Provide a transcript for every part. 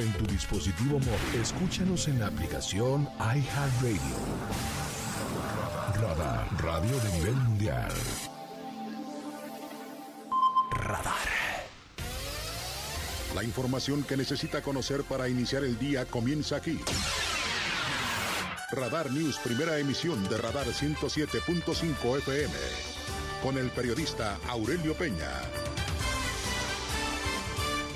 En tu dispositivo móvil, escúchanos en la aplicación iHeartRadio. Radar, radio de nivel mundial. Radar. La información que necesita conocer para iniciar el día comienza aquí. Radar News, primera emisión de Radar 107.5 FM. Con el periodista Aurelio Peña.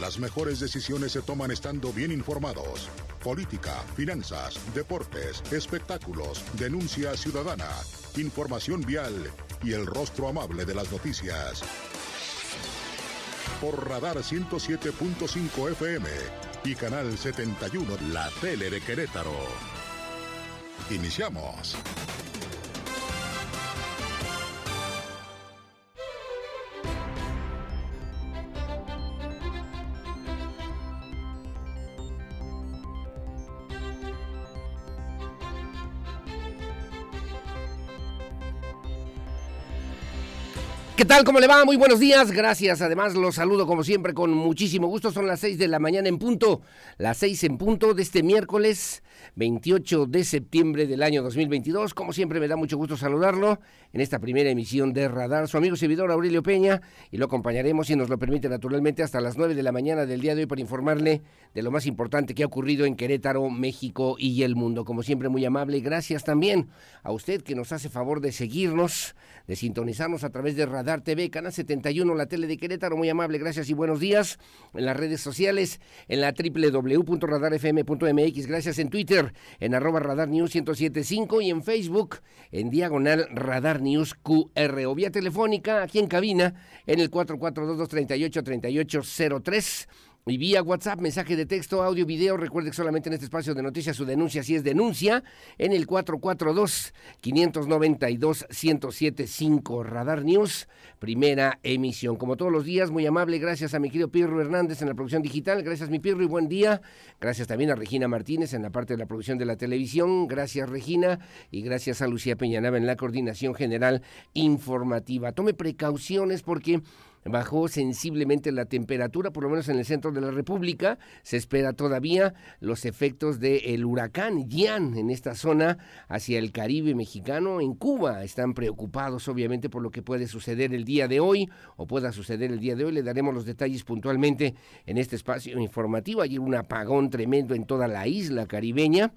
Las mejores decisiones se toman estando bien informados. Política, finanzas, deportes, espectáculos, denuncia ciudadana, información vial y el rostro amable de las noticias. Por Radar 107.5 FM y Canal 71, la tele de Querétaro. Iniciamos. ¿Qué tal? ¿Cómo le va? Muy buenos días. Gracias. Además, los saludo como siempre con muchísimo gusto. Son las 6 de la mañana en punto. Las 6 en punto de este miércoles 28 de septiembre del año 2022. Como siempre, me da mucho gusto saludarlo en esta primera emisión de Radar. Su amigo servidor Aurelio Peña y lo acompañaremos, si nos lo permite naturalmente, hasta las 9 de la mañana del día de hoy para informarle de lo más importante que ha ocurrido en Querétaro, México y el mundo. Como siempre, muy amable. Gracias también a usted que nos hace favor de seguirnos, de sintonizarnos a través de Radar TV, Canal 71, la tele de Querétaro. Muy amable, gracias y buenos días. En las redes sociales, en la www.radarfm.mx. Gracias en Twitter, en arroba Radar News 1075 y en Facebook, en diagonal Radar News QR. O vía telefónica, aquí en cabina, en el 442 38 3803 y vía WhatsApp, mensaje de texto, audio, video. Recuerde que solamente en este espacio de noticias su denuncia, si es denuncia, en el 442-592-1075 Radar News, primera emisión. Como todos los días, muy amable, gracias a mi querido Pirro Hernández en la producción digital. Gracias, mi Pirro, y buen día. Gracias también a Regina Martínez en la parte de la producción de la televisión. Gracias, Regina. Y gracias a Lucía Peñanaba en la coordinación general informativa. Tome precauciones porque bajó sensiblemente la temperatura, por lo menos en el centro de la República. Se espera todavía los efectos del huracán Ian en esta zona hacia el Caribe mexicano. En Cuba están preocupados, obviamente, por lo que puede suceder el día de hoy o pueda suceder el día de hoy. Le daremos los detalles puntualmente en este espacio informativo. Ayer un apagón tremendo en toda la isla caribeña.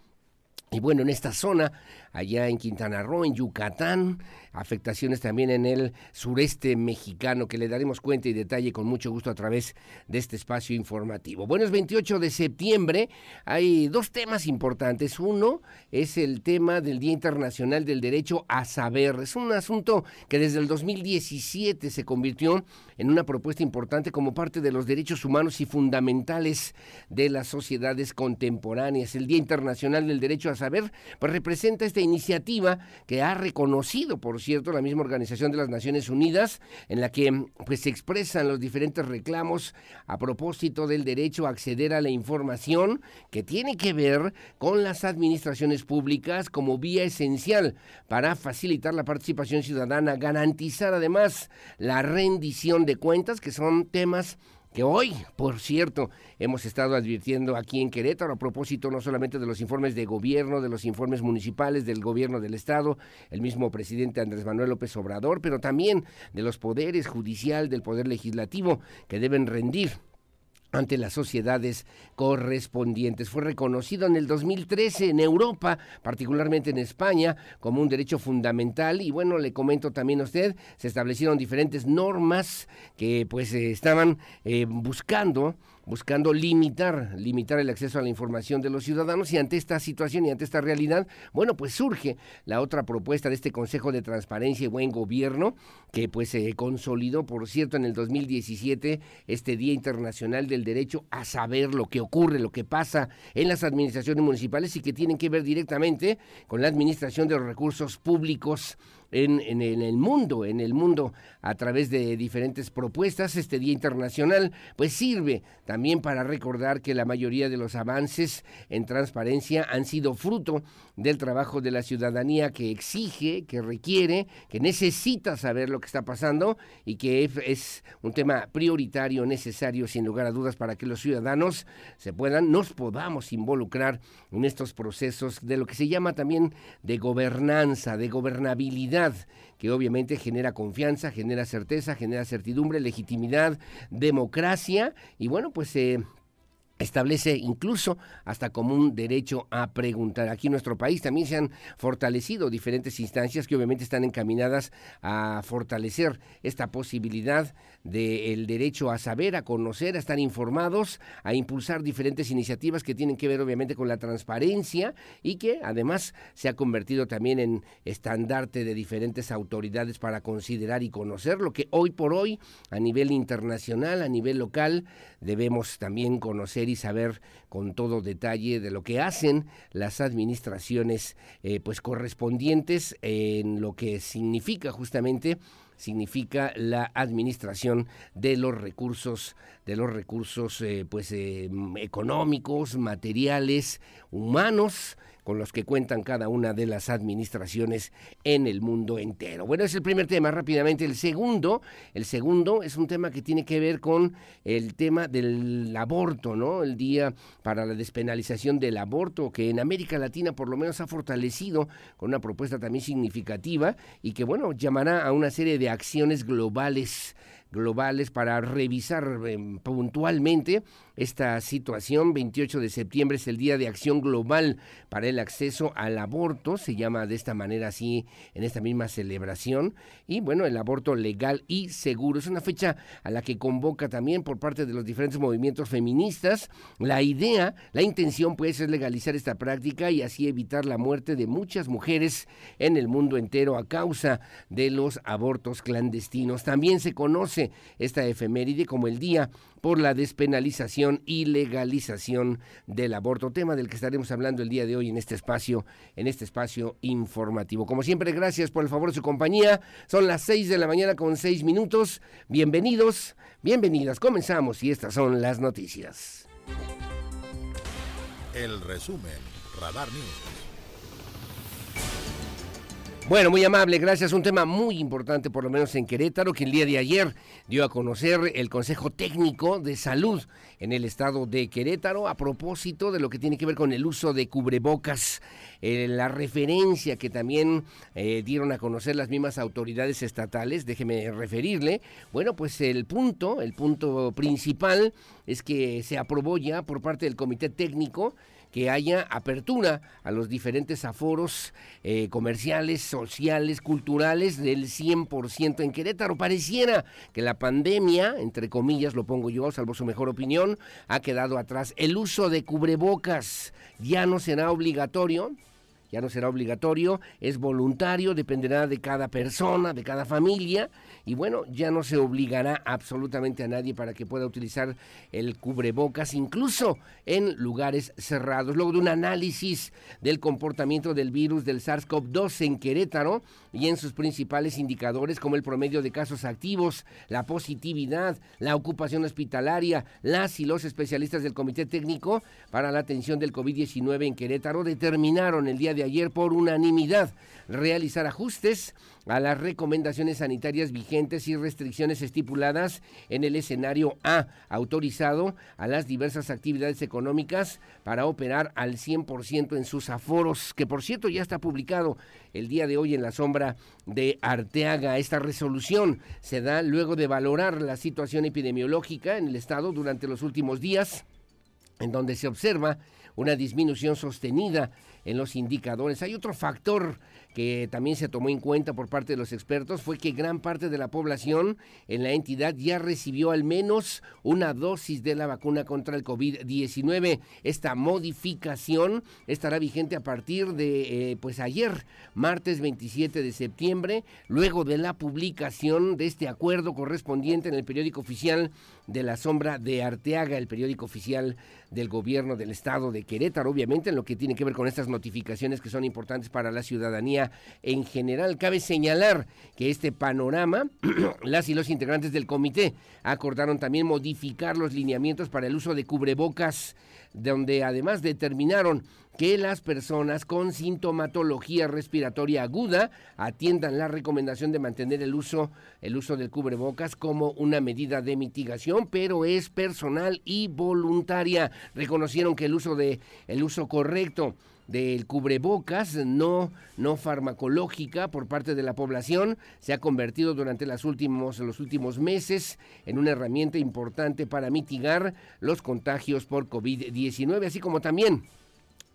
Y bueno, en esta zona, allá en Quintana Roo, en Yucatán, afectaciones también en el sureste mexicano, que le daremos cuenta y detalle con mucho gusto a través de este espacio informativo. Bueno, es 28 de septiembre, hay dos temas importantes. Uno es el tema del Día Internacional del Derecho a Saber. Es un asunto que desde el 2017 se convirtió en una propuesta importante como parte de los derechos humanos y fundamentales de las sociedades contemporáneas. El Día Internacional del Derecho a Saber pues representa esta iniciativa que ha reconocido, por cierto, la misma Organización de las Naciones Unidas, en la que pues se expresan los diferentes reclamos a propósito del derecho a acceder a la información que tiene que ver con las administraciones públicas como vía esencial para facilitar la participación ciudadana, garantizar además la rendición de cuentas, que son temas que hoy, por cierto, hemos estado advirtiendo aquí en Querétaro a propósito no solamente de los informes de gobierno, de los informes municipales, del gobierno del Estado, el mismo presidente Andrés Manuel López Obrador, pero también de los poderes judicial, del poder legislativo, que deben rendir ante las sociedades correspondientes. Fue reconocido en el 2013 en Europa, particularmente en España, como un derecho fundamental y bueno, le comento también a usted, se establecieron diferentes normas que pues estaban eh, buscando buscando limitar, limitar el acceso a la información de los ciudadanos y ante esta situación y ante esta realidad, bueno, pues surge la otra propuesta de este Consejo de Transparencia y Buen Gobierno, que pues se consolidó, por cierto, en el 2017, este Día Internacional del Derecho a saber lo que ocurre, lo que pasa en las administraciones municipales y que tienen que ver directamente con la administración de los recursos públicos en, en, el mundo, en el mundo a través de diferentes propuestas. Este Día Internacional pues sirve también para recordar que la mayoría de los avances en transparencia han sido fruto del trabajo de la ciudadanía que exige, que requiere, que necesita saber lo que está pasando y que es un tema prioritario, necesario, sin lugar a dudas, para que los ciudadanos se puedan, nos podamos involucrar en estos procesos de lo que se llama también de gobernanza, de gobernabilidad que obviamente genera confianza, genera certeza, genera certidumbre, legitimidad, democracia y bueno, pues eh, establece incluso hasta como un derecho a preguntar. Aquí en nuestro país también se han fortalecido diferentes instancias que obviamente están encaminadas a fortalecer esta posibilidad del derecho a saber, a conocer, a estar informados, a impulsar diferentes iniciativas que tienen que ver obviamente con la transparencia y que además se ha convertido también en estandarte de diferentes autoridades para considerar y conocer lo que hoy por hoy a nivel internacional, a nivel local, debemos también conocer y saber con todo detalle de lo que hacen las administraciones eh, pues correspondientes en lo que significa justamente significa la administración de los recursos de los recursos eh, pues eh, económicos materiales humanos con los que cuentan cada una de las administraciones en el mundo entero. Bueno, es el primer tema rápidamente. El segundo, el segundo es un tema que tiene que ver con el tema del aborto, ¿no? El día para la despenalización del aborto que en América Latina por lo menos ha fortalecido con una propuesta también significativa y que bueno, llamará a una serie de acciones globales globales para revisar em, puntualmente esta situación. 28 de septiembre es el Día de Acción Global para el Acceso al Aborto, se llama de esta manera así en esta misma celebración. Y bueno, el aborto legal y seguro es una fecha a la que convoca también por parte de los diferentes movimientos feministas. La idea, la intención pues es legalizar esta práctica y así evitar la muerte de muchas mujeres en el mundo entero a causa de los abortos clandestinos. También se conoce esta efeméride como el Día por la despenalización y legalización del aborto, tema del que estaremos hablando el día de hoy en este espacio, en este espacio informativo. Como siempre, gracias por el favor de su compañía. Son las seis de la mañana con seis minutos. Bienvenidos, bienvenidas. Comenzamos y estas son las noticias. El resumen, Radar News. Bueno, muy amable, gracias. Un tema muy importante, por lo menos en Querétaro, que el día de ayer dio a conocer el Consejo Técnico de Salud en el estado de Querétaro a propósito de lo que tiene que ver con el uso de cubrebocas, eh, la referencia que también eh, dieron a conocer las mismas autoridades estatales, déjeme referirle. Bueno, pues el punto, el punto principal es que se aprobó ya por parte del Comité Técnico que haya apertura a los diferentes aforos eh, comerciales, sociales, culturales del 100% en Querétaro. Pareciera que la pandemia, entre comillas lo pongo yo, salvo su mejor opinión, ha quedado atrás. El uso de cubrebocas ya no será obligatorio ya no será obligatorio, es voluntario, dependerá de cada persona, de cada familia, y bueno, ya no se obligará absolutamente a nadie para que pueda utilizar el cubrebocas, incluso en lugares cerrados. Luego de un análisis del comportamiento del virus del SARS-CoV-2 en Querétaro y en sus principales indicadores como el promedio de casos activos, la positividad, la ocupación hospitalaria, las y los especialistas del Comité Técnico para la atención del COVID-19 en Querétaro determinaron el día de ayer por unanimidad realizar ajustes a las recomendaciones sanitarias vigentes y restricciones estipuladas en el escenario A, autorizado a las diversas actividades económicas para operar al 100% en sus aforos, que por cierto ya está publicado el día de hoy en la sombra de Arteaga. Esta resolución se da luego de valorar la situación epidemiológica en el estado durante los últimos días en donde se observa una disminución sostenida en los indicadores. Hay otro factor que también se tomó en cuenta por parte de los expertos fue que gran parte de la población en la entidad ya recibió al menos una dosis de la vacuna contra el COVID-19. Esta modificación estará vigente a partir de eh, pues ayer, martes 27 de septiembre, luego de la publicación de este acuerdo correspondiente en el periódico oficial de la sombra de Arteaga, el periódico oficial del gobierno del estado de Querétaro, obviamente en lo que tiene que ver con estas notificaciones que son importantes para la ciudadanía en general. Cabe señalar que este panorama, las y los integrantes del comité acordaron también modificar los lineamientos para el uso de cubrebocas, donde además determinaron que las personas con sintomatología respiratoria aguda atiendan la recomendación de mantener el uso, el uso del cubrebocas como una medida de mitigación, pero es personal y voluntaria. Reconocieron que el uso de el uso correcto del cubrebocas no, no farmacológica por parte de la población. Se ha convertido durante las últimos, los últimos meses en una herramienta importante para mitigar los contagios por COVID-19, así como también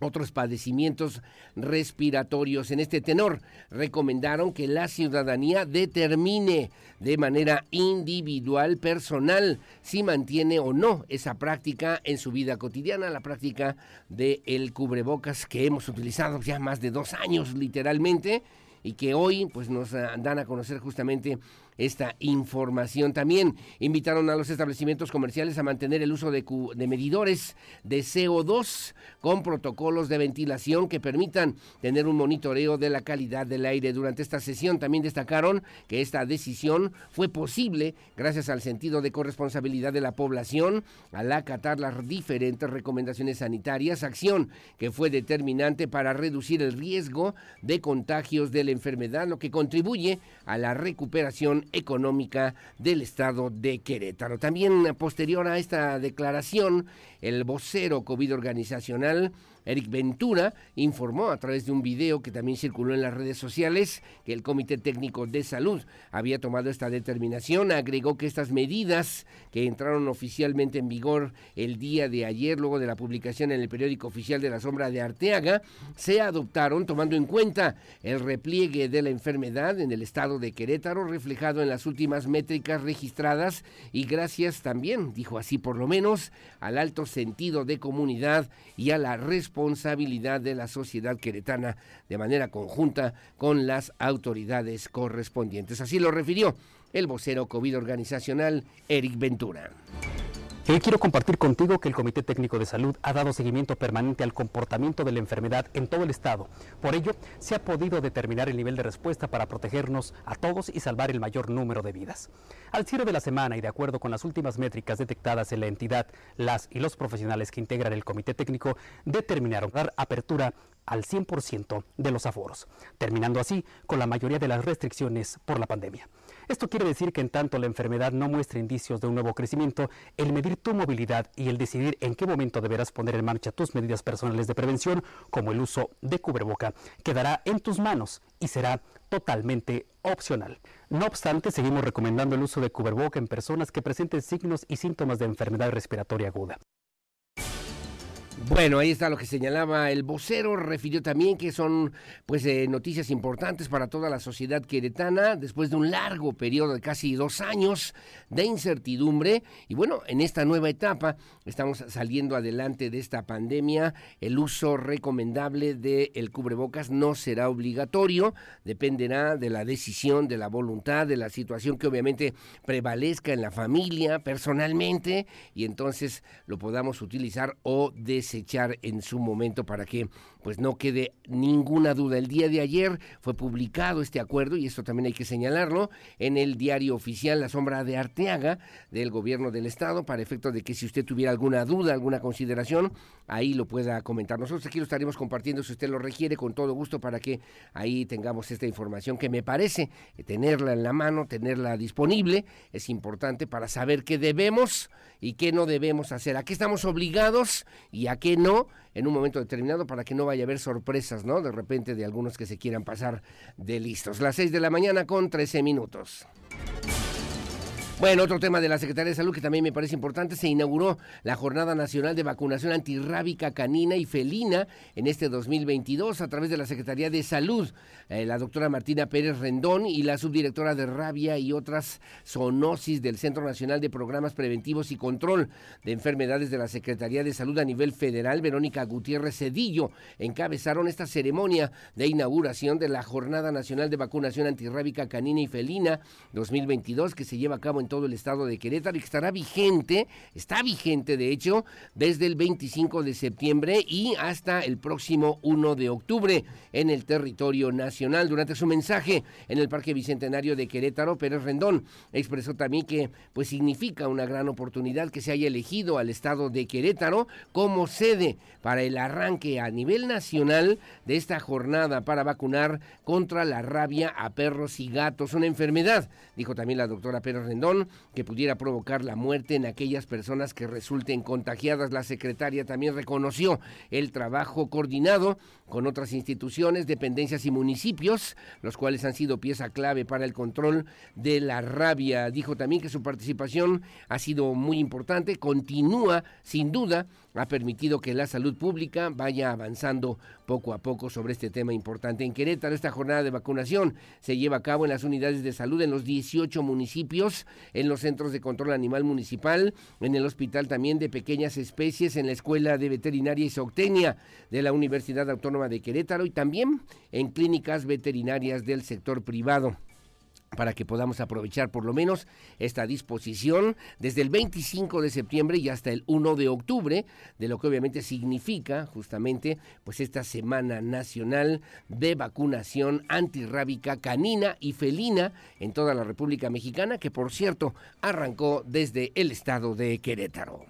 otros padecimientos respiratorios. En este tenor, recomendaron que la ciudadanía determine de manera individual, personal, si mantiene o no esa práctica en su vida cotidiana, la práctica del el cubrebocas que hemos utilizado ya más de dos años literalmente y que hoy pues nos dan a conocer justamente esta información. También invitaron a los establecimientos comerciales a mantener el uso de, medidores de CO2 con protocolos de ventilación que permitan tener un monitoreo de la calidad del aire. Durante esta sesión también destacaron que esta decisión fue posible gracias al sentido de corresponsabilidad de la población al acatar las diferentes recomendaciones sanitarias, acción que fue determinante para reducir el riesgo de contagios de la enfermedad, lo que contribuye a la recuperación económica del estado de Querétaro. También posterior a esta declaración, el vocero COVID organizacional Eric Ventura informó a través de un video que también circuló en las redes sociales que el Comité Técnico de Salud había tomado esta determinación. Agregó que estas medidas que entraron oficialmente en vigor el día de ayer, luego de la publicación en el periódico oficial de la Sombra de Arteaga, se adoptaron tomando en cuenta el repliegue de la enfermedad en el estado de Querétaro, reflejado en las últimas métricas registradas y gracias también, dijo así por lo menos, al alto sentido de comunidad y a la responsabilidad responsabilidad de la sociedad queretana de manera conjunta con las autoridades correspondientes. Así lo refirió el vocero COVID organizacional Eric Ventura. Hoy quiero compartir contigo que el Comité Técnico de Salud ha dado seguimiento permanente al comportamiento de la enfermedad en todo el estado. Por ello, se ha podido determinar el nivel de respuesta para protegernos a todos y salvar el mayor número de vidas. Al cierre de la semana y de acuerdo con las últimas métricas detectadas en la entidad, las y los profesionales que integran el Comité Técnico determinaron dar apertura al 100% de los aforos, terminando así con la mayoría de las restricciones por la pandemia. Esto quiere decir que en tanto la enfermedad no muestre indicios de un nuevo crecimiento, el medir tu movilidad y el decidir en qué momento deberás poner en marcha tus medidas personales de prevención, como el uso de cubreboca, quedará en tus manos y será totalmente opcional. No obstante, seguimos recomendando el uso de cubreboca en personas que presenten signos y síntomas de enfermedad respiratoria aguda. Bueno, ahí está lo que señalaba el vocero. Refirió también que son pues eh, noticias importantes para toda la sociedad queretana después de un largo periodo de casi dos años de incertidumbre. Y bueno, en esta nueva etapa estamos saliendo adelante de esta pandemia. El uso recomendable del cubrebocas no será obligatorio, dependerá de la decisión, de la voluntad, de la situación que obviamente prevalezca en la familia, personalmente, y entonces lo podamos utilizar o desechar echar en su momento para que pues no quede ninguna duda. El día de ayer fue publicado este acuerdo, y esto también hay que señalarlo, en el diario oficial La Sombra de Arteaga del gobierno del estado, para efecto de que si usted tuviera alguna duda, alguna consideración, ahí lo pueda comentar. Nosotros aquí lo estaremos compartiendo si usted lo requiere con todo gusto para que ahí tengamos esta información que me parece tenerla en la mano, tenerla disponible, es importante para saber qué debemos y qué no debemos hacer, a qué estamos obligados y a qué no en un momento determinado para que no vaya a haber sorpresas, ¿no? De repente de algunos que se quieran pasar de listos. Las 6 de la mañana con 13 minutos. Bueno, otro tema de la Secretaría de Salud que también me parece importante, se inauguró la Jornada Nacional de Vacunación Antirrábica Canina y Felina en este 2022 a través de la Secretaría de Salud. Eh, la doctora Martina Pérez Rendón y la subdirectora de Rabia y otras zoonosis del Centro Nacional de Programas Preventivos y Control de Enfermedades de la Secretaría de Salud a nivel federal, Verónica Gutiérrez Cedillo, encabezaron esta ceremonia de inauguración de la Jornada Nacional de Vacunación Antirrábica Canina y Felina 2022 que se lleva a cabo en todo el estado de Querétaro y que estará vigente, está vigente de hecho, desde el 25 de septiembre y hasta el próximo 1 de octubre en el territorio nacional. Durante su mensaje en el Parque Bicentenario de Querétaro, Pérez Rendón expresó también que pues significa una gran oportunidad que se haya elegido al estado de Querétaro como sede para el arranque a nivel nacional de esta jornada para vacunar contra la rabia a perros y gatos, una enfermedad, dijo también la doctora Pérez Rendón, que pudiera provocar la muerte en aquellas personas que resulten contagiadas. La secretaria también reconoció el trabajo coordinado con otras instituciones, dependencias y municipios, los cuales han sido pieza clave para el control de la rabia. Dijo también que su participación ha sido muy importante, continúa sin duda ha permitido que la salud pública vaya avanzando poco a poco sobre este tema importante. En Querétaro, esta jornada de vacunación se lleva a cabo en las unidades de salud en los 18 municipios, en los centros de control animal municipal, en el hospital también de pequeñas especies, en la Escuela de Veterinaria y Zootecnia de la Universidad Autónoma de Querétaro y también en clínicas veterinarias del sector privado para que podamos aprovechar por lo menos esta disposición desde el 25 de septiembre y hasta el 1 de octubre, de lo que obviamente significa justamente pues esta Semana Nacional de Vacunación Antirrábica Canina y Felina en toda la República Mexicana, que por cierto arrancó desde el estado de Querétaro.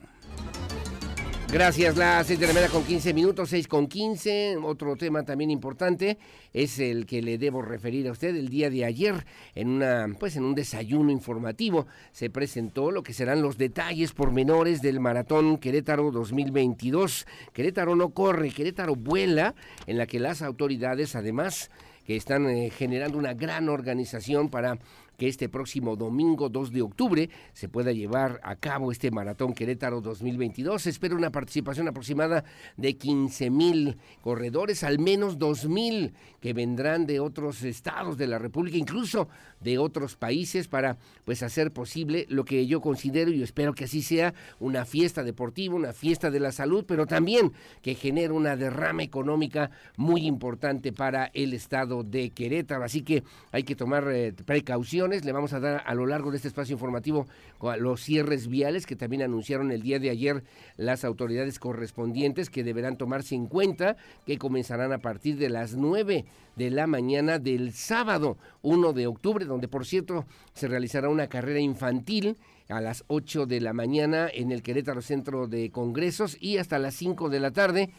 Gracias, la 6 de la con 15 minutos, 6 con 15. Otro tema también importante es el que le debo referir a usted. El día de ayer, en una, pues en un desayuno informativo, se presentó lo que serán los detalles pormenores del maratón Querétaro 2022. Querétaro no corre, Querétaro vuela, en la que las autoridades, además, que están eh, generando una gran organización para que este próximo domingo 2 de octubre se pueda llevar a cabo este Maratón Querétaro 2022. Se espera una participación aproximada de 15 mil corredores, al menos 2 mil que vendrán de otros estados de la República, incluso de otros países, para pues hacer posible lo que yo considero y espero que así sea una fiesta deportiva, una fiesta de la salud, pero también que genere una derrama económica muy importante para el estado de Querétaro. Así que hay que tomar eh, le vamos a dar a lo largo de este espacio informativo los cierres viales que también anunciaron el día de ayer las autoridades correspondientes que deberán tomarse en cuenta, que comenzarán a partir de las 9 de la mañana del sábado 1 de octubre, donde por cierto se realizará una carrera infantil a las 8 de la mañana en el Querétaro Centro de Congresos y hasta las 5 de la tarde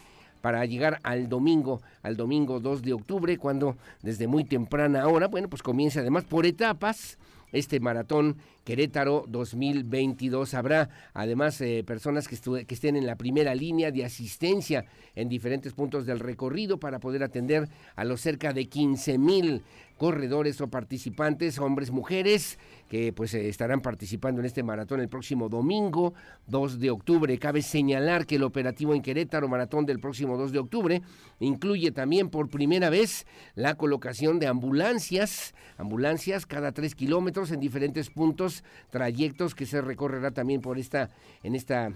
para llegar al domingo, al domingo 2 de octubre, cuando desde muy temprana hora, bueno, pues comienza además por etapas este maratón Querétaro 2022. Habrá además eh, personas que, estén en la primera línea de asistencia en diferentes puntos del recorrido para poder atender a los cerca de 15 mil corredores o participantes, hombres, mujeres, que pues eh, estarán participando en este maratón el próximo domingo, 2 de octubre. Cabe señalar que el operativo en Querétaro, maratón del próximo 2 de octubre, incluye también por primera vez la colocación de ambulancias, ambulancias cada tres kilómetros en diferentes puntos, trayectos que se recorrerá también por esta, en esta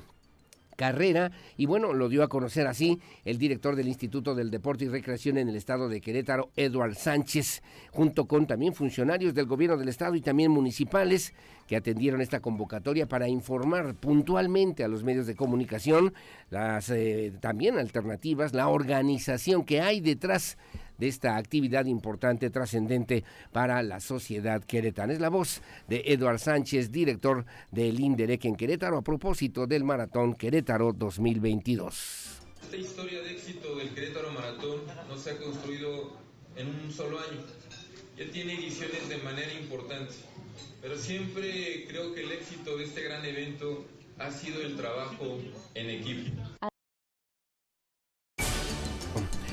carrera. Y bueno, lo dio a conocer así el director del Instituto del Deporte y Recreación en el estado de Querétaro, Eduard Sánchez, junto con también funcionarios del gobierno del estado y también municipales que atendieron esta convocatoria para informar puntualmente a los medios de comunicación las eh, también alternativas, la organización que hay detrás de esta actividad importante, trascendente para la sociedad queretana. Es la voz de Eduard Sánchez, director del INDEREC en Querétaro, a propósito del Maratón Querétaro 2022. Esta historia de éxito del Querétaro Maratón no se ha construido en un solo año. Ya tiene ediciones de manera importante, pero siempre creo que el éxito de este gran evento ha sido el trabajo en equipo.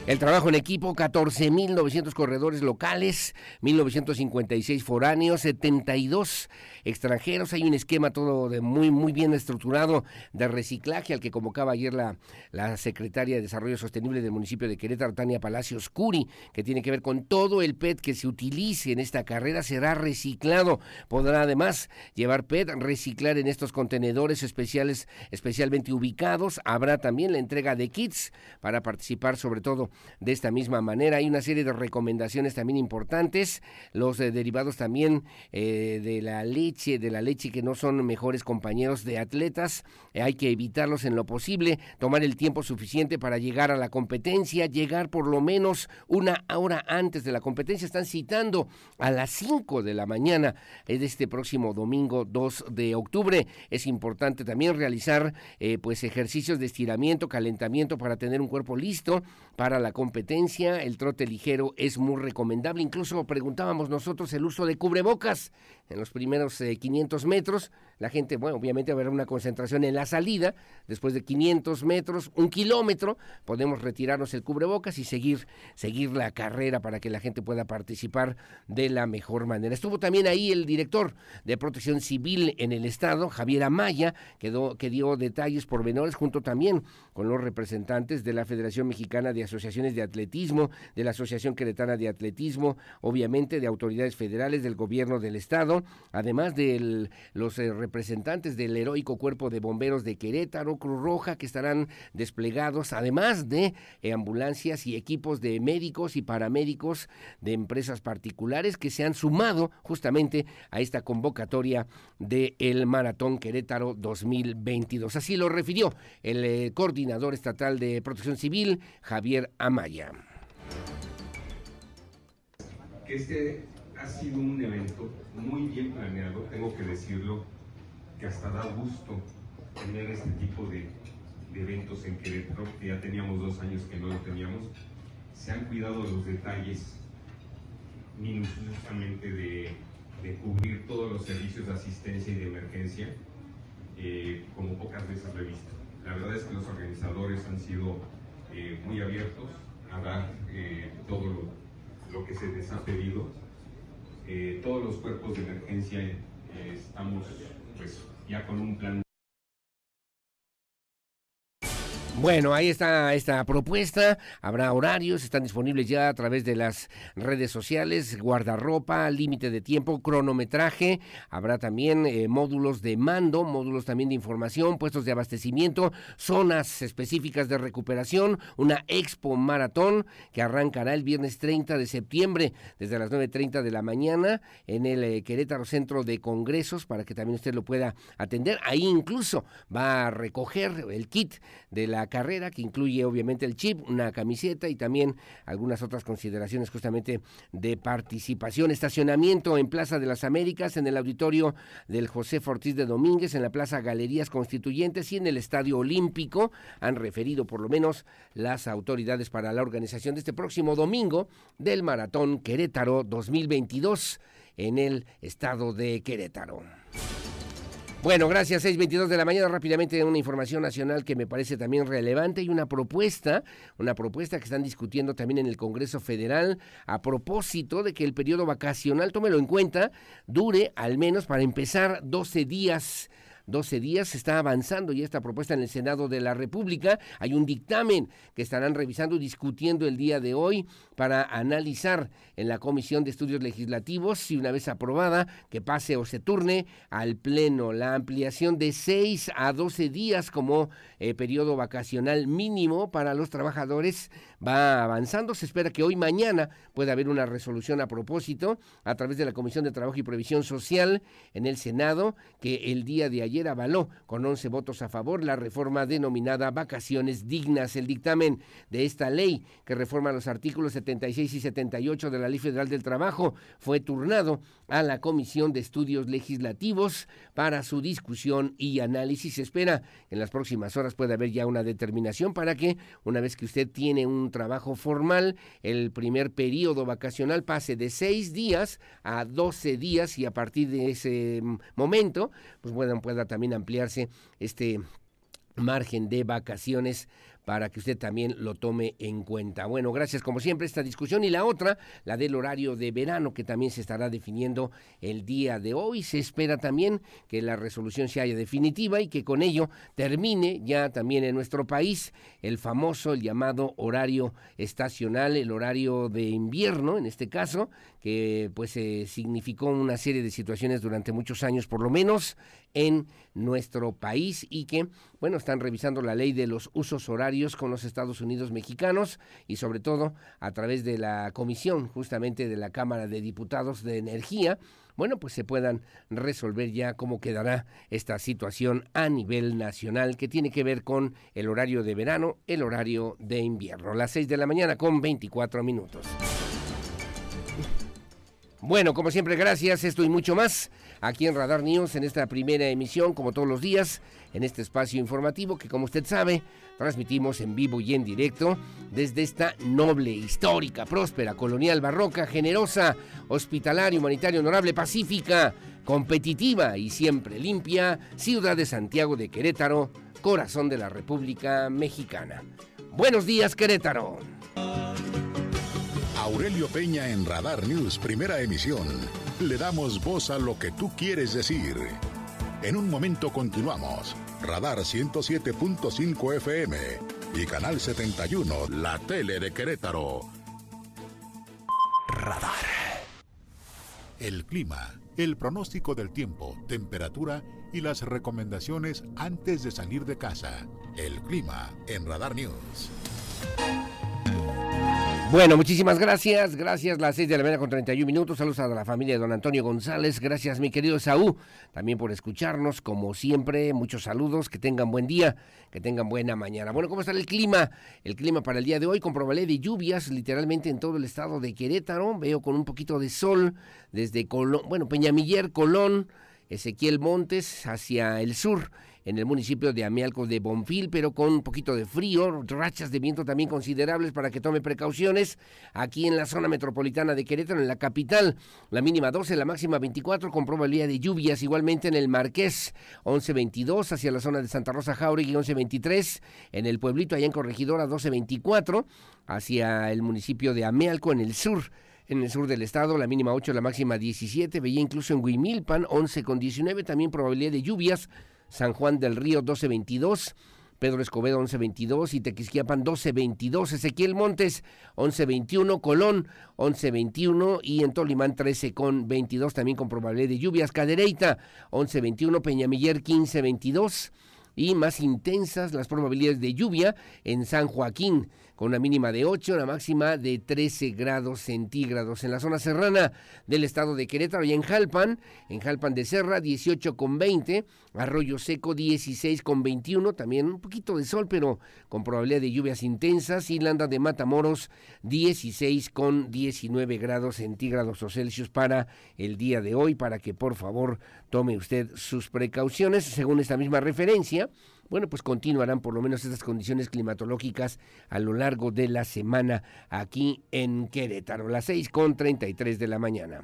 El trabajo en equipo, 14.900 corredores locales, 1.956 foráneos, 72 extranjeros. Hay un esquema todo de muy, muy bien estructurado de reciclaje al que convocaba ayer la, la secretaria de Desarrollo Sostenible del municipio de Querétaro, Tania Palacios Curi, que tiene que ver con todo el PET que se utilice en esta carrera será reciclado. Podrá además llevar PET, reciclar en estos contenedores especiales, especialmente ubicados. Habrá también la entrega de kits para participar sobre todo de esta misma manera. Hay una serie de recomendaciones también importantes, los eh, derivados también eh, de la leche, de la leche que no son mejores compañeros de atletas, eh, hay que evitarlos en lo posible, tomar el tiempo suficiente para llegar a la competencia, llegar por lo menos una hora antes de la competencia. Están citando a las 5 de la mañana de este próximo domingo 2 de octubre. Es importante también realizar pues ejercicios de estiramiento, calentamiento para tener un cuerpo listo para la competencia. El trote ligero es muy recomendable. Incluso preguntábamos nosotros el uso de cubrebocas en los primeros 500 eh, metros. La gente, bueno, obviamente habrá una concentración en la salida. Después de 500 metros, un kilómetro, podemos retirarnos el cubrebocas y seguir, seguir la carrera para que la gente pueda participar de la mejor manera. Estuvo también ahí el director de Protección Civil en el Estado, Javier Amaya, que, que dio detalles pormenores junto también con los representantes de la Federación Mexicana de Asociaciones de Atletismo, de la Asociación Queretana de Atletismo, obviamente de autoridades federales, del gobierno del Estado, además de los eh, representantes del heroico cuerpo de bomberos de Querétaro, Cruz Roja, que estarán desplegados, además de eh, ambulancias y equipos de médicos y paramédicos de empresas particulares que se han sumado justamente a esta convocatoria del el Maratón Querétaro 2022. Así lo refirió el eh, coordinador estatal de protección civil, Javier Amaya. Que este ha sido un evento muy bien planeado, tengo que decirlo, que hasta da gusto tener este tipo de, eventos en Querétaro, que ya teníamos dos años que no lo teníamos. Se han cuidado los detalles minuciosamente de, cubrir todos los servicios de asistencia y de emergencia, eh, como pocas veces lo he visto. La verdad es que los organizadores han sido eh, muy abiertos a dar eh, todo lo, que se les ha pedido. Eh, todos los cuerpos de emergencia estamos pues, ya con un plan Bueno, ahí está esta propuesta. Habrá horarios, están disponibles ya a través de las redes sociales, guardarropa, límite de tiempo, cronometraje. Habrá también eh, módulos de mando, módulos también de información, puestos de abastecimiento, zonas específicas de recuperación, una expo maratón que arrancará el viernes 30 de septiembre desde las 9.30 de la mañana en el eh, Querétaro Centro de Congresos para que también usted lo pueda atender. Ahí incluso va a recoger el kit de la carrera, que incluye obviamente el chip, una camiseta y también algunas otras consideraciones justamente de participación. Estacionamiento en Plaza de las Américas, en el auditorio del José Ortiz de Domínguez, en la Plaza Galerías Constituyentes y en el Estadio Olímpico. Han referido por lo menos las autoridades para la organización de este próximo domingo del Maratón Querétaro 2022 en el estado de Querétaro. Bueno, gracias. 6.22 de la mañana. Rápidamente una información nacional que me parece también relevante y una propuesta, una propuesta que están discutiendo también en el Congreso Federal a propósito de que el periodo vacacional, tómelo en cuenta, dure al menos para empezar 12 días 12 días. Se está avanzando ya esta propuesta en el Senado de la República. Hay un dictamen que estarán revisando y discutiendo el día de hoy para analizar en la Comisión de Estudios Legislativos, si una vez aprobada, que pase o se turne al Pleno la ampliación de 6 a 12 días como eh, periodo vacacional mínimo para los trabajadores va avanzando. Se espera que hoy mañana pueda haber una resolución a propósito a través de la Comisión de Trabajo y Previsión Social en el Senado, que el día de ayer avaló con 11 votos a favor la reforma denominada Vacaciones Dignas. El dictamen de esta ley que reforma los artículos 76 y 78 de la Ley Federal del Trabajo fue turnado a la Comisión de Estudios Legislativos para su discusión y análisis. Se espera que en las próximas horas pueda haber ya una determinación para que, una vez que usted tiene un trabajo formal, el primer periodo vacacional pase de seis días a doce días y a partir de ese momento, pues pueda, pueda también ampliarse este margen de vacaciones para que usted también lo tome en cuenta. Bueno, gracias como siempre esta discusión y la otra, la del horario de verano que también se estará definiendo el día de hoy. Se espera también que la resolución se haya definitiva y que con ello termine ya también en nuestro país el famoso, el llamado horario estacional, el horario de invierno en este caso, que pues significó una serie de situaciones durante muchos años por lo menos en nuestro país y que, bueno, están revisando la ley de los usos horarios con los Estados Unidos mexicanos y sobre todo a través de la comisión justamente de la Cámara de Diputados de Energía, bueno, pues se puedan resolver ya cómo quedará esta situación a nivel nacional que tiene que ver con el horario de verano, el horario de invierno. Las 6 de la mañana con 24 minutos. Bueno, como siempre, gracias. Esto y mucho más aquí en Radar News en esta primera emisión, como todos los días, en este espacio informativo que, como usted sabe, transmitimos en vivo y en directo desde esta noble, histórica, próspera, colonial, barroca, generosa, hospitalaria, humanitaria, honorable, pacífica, competitiva y siempre limpia ciudad de Santiago de Querétaro, corazón de la República Mexicana. Buenos días, Querétaro. Aurelio Peña en Radar News, primera emisión. Le damos voz a lo que tú quieres decir. En un momento continuamos. Radar 107.5 FM y Canal 71, la tele de Querétaro. Radar. El clima, el pronóstico del tiempo, temperatura y las recomendaciones antes de salir de casa. El clima en Radar News. Bueno, muchísimas gracias. Gracias, las 6 de la mañana con 31 minutos. Saludos a la familia de don Antonio González. Gracias, mi querido Saúl, también por escucharnos. Como siempre, muchos saludos. Que tengan buen día, que tengan buena mañana. Bueno, ¿cómo está el clima? El clima para el día de hoy con probabilidad de lluvias literalmente en todo el estado de Querétaro. Veo con un poquito de sol desde Colón, bueno, Peñamiller, Colón, Ezequiel Montes hacia el sur en el municipio de Amialco de Bonfil, pero con un poquito de frío, rachas de viento también considerables para que tome precauciones. Aquí en la zona metropolitana de Querétaro, en la capital, la mínima 12, la máxima 24, con probabilidad de lluvias. Igualmente en el Marqués, 11.22, hacia la zona de Santa Rosa Jauregui, 11.23, en el pueblito allá en Corregidora, 12.24, hacia el municipio de Amealco, en el sur en el sur del estado, la mínima 8, la máxima 17, veía incluso en Huimilpan 11 con 19, también probabilidad de lluvias San Juan del Río 1222, Pedro Escobedo 1122 y Tequisquiapan 1222, Ezequiel Montes 1121, Colón 1121 y en Tolimán 13 con 22 también con probabilidad de lluvias, Cadereyta 1121, Peñamiller 1522 y más intensas las probabilidades de lluvia en San Joaquín con una mínima de 8, una máxima de 13 grados centígrados. En la zona serrana del estado de Querétaro y en Jalpan, en Jalpan de Serra, 18 con 20, Arroyo Seco, 16 con 21, también un poquito de sol, pero con probabilidad de lluvias intensas, y Landa de Matamoros, 16 con 19 grados centígrados o Celsius para el día de hoy, para que por favor tome usted sus precauciones, según esta misma referencia bueno, pues continuarán por lo menos estas condiciones climatológicas a lo largo de la semana aquí en Querétaro, las 6 con 33 de la mañana.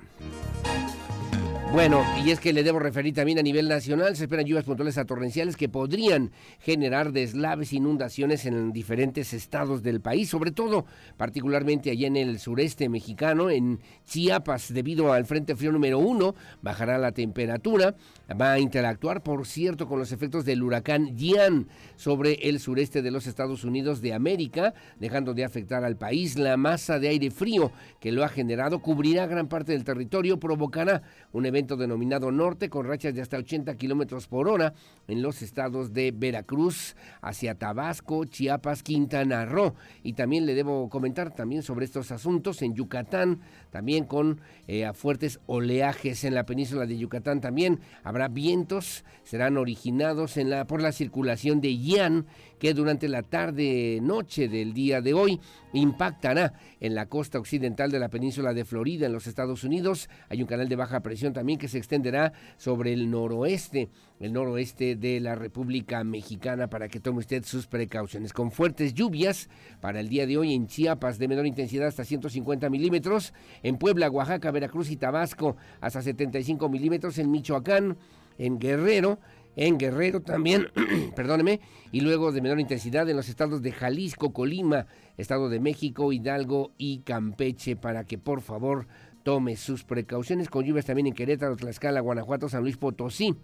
Bueno, y es que le debo referir también a nivel nacional, se esperan lluvias puntuales a torrenciales que podrían generar deslaves, inundaciones en diferentes estados del país, sobre todo particularmente allá en el sureste mexicano, en Chiapas, debido al Frente Frío número uno, bajará la temperatura, va a interactuar, por cierto, con los efectos del huracán Ian sobre el sureste de los Estados Unidos de América, dejando de afectar al país. La masa de aire frío que lo ha generado cubrirá gran parte del territorio, provocará un evento denominado Norte con rachas de hasta 80 kilómetros por hora en los estados de Veracruz, hacia Tabasco, Chiapas, Quintana Roo. Y también le debo comentar también sobre estos asuntos en Yucatán, también con eh, fuertes oleajes en la península de Yucatán. También habrá vientos, serán originados en la, por la circulación de Yan que durante la tarde-noche del día de hoy impactará en la costa occidental de la península de Florida, en los Estados Unidos. Hay un canal de baja presión también que se extenderá sobre el noroeste, el noroeste de la República Mexicana, para que tome usted sus precauciones. Con fuertes lluvias para el día de hoy en Chiapas de menor intensidad hasta 150 milímetros, en Puebla, Oaxaca, Veracruz y Tabasco hasta 75 milímetros, en Michoacán, en Guerrero, en Guerrero también, perdóneme, y luego de menor intensidad en los estados de Jalisco, Colima, Estado de México, Hidalgo y Campeche, para que por favor tome sus precauciones con lluvias también en Querétaro, Tlaxcala, Guanajuato, San Luis Potosí,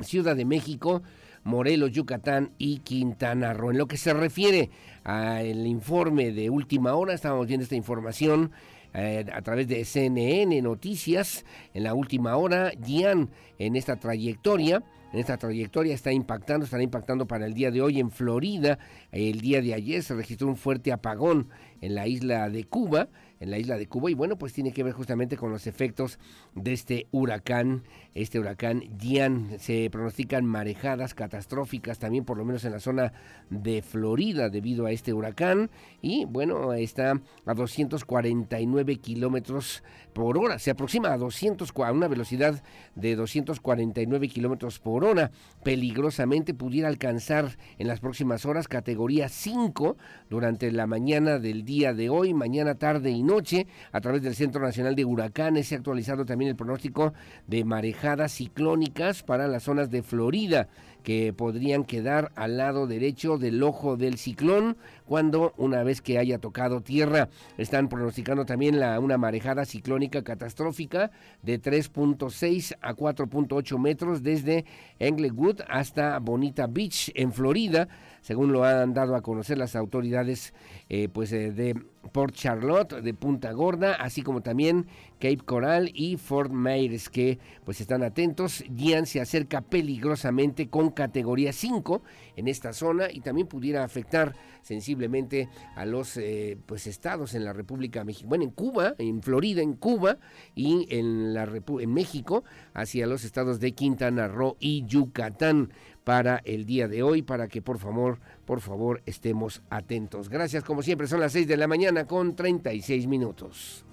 Ciudad de México, Morelos, Yucatán y Quintana Roo. En lo que se refiere al informe de última hora, estábamos viendo esta información eh, a través de CNN Noticias en la última hora. Gian en esta trayectoria, en esta trayectoria está impactando, estará impactando para el día de hoy en Florida. El día de ayer se registró un fuerte apagón en la isla de Cuba en la isla de Cuba. Y bueno, pues tiene que ver justamente con los efectos de este huracán, este huracán Dian. Se pronostican marejadas catastróficas también por lo menos en la zona de Florida debido a este huracán. Y bueno, está a 249 kilómetros por hora, se aproxima a 200, a una velocidad de 249 kilómetros por hora, peligrosamente pudiera alcanzar en las próximas horas categoría 5 durante la mañana del día de hoy, mañana tarde noche, a través del Centro Nacional de Huracanes. Se ha actualizado también el pronóstico de marejadas ciclónicas para las zonas de Florida que podrían quedar al lado derecho del ojo del ciclón cuando una vez que haya tocado tierra. Están pronosticando también la, una marejada ciclónica catastrófica de 3.6 a 4.8 metros desde Englewood hasta Bonita Beach en Florida, según lo han dado a conocer las autoridades eh, pues, eh, de Port Charlotte, de Punta Gorda, así como también Cape Coral y Fort Myers, que pues están atentos. Gian se acerca peligrosamente con categoría 5 en esta zona y también pudiera afectar sensiblemente a los eh, pues estados en la República Mexicana, bueno, en Cuba, en Florida, en Cuba y en, la en México, hacia los estados de Quintana Roo y Yucatán para el día de hoy, para que por favor, por favor estemos atentos. Gracias, como siempre, son las 6 de la mañana con 36 minutos.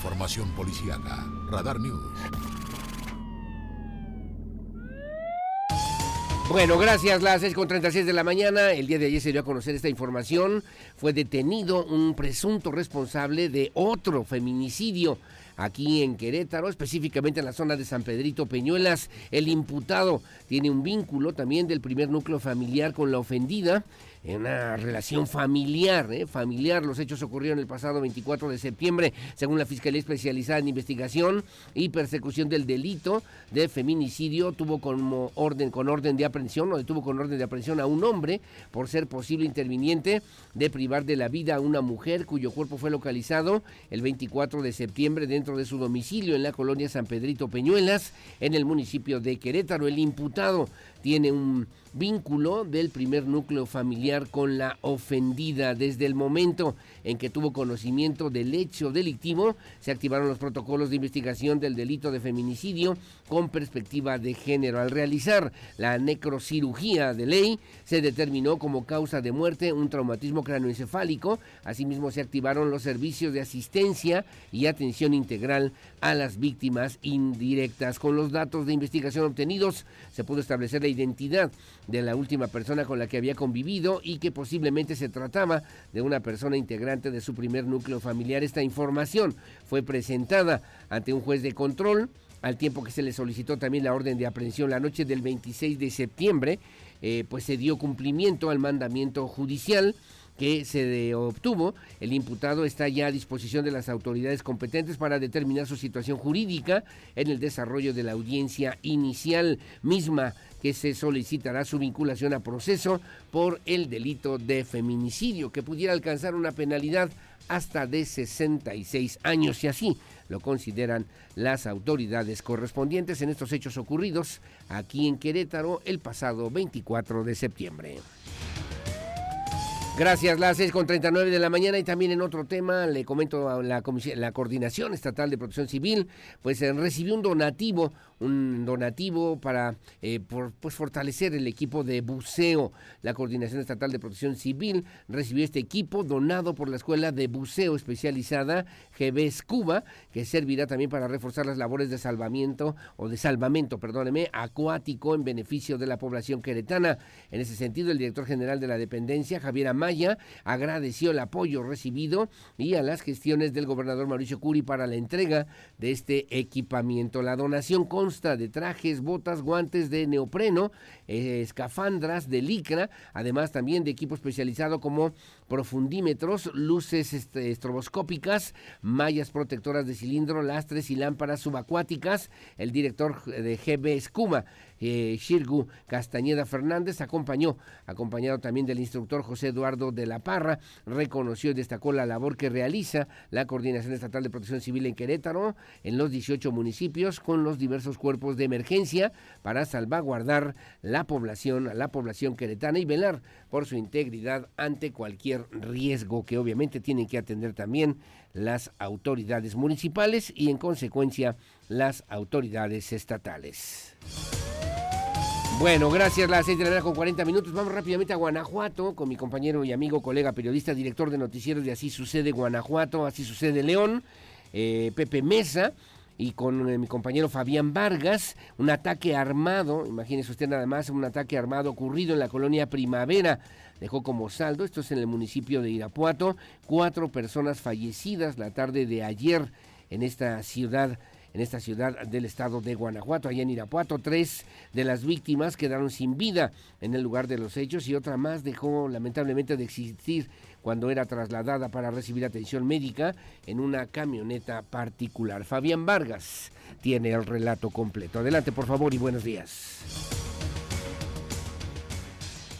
Información policíaca, Radar News. Bueno, gracias. Las 6 con 36 de la mañana. El día de ayer se dio a conocer esta información. Fue detenido un presunto responsable de otro feminicidio aquí en Querétaro, específicamente en la zona de San Pedrito Peñuelas. El imputado tiene un vínculo también del primer núcleo familiar con la ofendida en una relación familiar, ¿eh? familiar. Los hechos ocurrieron el pasado 24 de septiembre, según la Fiscalía Especializada en Investigación y Persecución del Delito de Feminicidio. Tuvo como orden, con orden de aprehensión, o detuvo con orden de aprehensión a un hombre por ser posible interviniente de privar de la vida a una mujer cuyo cuerpo fue localizado el 24 de septiembre dentro de su domicilio en la colonia San Pedrito Peñuelas, en el municipio de Querétaro. El imputado tiene un vínculo del primer núcleo familiar con la ofendida. Desde el momento en que tuvo conocimiento del hecho delictivo, se activaron los protocolos de investigación del delito de feminicidio con perspectiva de género. Al realizar la necrocirugía de ley, se determinó como causa de muerte un traumatismo cráneoencefálico. Asimismo, se activaron los servicios de asistencia y atención integral a las víctimas indirectas. Con los datos de investigación obtenidos, se pudo establecer la identidad de la última persona con la que había convivido y que posiblemente se trataba de una persona integrante de su primer núcleo familiar. Esta información fue presentada ante un juez de control al tiempo que se le solicitó también la orden de aprehensión. La noche del 26 de septiembre, eh, pues se dio cumplimiento al mandamiento judicial que se obtuvo, el imputado está ya a disposición de las autoridades competentes para determinar su situación jurídica en el desarrollo de la audiencia inicial misma que se solicitará su vinculación a proceso por el delito de feminicidio, que pudiera alcanzar una penalidad hasta de 66 años. Y así lo consideran las autoridades correspondientes en estos hechos ocurridos aquí en Querétaro el pasado 24 de septiembre. Gracias, las 6 con 39 de la mañana y también en otro tema le comento a la, la Coordinación Estatal de Protección Civil, pues eh, recibió un donativo, un donativo para eh, pues fortalecer el equipo de buceo. La Coordinación Estatal de Protección Civil recibió este equipo donado por la Escuela de Buceo Especializada GBS Cuba, que servirá también para reforzar las labores de salvamiento o de salvamento, perdóneme, acuático en beneficio de la población queretana. En ese sentido, el director general de la dependencia, Javier Amaya, Maya agradeció el apoyo recibido y a las gestiones del gobernador Mauricio Curi para la entrega de este equipamiento. La donación consta de trajes, botas, guantes de neopreno, eh, escafandras de licra, además también de equipo especializado como profundímetros, luces estroboscópicas, mallas protectoras de cilindro, lastres y lámparas subacuáticas. El director de GB Escuma eh, Shirgu Castañeda Fernández acompañó, acompañado también del instructor José Eduardo de la Parra, reconoció y destacó la labor que realiza la Coordinación Estatal de Protección Civil en Querétaro, en los 18 municipios, con los diversos cuerpos de emergencia para salvaguardar la población, la población queretana y velar por su integridad ante cualquier riesgo que obviamente tienen que atender también las autoridades municipales y en consecuencia las autoridades estatales. Bueno, gracias. Las seis de la mañana con 40 minutos. Vamos rápidamente a Guanajuato con mi compañero y amigo, colega, periodista, director de noticieros de Así Sucede Guanajuato, Así Sucede León, eh, Pepe Mesa, y con eh, mi compañero Fabián Vargas. Un ataque armado, imagínese usted nada más, un ataque armado ocurrido en la colonia Primavera. Dejó como saldo, esto es en el municipio de Irapuato, cuatro personas fallecidas la tarde de ayer en esta ciudad en esta ciudad del estado de Guanajuato, allá en Irapuato. Tres de las víctimas quedaron sin vida en el lugar de los hechos y otra más dejó lamentablemente de existir cuando era trasladada para recibir atención médica en una camioneta particular. Fabián Vargas tiene el relato completo. Adelante, por favor, y buenos días.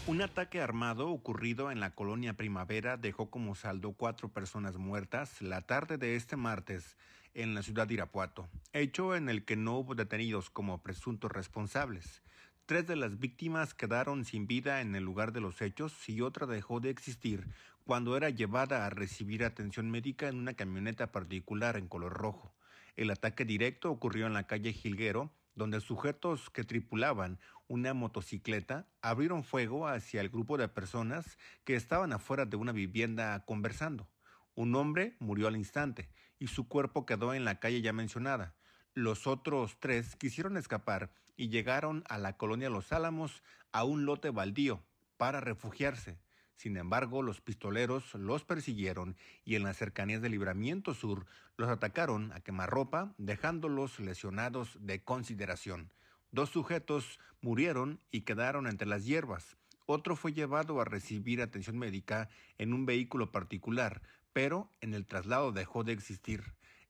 Un ataque armado ocurrido en la colonia Primavera dejó como saldo cuatro personas muertas la tarde de este martes en la ciudad de Irapuato, hecho en el que no hubo detenidos como presuntos responsables. Tres de las víctimas quedaron sin vida en el lugar de los hechos y otra dejó de existir cuando era llevada a recibir atención médica en una camioneta particular en color rojo. El ataque directo ocurrió en la calle Gilguero, donde sujetos que tripulaban una motocicleta abrieron fuego hacia el grupo de personas que estaban afuera de una vivienda conversando. Un hombre murió al instante y su cuerpo quedó en la calle ya mencionada. Los otros tres quisieron escapar y llegaron a la colonia Los Álamos a un lote baldío para refugiarse. Sin embargo, los pistoleros los persiguieron y en las cercanías del Libramiento Sur los atacaron a quemarropa, dejándolos lesionados de consideración. Dos sujetos murieron y quedaron entre las hierbas. Otro fue llevado a recibir atención médica en un vehículo particular, pero en el traslado dejó de existir.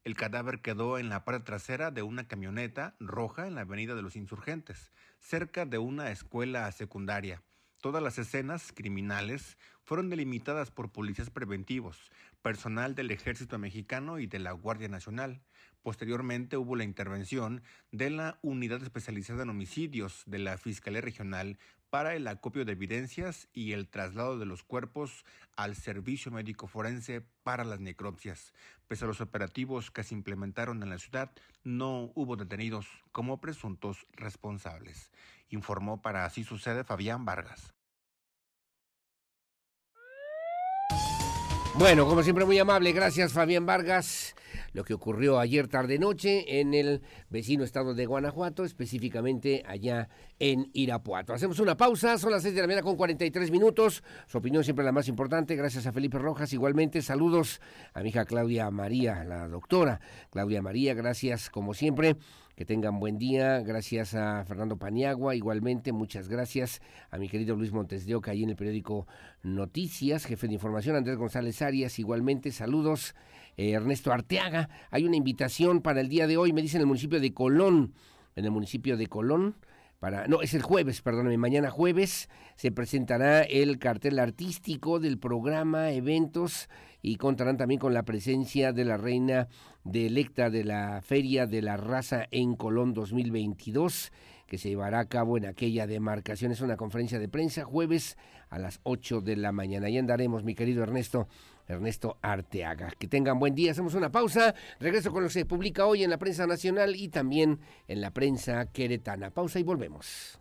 El cadáver quedó en la parte trasera de una camioneta roja en la Avenida de los Insurgentes, cerca de una escuela secundaria. Todas las escenas criminales fueron delimitadas por policías preventivos, personal del Ejército Mexicano y de la Guardia Nacional. Posteriormente hubo la intervención de la Unidad Especializada en Homicidios de la Fiscalía Regional para el acopio de evidencias y el traslado de los cuerpos al servicio médico forense para las necropsias. Pese a los operativos que se implementaron en la ciudad, no hubo detenidos como presuntos responsables, informó para Así Sucede Fabián Vargas. Bueno, como siempre muy amable, gracias Fabián Vargas lo que ocurrió ayer tarde noche en el vecino estado de Guanajuato, específicamente allá en Irapuato. Hacemos una pausa, son las 6 de la mañana con 43 minutos. Su opinión siempre la más importante. Gracias a Felipe Rojas. Igualmente, saludos a mi hija Claudia María, la doctora Claudia María. Gracias, como siempre. Que tengan buen día. Gracias a Fernando Paniagua. Igualmente, muchas gracias a mi querido Luis Montes de Oca, ahí en el periódico Noticias, jefe de información, Andrés González Arias. Igualmente, saludos eh, Ernesto Arteaga. Hay una invitación para el día de hoy, me dicen en el municipio de Colón, en el municipio de Colón. Para, no, es el jueves, perdóname, mañana jueves se presentará el cartel artístico del programa, eventos y contarán también con la presencia de la reina de electa de la Feria de la Raza en Colón 2022 que se llevará a cabo en aquella demarcación. Es una conferencia de prensa jueves a las 8 de la mañana. Ahí andaremos, mi querido Ernesto, Ernesto Arteaga. Que tengan buen día. Hacemos una pausa. Regreso con lo que se publica hoy en la prensa nacional y también en la prensa queretana. Pausa y volvemos.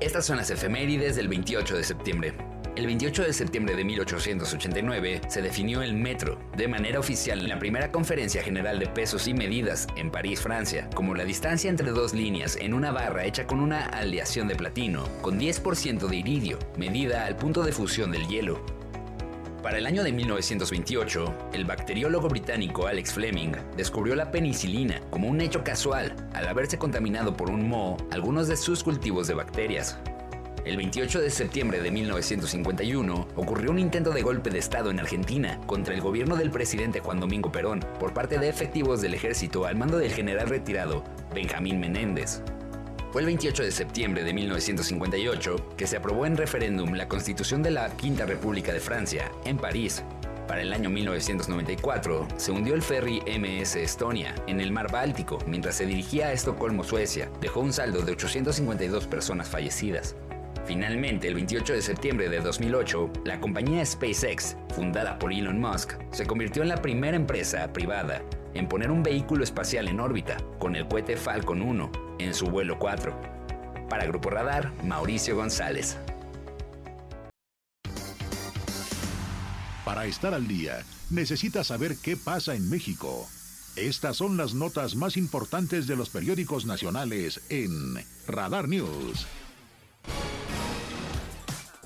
Estas son las efemérides del 28 de septiembre. El 28 de septiembre de 1889 se definió el metro de manera oficial en la primera conferencia general de pesos y medidas en París, Francia, como la distancia entre dos líneas en una barra hecha con una aleación de platino con 10% de iridio, medida al punto de fusión del hielo. Para el año de 1928, el bacteriólogo británico Alex Fleming descubrió la penicilina como un hecho casual al haberse contaminado por un moho algunos de sus cultivos de bacterias. El 28 de septiembre de 1951 ocurrió un intento de golpe de Estado en Argentina contra el gobierno del presidente Juan Domingo Perón por parte de efectivos del ejército al mando del general retirado Benjamín Menéndez. Fue el 28 de septiembre de 1958 que se aprobó en referéndum la constitución de la Quinta República de Francia, en París. Para el año 1994 se hundió el ferry MS Estonia en el mar Báltico mientras se dirigía a Estocolmo, Suecia. Dejó un saldo de 852 personas fallecidas. Finalmente, el 28 de septiembre de 2008, la compañía SpaceX, fundada por Elon Musk, se convirtió en la primera empresa privada en poner un vehículo espacial en órbita con el cohete Falcon 1 en su vuelo 4. Para Grupo Radar, Mauricio González. Para estar al día, necesitas saber qué pasa en México. Estas son las notas más importantes de los periódicos nacionales en Radar News.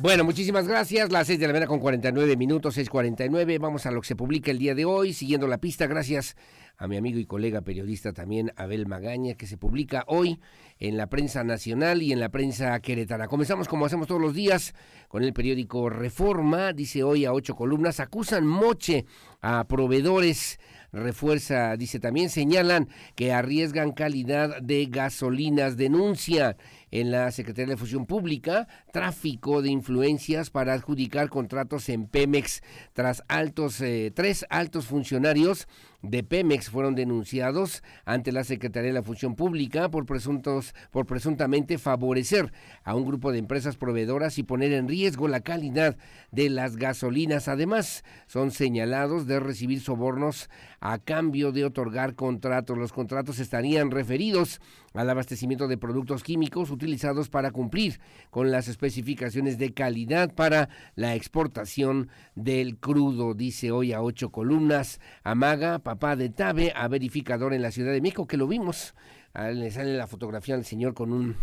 Bueno, muchísimas gracias. Las 6 de la mañana con 49 minutos, 6.49. Vamos a lo que se publica el día de hoy, siguiendo la pista. Gracias a mi amigo y colega periodista también, Abel Magaña, que se publica hoy en la prensa nacional y en la prensa queretana. Comenzamos como hacemos todos los días con el periódico Reforma. Dice hoy a ocho columnas, acusan moche a proveedores refuerza, dice también, señalan que arriesgan calidad de gasolinas, denuncia en la Secretaría de Fusión Pública, tráfico de influencias para adjudicar contratos en Pemex. Tras altos, eh, tres altos funcionarios de Pemex fueron denunciados ante la Secretaría de la Función Pública por presuntos por presuntamente favorecer a un grupo de empresas proveedoras y poner en riesgo la calidad de las gasolinas. Además, son señalados de recibir sobornos a cambio de otorgar contratos. Los contratos estarían referidos al abastecimiento de productos químicos utilizados para cumplir con las especificaciones de calidad para la exportación del crudo, dice hoy a ocho columnas. Amaga, papá de Tabe, a verificador en la Ciudad de México, que lo vimos. le sale la fotografía al señor con un,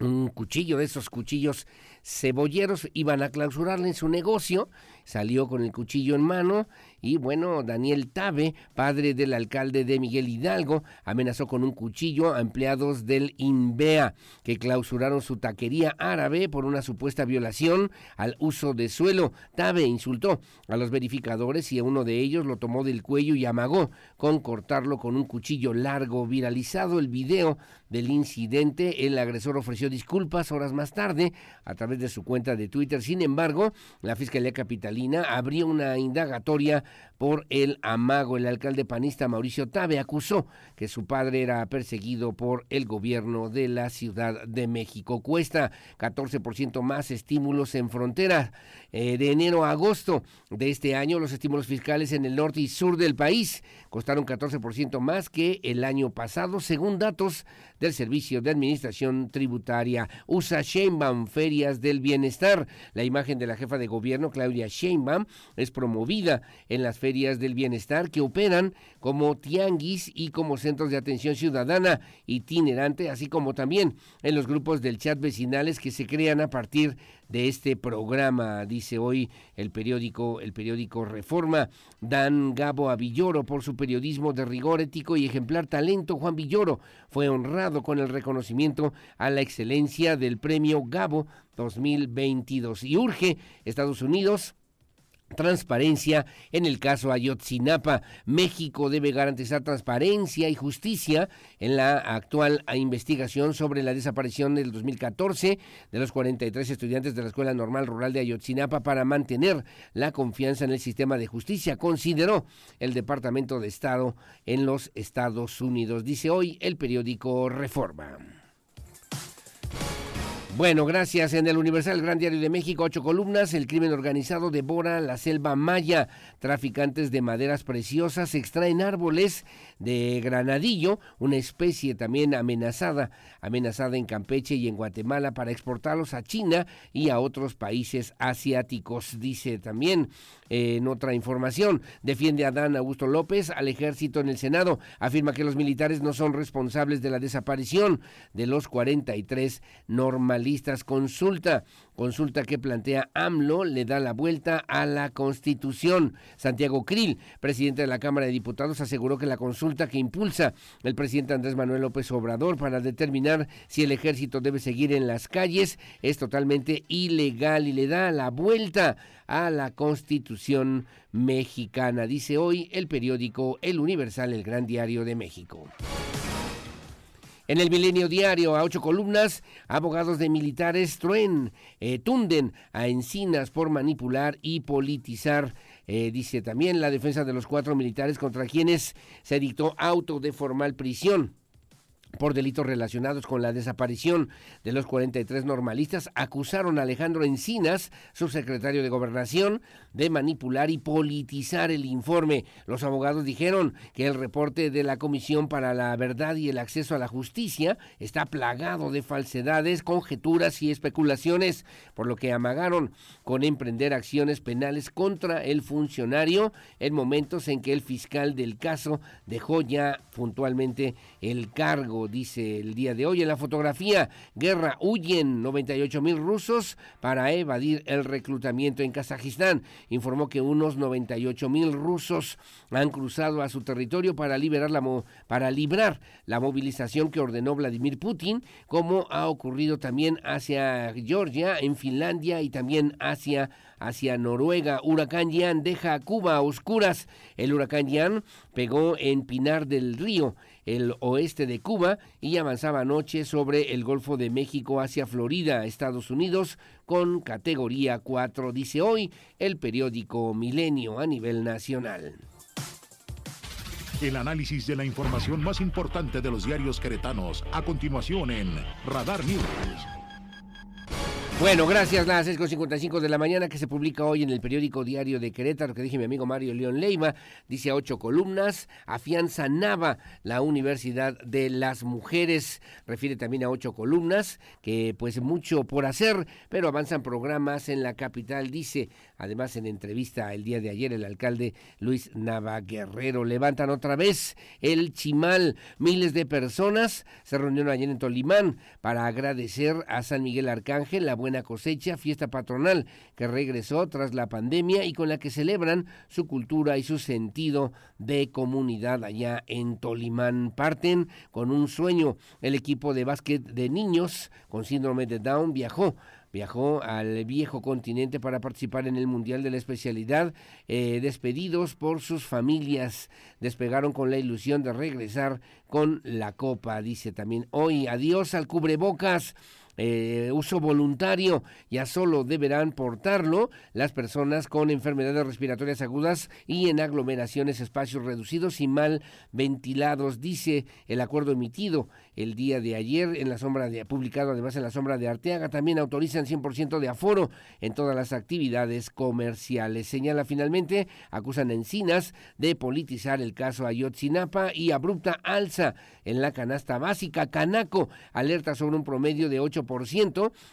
un cuchillo de esos cuchillos cebolleros. Iban a clausurarle en su negocio, salió con el cuchillo en mano y bueno, Daniel Tabe, padre del alcalde de Miguel Hidalgo, amenazó con un cuchillo a empleados del INVEA que clausuraron su taquería árabe por una supuesta violación al uso de suelo. Tabe insultó a los verificadores y a uno de ellos lo tomó del cuello y amagó con cortarlo con un cuchillo largo. Viralizado el video del incidente, el agresor ofreció disculpas horas más tarde a través de su cuenta de Twitter. Sin embargo, la Fiscalía Capitalina abrió una indagatoria por el amago. El alcalde panista Mauricio Tabe acusó que su padre era perseguido por el gobierno de la Ciudad de México. Cuesta 14% más estímulos en frontera. Eh, de enero a agosto de este año, los estímulos fiscales en el norte y sur del país costaron 14% más que el año pasado, según datos del Servicio de Administración Tributaria. USA Sheinbaum, Ferias del Bienestar. La imagen de la jefa de gobierno, Claudia Sheinbaum, es promovida en las ferias del bienestar que operan como tianguis y como centros de atención ciudadana itinerante, así como también en los grupos del chat vecinales que se crean a partir de este programa, dice hoy el periódico, el periódico Reforma. Dan Gabo a Villoro por su periodismo de rigor ético y ejemplar talento. Juan Villoro fue honrado con el reconocimiento a la excelencia del premio Gabo 2022 y urge Estados Unidos transparencia en el caso Ayotzinapa. México debe garantizar transparencia y justicia en la actual investigación sobre la desaparición del 2014 de los 43 estudiantes de la Escuela Normal Rural de Ayotzinapa para mantener la confianza en el sistema de justicia, consideró el Departamento de Estado en los Estados Unidos. Dice hoy el periódico Reforma. Bueno, gracias. En el Universal Gran Diario de México, ocho columnas. El crimen organizado devora la selva maya. Traficantes de maderas preciosas extraen árboles de granadillo, una especie también amenazada, amenazada en Campeche y en Guatemala para exportarlos a China y a otros países asiáticos. Dice también eh, en otra información, defiende a Dan Augusto López al ejército en el Senado. Afirma que los militares no son responsables de la desaparición de los 43 normalistas. Consulta Consulta que plantea AMLO le da la vuelta a la Constitución. Santiago Krill, presidente de la Cámara de Diputados, aseguró que la consulta que impulsa el presidente Andrés Manuel López Obrador para determinar si el ejército debe seguir en las calles es totalmente ilegal y le da la vuelta a la Constitución mexicana, dice hoy el periódico El Universal, el Gran Diario de México. En el Milenio Diario, a ocho columnas, abogados de militares truen, eh, tunden a Encinas por manipular y politizar. Eh, dice también la defensa de los cuatro militares contra quienes se dictó auto de formal prisión por delitos relacionados con la desaparición de los 43 normalistas, acusaron a Alejandro Encinas, subsecretario de Gobernación, de manipular y politizar el informe. Los abogados dijeron que el reporte de la Comisión para la Verdad y el Acceso a la Justicia está plagado de falsedades, conjeturas y especulaciones, por lo que amagaron con emprender acciones penales contra el funcionario en momentos en que el fiscal del caso dejó ya puntualmente el cargo dice el día de hoy. En la fotografía, guerra, huyen 98 mil rusos para evadir el reclutamiento en Kazajistán. Informó que unos 98 mil rusos han cruzado a su territorio para, liberar la para librar la movilización que ordenó Vladimir Putin, como ha ocurrido también hacia Georgia, en Finlandia y también hacia hacia Noruega. Huracán Yan deja Cuba a oscuras. El huracán Yan pegó en Pinar del Río el oeste de Cuba y avanzaba anoche sobre el Golfo de México hacia Florida, Estados Unidos, con categoría 4, dice hoy el periódico Milenio a nivel nacional. El análisis de la información más importante de los diarios queretanos, a continuación en Radar News. Bueno, gracias. Las 6.55 de la mañana que se publica hoy en el periódico Diario de Querétaro, que dije mi amigo Mario León Leima, dice a ocho columnas, afianza Nava, la Universidad de las Mujeres, refiere también a ocho columnas, que pues mucho por hacer, pero avanzan programas en la capital, dice, además en entrevista el día de ayer el alcalde Luis Nava Guerrero, levantan otra vez el chimal, miles de personas se reunieron ayer en Tolimán para agradecer a San Miguel Arcángel la buena cosecha, fiesta patronal que regresó tras la pandemia y con la que celebran su cultura y su sentido de comunidad allá en Tolimán. Parten con un sueño. El equipo de básquet de niños con síndrome de Down viajó viajó al viejo continente para participar en el Mundial de la Especialidad, eh, despedidos por sus familias, despegaron con la ilusión de regresar con la copa, dice también hoy, adiós al cubrebocas, eh, uso voluntario, ya solo deberán portarlo las personas con enfermedades respiratorias agudas y en aglomeraciones, espacios reducidos y mal ventilados, dice el acuerdo emitido el día de ayer en la sombra de publicado además en la sombra de Arteaga también autorizan 100% de aforo en todas las actividades comerciales. Señala finalmente acusan a Encinas de politizar el caso Ayotzinapa y abrupta alza en la canasta básica. Canaco alerta sobre un promedio de 8%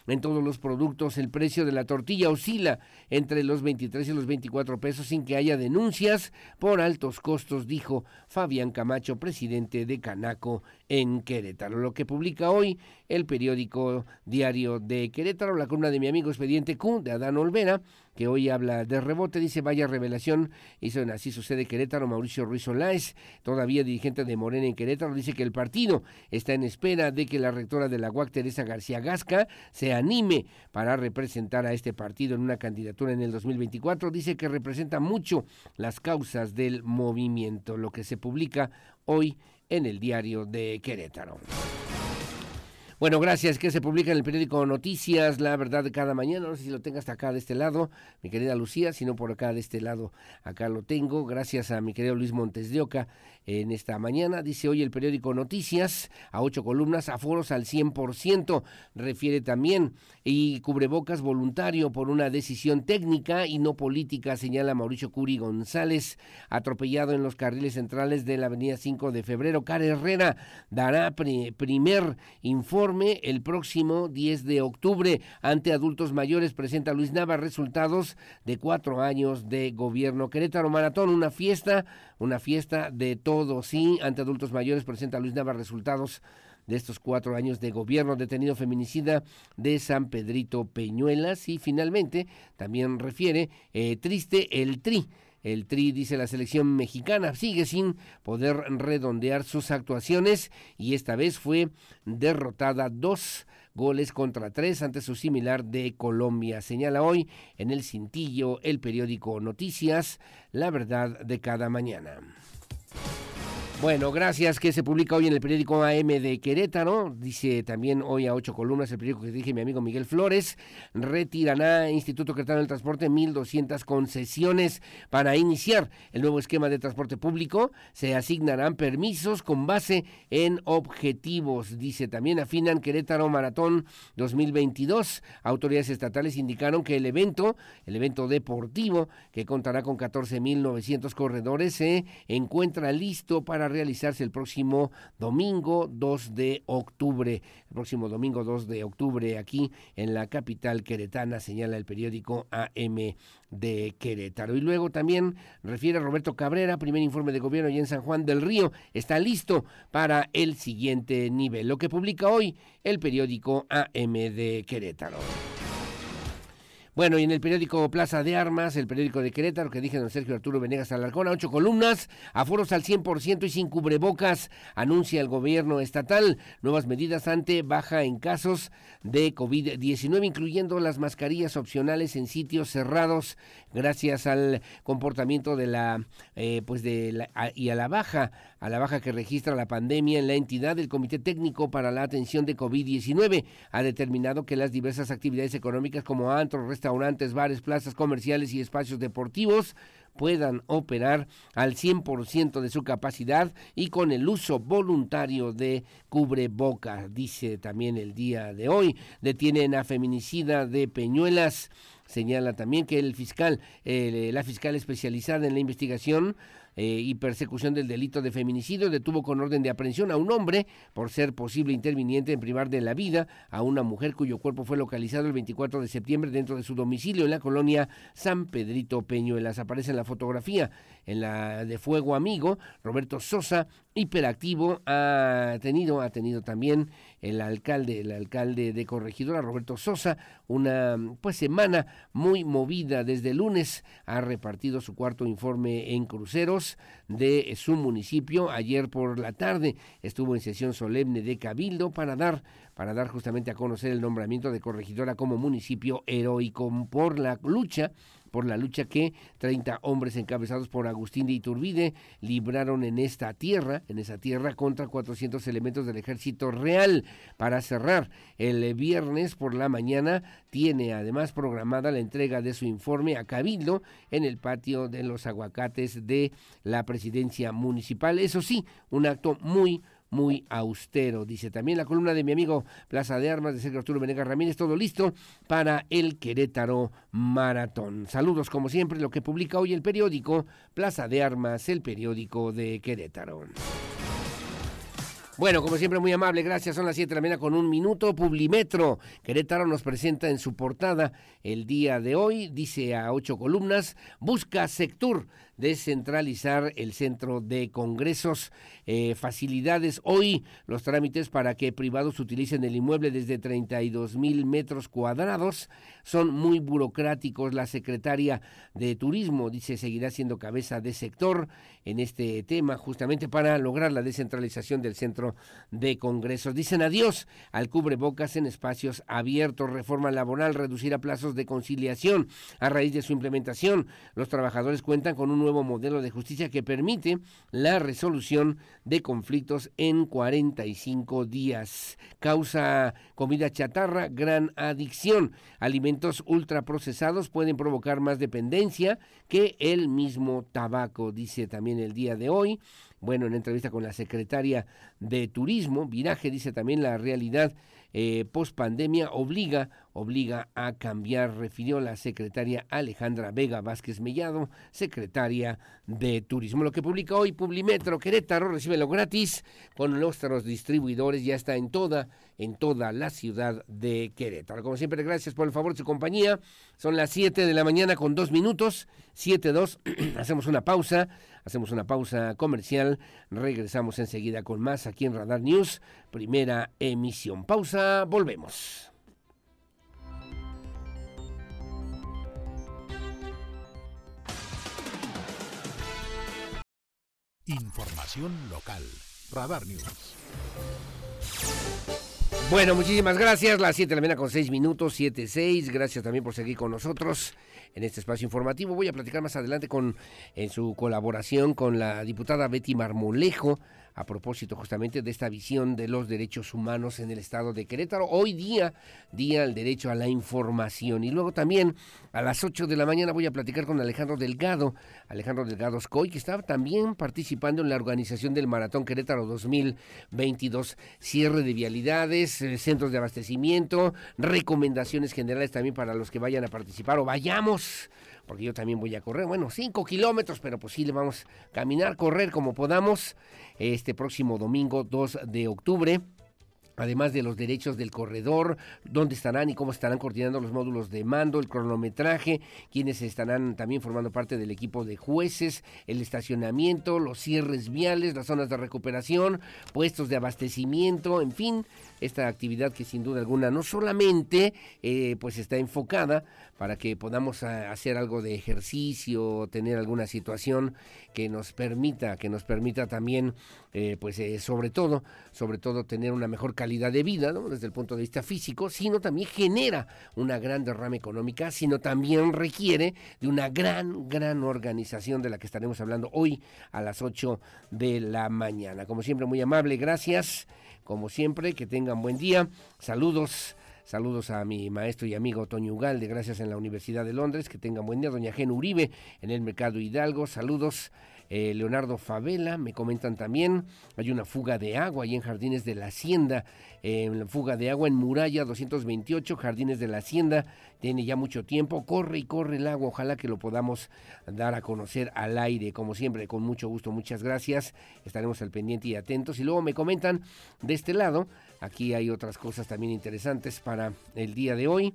en todos los productos. El precio de la tortilla oscila entre los 23 y los 24 pesos sin que haya denuncias por altos costos, dijo Fabián Camacho, presidente de Canaco en Querétaro. Lo que publica hoy el periódico Diario de Querétaro, la columna de mi amigo Expediente Q de Adán Olvera, que hoy habla de rebote, dice vaya revelación, hizo en Así sucede Querétaro, Mauricio Ruiz Oláez, todavía dirigente de Morena en Querétaro, dice que el partido está en espera de que la rectora de la UAC, Teresa García Gasca, se anime para representar a este partido en una candidatura en el 2024. Dice que representa mucho las causas del movimiento, lo que se publica hoy en el diario de Querétaro. Bueno, gracias. Que se publica en el periódico Noticias, la verdad de cada mañana. No sé si lo tenga hasta acá de este lado, mi querida Lucía, sino por acá de este lado, acá lo tengo. Gracias a mi querido Luis Montes de Oca en esta mañana. Dice hoy el periódico Noticias, a ocho columnas, aforos al 100%. Refiere también y cubrebocas voluntario por una decisión técnica y no política, señala Mauricio Curi González, atropellado en los carriles centrales de la avenida 5 de febrero. Cara Herrera dará primer informe el próximo 10 de octubre ante adultos mayores. Presenta Luis Nava resultados de cuatro años de gobierno. Querétaro Maratón, una fiesta, una fiesta de todo, sí, ante adultos mayores. Presenta Luis Nava resultados de estos cuatro años de gobierno detenido feminicida de San Pedrito Peñuelas y finalmente también refiere eh, triste el tri. El Tri, dice la selección mexicana, sigue sin poder redondear sus actuaciones y esta vez fue derrotada dos goles contra tres ante su similar de Colombia. Señala hoy en el cintillo el periódico Noticias, la verdad de cada mañana. Bueno, gracias, que se publica hoy en el periódico AM de Querétaro. Dice también hoy a ocho columnas el periódico que dije mi amigo Miguel Flores. Retirará Instituto Querétaro del Transporte 1.200 concesiones para iniciar el nuevo esquema de transporte público. Se asignarán permisos con base en objetivos. Dice también afinan Querétaro Maratón 2022. Autoridades estatales indicaron que el evento, el evento deportivo, que contará con 14.900 corredores, se encuentra listo para realizarse el próximo domingo 2 de octubre. El próximo domingo 2 de octubre aquí en la capital queretana, señala el periódico AM de Querétaro. Y luego también refiere Roberto Cabrera, primer informe de gobierno y en San Juan del Río, está listo para el siguiente nivel, lo que publica hoy el periódico AM de Querétaro. Bueno, y en el periódico Plaza de Armas, el periódico de Querétaro, que dije don Sergio Arturo Venegas Alarcón, a ocho columnas, aforos al 100% y sin cubrebocas, anuncia el gobierno estatal nuevas medidas ante baja en casos de COVID-19, incluyendo las mascarillas opcionales en sitios cerrados, gracias al comportamiento de la, eh, pues de la, y a la baja a la baja que registra la pandemia en la entidad, el Comité Técnico para la Atención de COVID-19 ha determinado que las diversas actividades económicas como antros, restaurantes, bares, plazas comerciales y espacios deportivos puedan operar al 100% de su capacidad y con el uso voluntario de cubreboca, dice también el día de hoy. Detienen a feminicida de Peñuelas. Señala también que el fiscal, la fiscal especializada en la investigación eh, y persecución del delito de feminicidio detuvo con orden de aprehensión a un hombre por ser posible interviniente en privar de la vida a una mujer cuyo cuerpo fue localizado el 24 de septiembre dentro de su domicilio en la colonia San Pedrito Peñuelas. Aparece en la fotografía en la de Fuego Amigo, Roberto Sosa, hiperactivo, ha tenido, ha tenido también el alcalde, el alcalde de Corregidora, Roberto Sosa, una pues semana muy movida desde lunes, ha repartido su cuarto informe en cruceros de su municipio. Ayer por la tarde estuvo en sesión solemne de Cabildo para dar para dar justamente a conocer el nombramiento de Corregidora como municipio heroico por la lucha por la lucha que 30 hombres encabezados por Agustín de Iturbide libraron en esta tierra, en esa tierra contra 400 elementos del ejército real. Para cerrar, el viernes por la mañana tiene además programada la entrega de su informe a Cabildo en el patio de los aguacates de la presidencia municipal. Eso sí, un acto muy muy austero. Dice también la columna de mi amigo Plaza de Armas de Sergio Arturo Venegas Ramírez, todo listo para el Querétaro Maratón. Saludos como siempre, lo que publica hoy el periódico Plaza de Armas, el periódico de Querétaro. Bueno, como siempre, muy amable, gracias. Son las 7 de la mañana con un minuto. Publimetro Querétaro nos presenta en su portada el día de hoy, dice a ocho columnas, busca sector descentralizar el centro de congresos, eh, facilidades. Hoy los trámites para que privados utilicen el inmueble desde 32 mil metros cuadrados son muy burocráticos. La secretaria de Turismo dice seguirá siendo cabeza de sector en este tema justamente para lograr la descentralización del centro de congresos. Dicen adiós al cubrebocas en espacios abiertos, reforma laboral, reducirá plazos de conciliación. A raíz de su implementación, los trabajadores cuentan con un nuevo modelo de justicia que permite la resolución de conflictos en 45 días. Causa comida chatarra, gran adicción. Alimentos ultraprocesados pueden provocar más dependencia que el mismo tabaco, dice también el día de hoy. Bueno, en entrevista con la secretaria de Turismo, Viraje dice también la realidad eh, post pandemia obliga, obliga a cambiar, refirió la secretaria Alejandra Vega Vázquez Mellado, secretaria de Turismo. Lo que publica hoy Publimetro Querétaro, lo gratis con nuestros distribuidores, ya está en toda, en toda la ciudad de Querétaro. Como siempre, gracias por el favor de su compañía. Son las 7 de la mañana con dos minutos, 7-2, hacemos una pausa. Hacemos una pausa comercial, regresamos enseguida con más aquí en Radar News, primera emisión. Pausa, volvemos. Información local. Radar News. Bueno, muchísimas gracias. Las 7 de la mañana con 6 minutos, 7-6. Gracias también por seguir con nosotros en este espacio informativo. Voy a platicar más adelante con en su colaboración con la diputada Betty Marmolejo a propósito justamente de esta visión de los derechos humanos en el estado de Querétaro. Hoy día, día del derecho a la información. Y luego también a las 8 de la mañana voy a platicar con Alejandro Delgado, Alejandro Delgado Scoy, que estaba también participando en la organización del Maratón Querétaro 2022. Cierre de vialidades, eh, centros de abastecimiento, recomendaciones generales también para los que vayan a participar o vayamos porque yo también voy a correr, bueno, 5 kilómetros, pero pues sí le vamos a caminar, correr como podamos este próximo domingo 2 de octubre. Además de los derechos del corredor, dónde estarán y cómo estarán coordinando los módulos de mando, el cronometraje, quienes estarán también formando parte del equipo de jueces, el estacionamiento, los cierres viales, las zonas de recuperación, puestos de abastecimiento, en fin, esta actividad que sin duda alguna no solamente eh, pues está enfocada para que podamos ah, hacer algo de ejercicio, tener alguna situación que nos permita, que nos permita también, eh, pues eh, sobre todo, sobre todo tener una mejor calidad de vida, ¿no? desde el punto de vista físico, sino también genera una gran derrama económica, sino también requiere de una gran, gran organización de la que estaremos hablando hoy a las 8 de la mañana. Como siempre, muy amable, gracias. Como siempre, que tengan buen día. Saludos Saludos a mi maestro y amigo Toño Ugalde, gracias en la Universidad de Londres. Que tengan buen día. Doña Gen Uribe en el Mercado Hidalgo. Saludos. Eh, Leonardo Favela, me comentan también, hay una fuga de agua ahí en Jardines de la Hacienda, eh, fuga de agua en Muralla 228, Jardines de la Hacienda, tiene ya mucho tiempo, corre y corre el agua, ojalá que lo podamos dar a conocer al aire, como siempre, con mucho gusto, muchas gracias, estaremos al pendiente y atentos. Y luego me comentan de este lado, aquí hay otras cosas también interesantes para el día de hoy,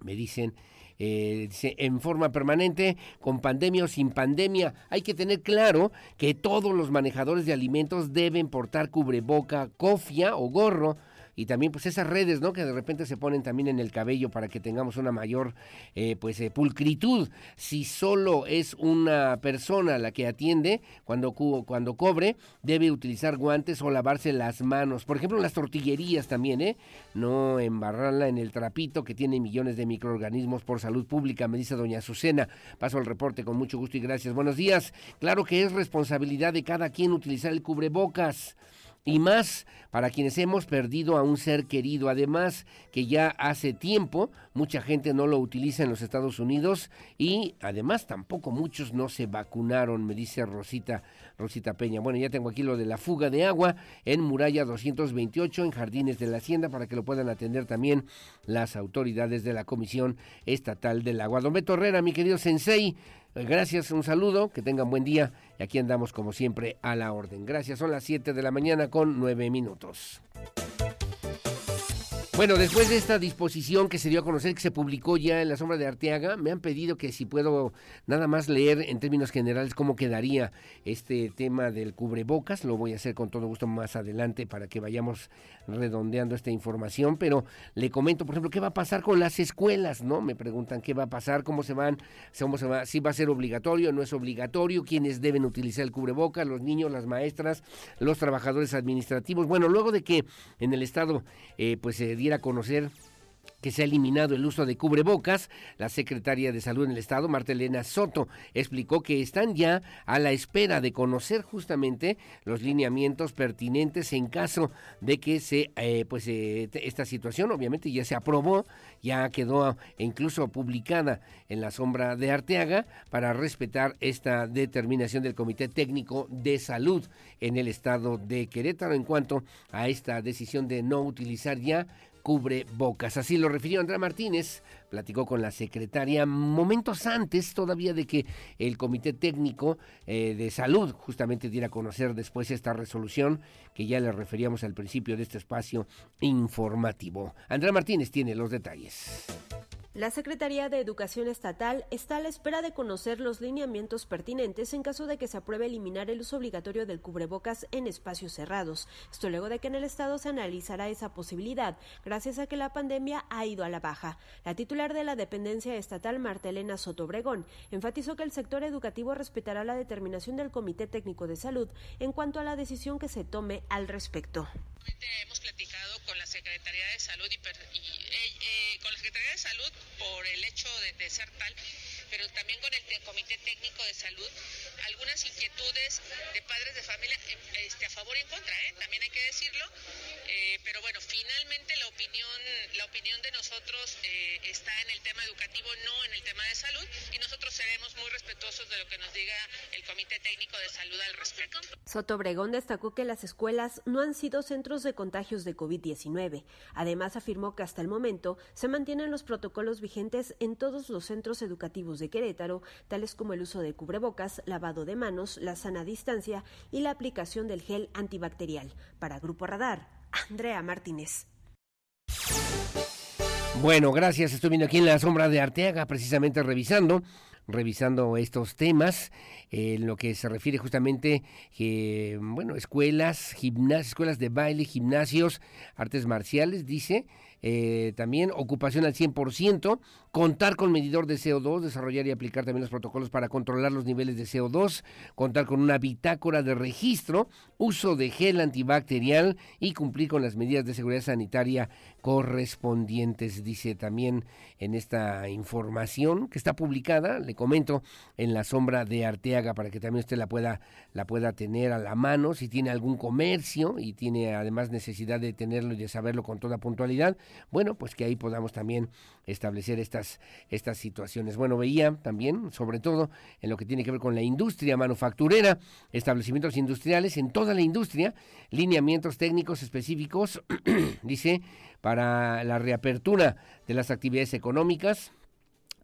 me dicen... Eh, en forma permanente, con pandemia o sin pandemia. Hay que tener claro que todos los manejadores de alimentos deben portar cubreboca, cofia o gorro y también pues esas redes, ¿no? Que de repente se ponen también en el cabello para que tengamos una mayor eh, pues eh, pulcritud. Si solo es una persona la que atiende cuando, cuando cobre, debe utilizar guantes o lavarse las manos. Por ejemplo, las tortillerías también, ¿eh? No embarrarla en el trapito que tiene millones de microorganismos por salud pública, me dice doña Azucena. Paso al reporte con mucho gusto y gracias. Buenos días. Claro que es responsabilidad de cada quien utilizar el cubrebocas y más para quienes hemos perdido a un ser querido. Además, que ya hace tiempo mucha gente no lo utiliza en los Estados Unidos y además tampoco muchos no se vacunaron, me dice Rosita, Rosita Peña. Bueno, ya tengo aquí lo de la fuga de agua en Muralla 228 en Jardines de la Hacienda para que lo puedan atender también las autoridades de la Comisión Estatal del Agua. Don Beto Herrera, mi querido Sensei, Gracias, un saludo, que tengan buen día y aquí andamos como siempre a la orden. Gracias, son las 7 de la mañana con 9 minutos. Bueno, después de esta disposición que se dio a conocer, que se publicó ya en la sombra de Arteaga, me han pedido que si puedo nada más leer en términos generales cómo quedaría este tema del cubrebocas. Lo voy a hacer con todo gusto más adelante para que vayamos redondeando esta información. Pero le comento, por ejemplo, qué va a pasar con las escuelas, ¿no? Me preguntan qué va a pasar, cómo se van, cómo se va, si va a ser obligatorio, no es obligatorio, quiénes deben utilizar el cubrebocas, los niños, las maestras, los trabajadores administrativos. Bueno, luego de que en el Estado, eh, pues se a conocer que se ha eliminado el uso de cubrebocas. La secretaria de Salud en el Estado, Marta Elena Soto, explicó que están ya a la espera de conocer justamente los lineamientos pertinentes en caso de que se, eh, pues, eh, esta situación obviamente ya se aprobó, ya quedó incluso publicada en la sombra de Arteaga para respetar esta determinación del Comité Técnico de Salud en el Estado de Querétaro en cuanto a esta decisión de no utilizar ya cubre bocas. Así lo refirió Andrea Martínez, platicó con la secretaria momentos antes todavía de que el Comité Técnico eh, de Salud justamente diera a conocer después esta resolución que ya le referíamos al principio de este espacio informativo. Andrea Martínez tiene los detalles. La Secretaría de Educación Estatal está a la espera de conocer los lineamientos pertinentes en caso de que se apruebe eliminar el uso obligatorio del cubrebocas en espacios cerrados. Esto luego de que en el Estado se analizará esa posibilidad, gracias a que la pandemia ha ido a la baja. La titular de la dependencia estatal, Marta Elena Soto Obregón, enfatizó que el sector educativo respetará la determinación del Comité Técnico de Salud en cuanto a la decisión que se tome al respecto. Hemos platicado con la Secretaría de Salud y, y eh, eh, con la Secretaría de Salud por el hecho de, ser tal pero también con el Comité Técnico de Salud, algunas inquietudes de padres de familia este, a favor y en contra, ¿eh? también hay que decirlo, eh, pero bueno, finalmente la opinión, la opinión de nosotros eh, está en el tema educativo, no en el tema de salud, y nosotros seremos muy respetuosos de lo que nos diga el Comité Técnico de Salud al respecto. Soto Obregón destacó que las escuelas no han sido centros de contagios de COVID-19. Además, afirmó que hasta el momento se mantienen los protocolos vigentes en todos los centros educativos de Querétaro, tales como el uso de cubrebocas, lavado de manos, la sana distancia y la aplicación del gel antibacterial. Para Grupo Radar, Andrea Martínez. Bueno, gracias. Estoy viendo aquí en la sombra de Arteaga, precisamente revisando revisando estos temas en lo que se refiere justamente que bueno escuelas gimnasios escuelas de baile gimnasios artes marciales dice eh, también ocupación al 100%, contar con medidor de CO2, desarrollar y aplicar también los protocolos para controlar los niveles de CO2, contar con una bitácora de registro, uso de gel antibacterial y cumplir con las medidas de seguridad sanitaria correspondientes, dice también en esta información que está publicada, le comento, en la sombra de Arteaga para que también usted la pueda, la pueda tener a la mano si tiene algún comercio y tiene además necesidad de tenerlo y de saberlo con toda puntualidad bueno, pues que ahí podamos también establecer estas, estas situaciones. Bueno, veía también, sobre todo en lo que tiene que ver con la industria manufacturera, establecimientos industriales, en toda la industria, lineamientos técnicos específicos, dice, para la reapertura de las actividades económicas,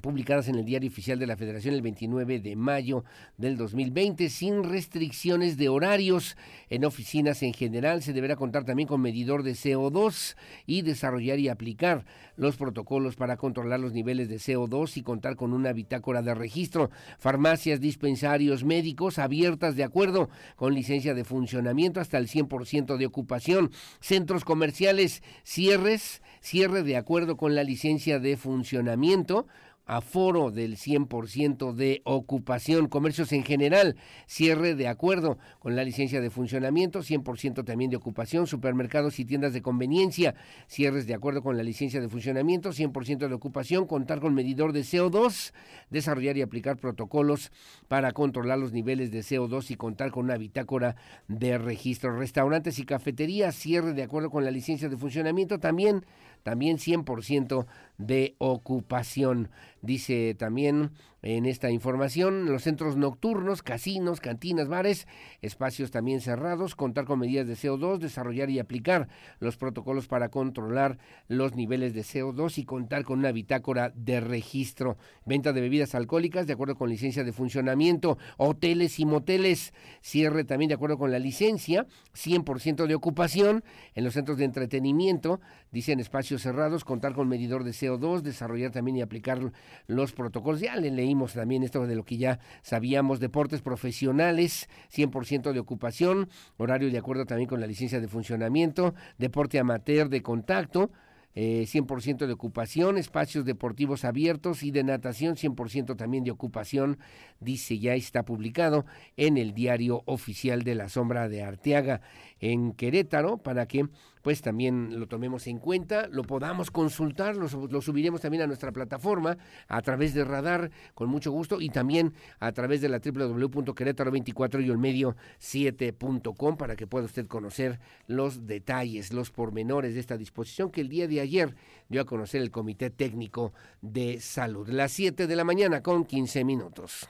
publicadas en el Diario Oficial de la Federación el 29 de mayo del 2020, sin restricciones de horarios en oficinas en general. Se deberá contar también con medidor de CO2 y desarrollar y aplicar los protocolos para controlar los niveles de CO2 y contar con una bitácora de registro. Farmacias, dispensarios, médicos abiertas de acuerdo con licencia de funcionamiento hasta el 100% de ocupación. Centros comerciales, cierres, cierre de acuerdo con la licencia de funcionamiento aforo del 100% de ocupación, comercios en general, cierre de acuerdo con la licencia de funcionamiento, 100% también de ocupación, supermercados y tiendas de conveniencia, cierres de acuerdo con la licencia de funcionamiento, 100% de ocupación, contar con medidor de CO2, desarrollar y aplicar protocolos para controlar los niveles de CO2 y contar con una bitácora de registro, restaurantes y cafeterías, cierre de acuerdo con la licencia de funcionamiento, también también 100% de ocupación. Dice también en esta información los centros nocturnos, casinos, cantinas, bares, espacios también cerrados, contar con medidas de CO2, desarrollar y aplicar los protocolos para controlar los niveles de CO2 y contar con una bitácora de registro. Venta de bebidas alcohólicas de acuerdo con licencia de funcionamiento, hoteles y moteles, cierre también de acuerdo con la licencia, 100% de ocupación en los centros de entretenimiento, dicen espacios cerrados, contar con medidor de CO2, desarrollar también y aplicar los protocolos. Ya le también esto de lo que ya sabíamos, deportes profesionales, 100% de ocupación, horario de acuerdo también con la licencia de funcionamiento, deporte amateur de contacto, eh, 100% de ocupación, espacios deportivos abiertos y de natación 100% también de ocupación, dice ya está publicado en el diario oficial de la sombra de Arteaga en Querétaro para que pues también lo tomemos en cuenta, lo podamos consultar, lo, subiremos también a nuestra plataforma a través de Radar con mucho gusto y también a través de la www.querétaro24 y el medio 7.com para que pueda usted conocer los detalles, los pormenores de esta disposición que el día de ayer dio a conocer el Comité Técnico de Salud. Las 7 de la mañana con 15 minutos.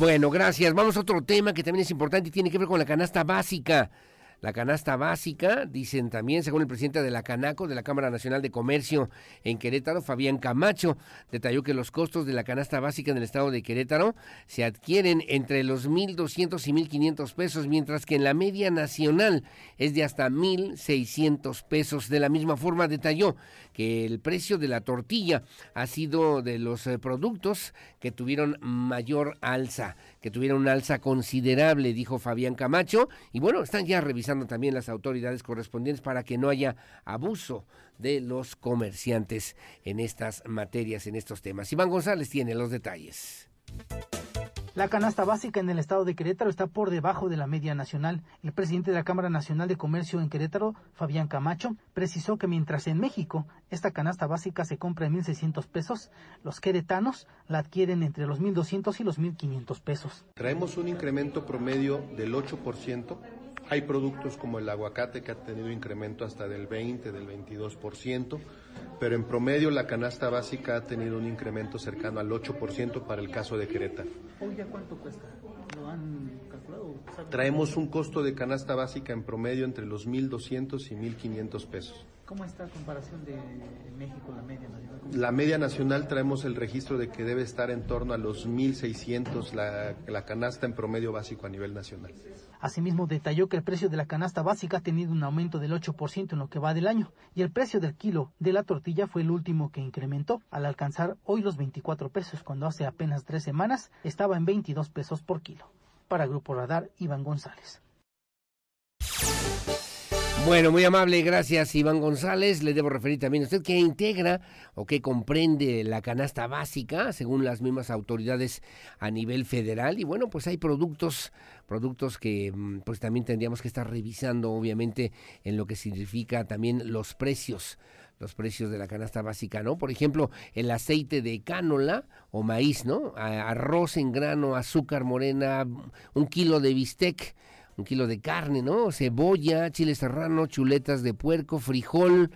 Bueno, gracias. Vamos a otro tema que también es importante y tiene que ver con la canasta básica. La canasta básica, dicen también, según el presidente de la Canaco, de la Cámara Nacional de Comercio en Querétaro, Fabián Camacho, detalló que los costos de la canasta básica en el estado de Querétaro se adquieren entre los 1.200 y 1.500 pesos, mientras que en la media nacional es de hasta 1.600 pesos. De la misma forma, detalló que el precio de la tortilla ha sido de los eh, productos que tuvieron mayor alza, que tuvieron una alza considerable, dijo Fabián Camacho, y bueno, están ya revisando también las autoridades correspondientes para que no haya abuso de los comerciantes en estas materias, en estos temas. Iván González tiene los detalles. La canasta básica en el estado de Querétaro está por debajo de la media nacional. El presidente de la Cámara Nacional de Comercio en Querétaro, Fabián Camacho, precisó que mientras en México esta canasta básica se compra en 1.600 pesos, los queretanos la adquieren entre los 1.200 y los 1.500 pesos. Traemos un incremento promedio del 8% hay productos como el aguacate que ha tenido incremento hasta del 20, del 22%, pero en promedio la canasta básica ha tenido un incremento cercano al 8% para el caso de Querétaro. ¿Hoy ya cuánto cuesta? ¿Lo han calculado? Traemos un costo de canasta básica en promedio entre los 1.200 y 1.500 pesos. ¿Cómo está la comparación de México, la media nacional? La media nacional traemos el registro de que debe estar en torno a los 1.600 la, la canasta en promedio básico a nivel nacional. Asimismo, detalló que el precio de la canasta básica ha tenido un aumento del 8% en lo que va del año y el precio del kilo de la tortilla fue el último que incrementó al alcanzar hoy los 24 pesos, cuando hace apenas tres semanas estaba en 22 pesos por kilo. Para Grupo Radar, Iván González. Bueno, muy amable, gracias Iván González. Le debo referir también a usted que integra o que comprende la canasta básica, según las mismas autoridades a nivel federal. Y bueno, pues hay productos, productos que mm, pues también tendríamos que estar revisando, obviamente, en lo que significa también los precios los precios de la canasta básica, ¿no? Por ejemplo, el aceite de cánola o maíz, ¿no? Arroz en grano, azúcar morena, un kilo de bistec, un kilo de carne, ¿no? Cebolla, chile serrano, chuletas de puerco, frijol,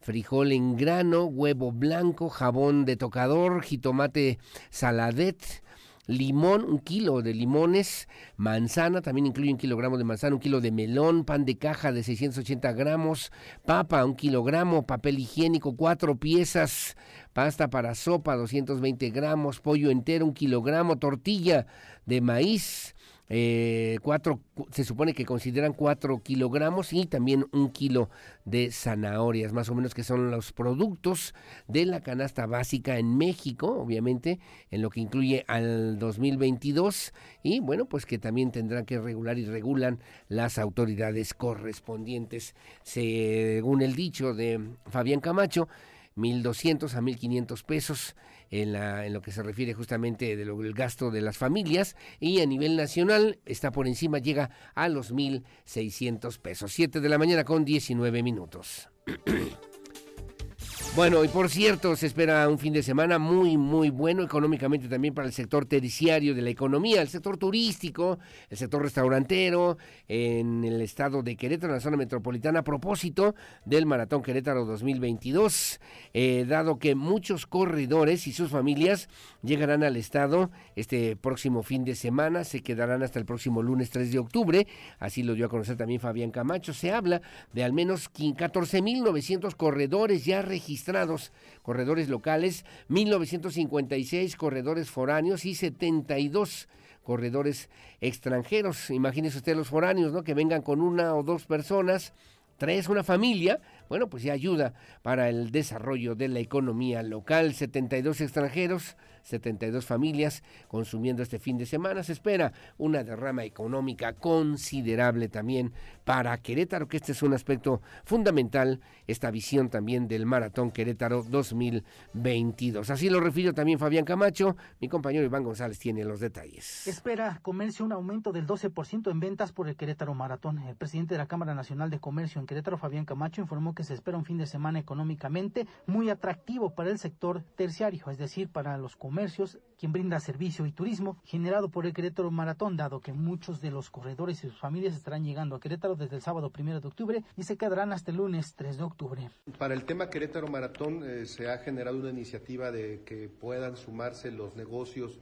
frijol en grano, huevo blanco, jabón de tocador, jitomate saladet, limón, un kilo de limones, manzana, también incluye un kilogramo de manzana, un kilo de melón, pan de caja de 680 gramos, papa, un kilogramo, papel higiénico, cuatro piezas, pasta para sopa, 220 gramos, pollo entero, un kilogramo, tortilla de maíz, eh, cuatro, se supone que consideran cuatro kilogramos y también un kilo de zanahorias, más o menos que son los productos de la canasta básica en México, obviamente, en lo que incluye al 2022 y bueno, pues que también tendrán que regular y regulan las autoridades correspondientes, según el dicho de Fabián Camacho. 1.200 a 1.500 pesos en, la, en lo que se refiere justamente del gasto de las familias y a nivel nacional está por encima, llega a los 1.600 pesos. 7 de la mañana con 19 minutos. Bueno, y por cierto, se espera un fin de semana muy, muy bueno económicamente también para el sector terciario de la economía, el sector turístico, el sector restaurantero, en el estado de Querétaro, en la zona metropolitana, a propósito del Maratón Querétaro 2022, eh, dado que muchos corredores y sus familias llegarán al estado este próximo fin de semana, se quedarán hasta el próximo lunes 3 de octubre, así lo dio a conocer también Fabián Camacho, se habla de al menos 14.900 corredores ya registrados corredores locales, 1956 corredores foráneos y 72 corredores extranjeros. Imagínese usted los foráneos, ¿no? Que vengan con una o dos personas, tres, una familia, bueno, pues ya ayuda para el desarrollo de la economía local. 72 extranjeros 72 familias consumiendo este fin de semana. Se espera una derrama económica considerable también para Querétaro, que este es un aspecto fundamental, esta visión también del Maratón Querétaro 2022. Así lo refirió también Fabián Camacho. Mi compañero Iván González tiene los detalles. Espera comercio un aumento del 12% en ventas por el Querétaro Maratón. El presidente de la Cámara Nacional de Comercio en Querétaro, Fabián Camacho, informó que se espera un fin de semana económicamente muy atractivo para el sector terciario, es decir, para los comercios comercios, quien brinda servicio y turismo generado por el Querétaro Maratón, dado que muchos de los corredores y sus familias estarán llegando a Querétaro desde el sábado primero de octubre y se quedarán hasta el lunes 3 de octubre. Para el tema Querétaro Maratón eh, se ha generado una iniciativa de que puedan sumarse los negocios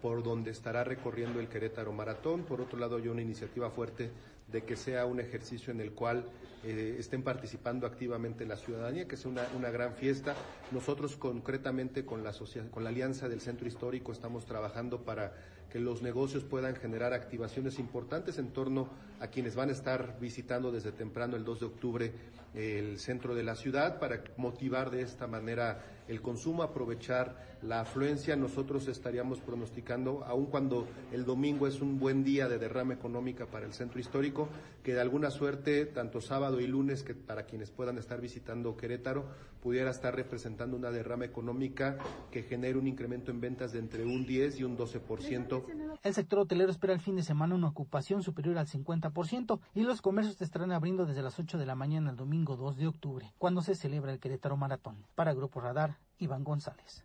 por donde estará recorriendo el Querétaro Maratón. Por otro lado, hay una iniciativa fuerte de que sea un ejercicio en el cual eh, estén participando activamente la ciudadanía, que sea una, una gran fiesta. Nosotros concretamente con la, con la Alianza del Centro Histórico estamos trabajando para que los negocios puedan generar activaciones importantes en torno a quienes van a estar visitando desde temprano el 2 de octubre el centro de la ciudad para motivar de esta manera el consumo, aprovechar la afluencia. Nosotros estaríamos pronosticando, aun cuando el domingo es un buen día de derrama económica para el centro histórico, que de alguna suerte, tanto sábado y lunes, que para quienes puedan estar visitando Querétaro, pudiera estar representando una derrama económica que genere un incremento en ventas de entre un 10 y un 12%. El sector hotelero espera el fin de semana una ocupación superior al 50% y los comercios estarán abriendo desde las 8 de la mañana el domingo 2 de octubre, cuando se celebra el Querétaro Maratón. Para Grupo Radar, Iván González.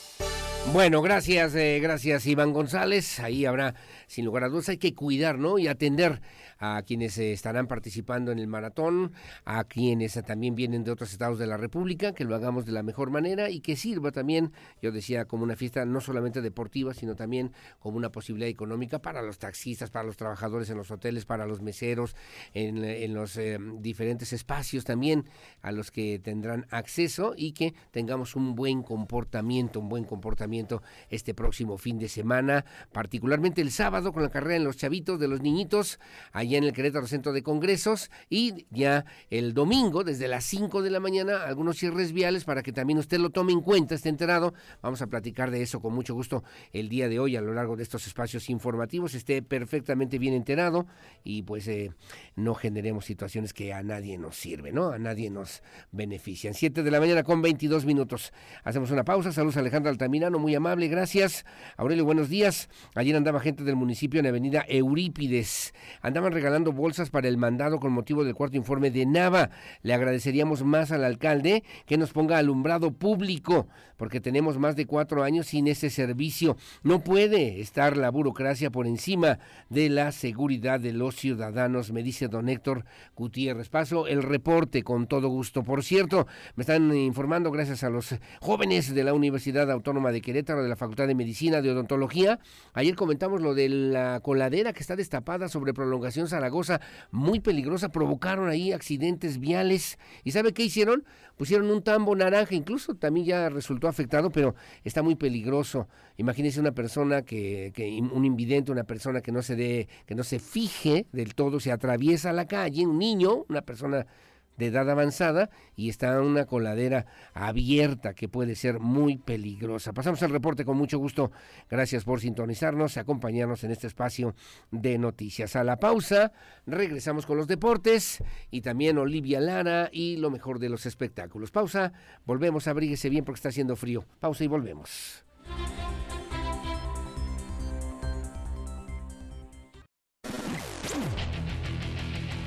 Bueno, gracias, eh, gracias Iván González. Ahí habrá, sin lugar a dudas, hay que cuidar, ¿no? Y atender a quienes eh, estarán participando en el maratón, a quienes eh, también vienen de otros estados de la República, que lo hagamos de la mejor manera y que sirva también, yo decía, como una fiesta no solamente deportiva, sino también como una posibilidad económica para los taxistas, para los trabajadores en los hoteles, para los meseros, en, en los diferentes espacios también a los que tendrán acceso y que tengamos un buen comportamiento, un buen comportamiento este próximo fin de semana, particularmente el sábado con la carrera en los chavitos de los niñitos, allá en el Querétaro Centro de Congresos, y ya el domingo, desde las 5 de la mañana, algunos cierres viales para que también usted lo tome en cuenta, esté enterado. Vamos a platicar de eso con mucho gusto el día de hoy a lo largo de estos espacios informativos, esté perfectamente bien enterado y pues eh, no generemos situaciones que a nadie nos sirven, ¿no? A nadie nos benefician. 7 de la mañana con 22 minutos. Hacemos una pausa. Saludos a Alejandro Altamirano muy amable, gracias. Aurelio, buenos días. Ayer andaba gente del municipio en Avenida Eurípides. Andaban regalando bolsas para el mandado con motivo del cuarto informe de Nava. Le agradeceríamos más al alcalde que nos ponga alumbrado público, porque tenemos más de cuatro años sin ese servicio. No puede estar la burocracia por encima de la seguridad de los ciudadanos, me dice don Héctor Gutiérrez. Paso el reporte con todo gusto. Por cierto, me están informando gracias a los jóvenes de la Universidad Autónoma de Querétaro, de la Facultad de Medicina, de Odontología. Ayer comentamos lo de la coladera que está destapada sobre prolongación Zaragoza, muy peligrosa, provocaron ahí accidentes viales. ¿Y sabe qué hicieron? Pusieron un tambo naranja, incluso también ya resultó afectado, pero está muy peligroso. Imagínese una persona que, que un invidente, una persona que no se dé, que no se fije del todo, se atraviesa la calle, un niño, una persona de edad avanzada y está una coladera abierta que puede ser muy peligrosa. Pasamos al reporte con mucho gusto. Gracias por sintonizarnos, acompañarnos en este espacio de noticias. A la pausa, regresamos con los deportes y también Olivia Lara y lo mejor de los espectáculos. Pausa, volvemos, abríguese bien porque está haciendo frío. Pausa y volvemos.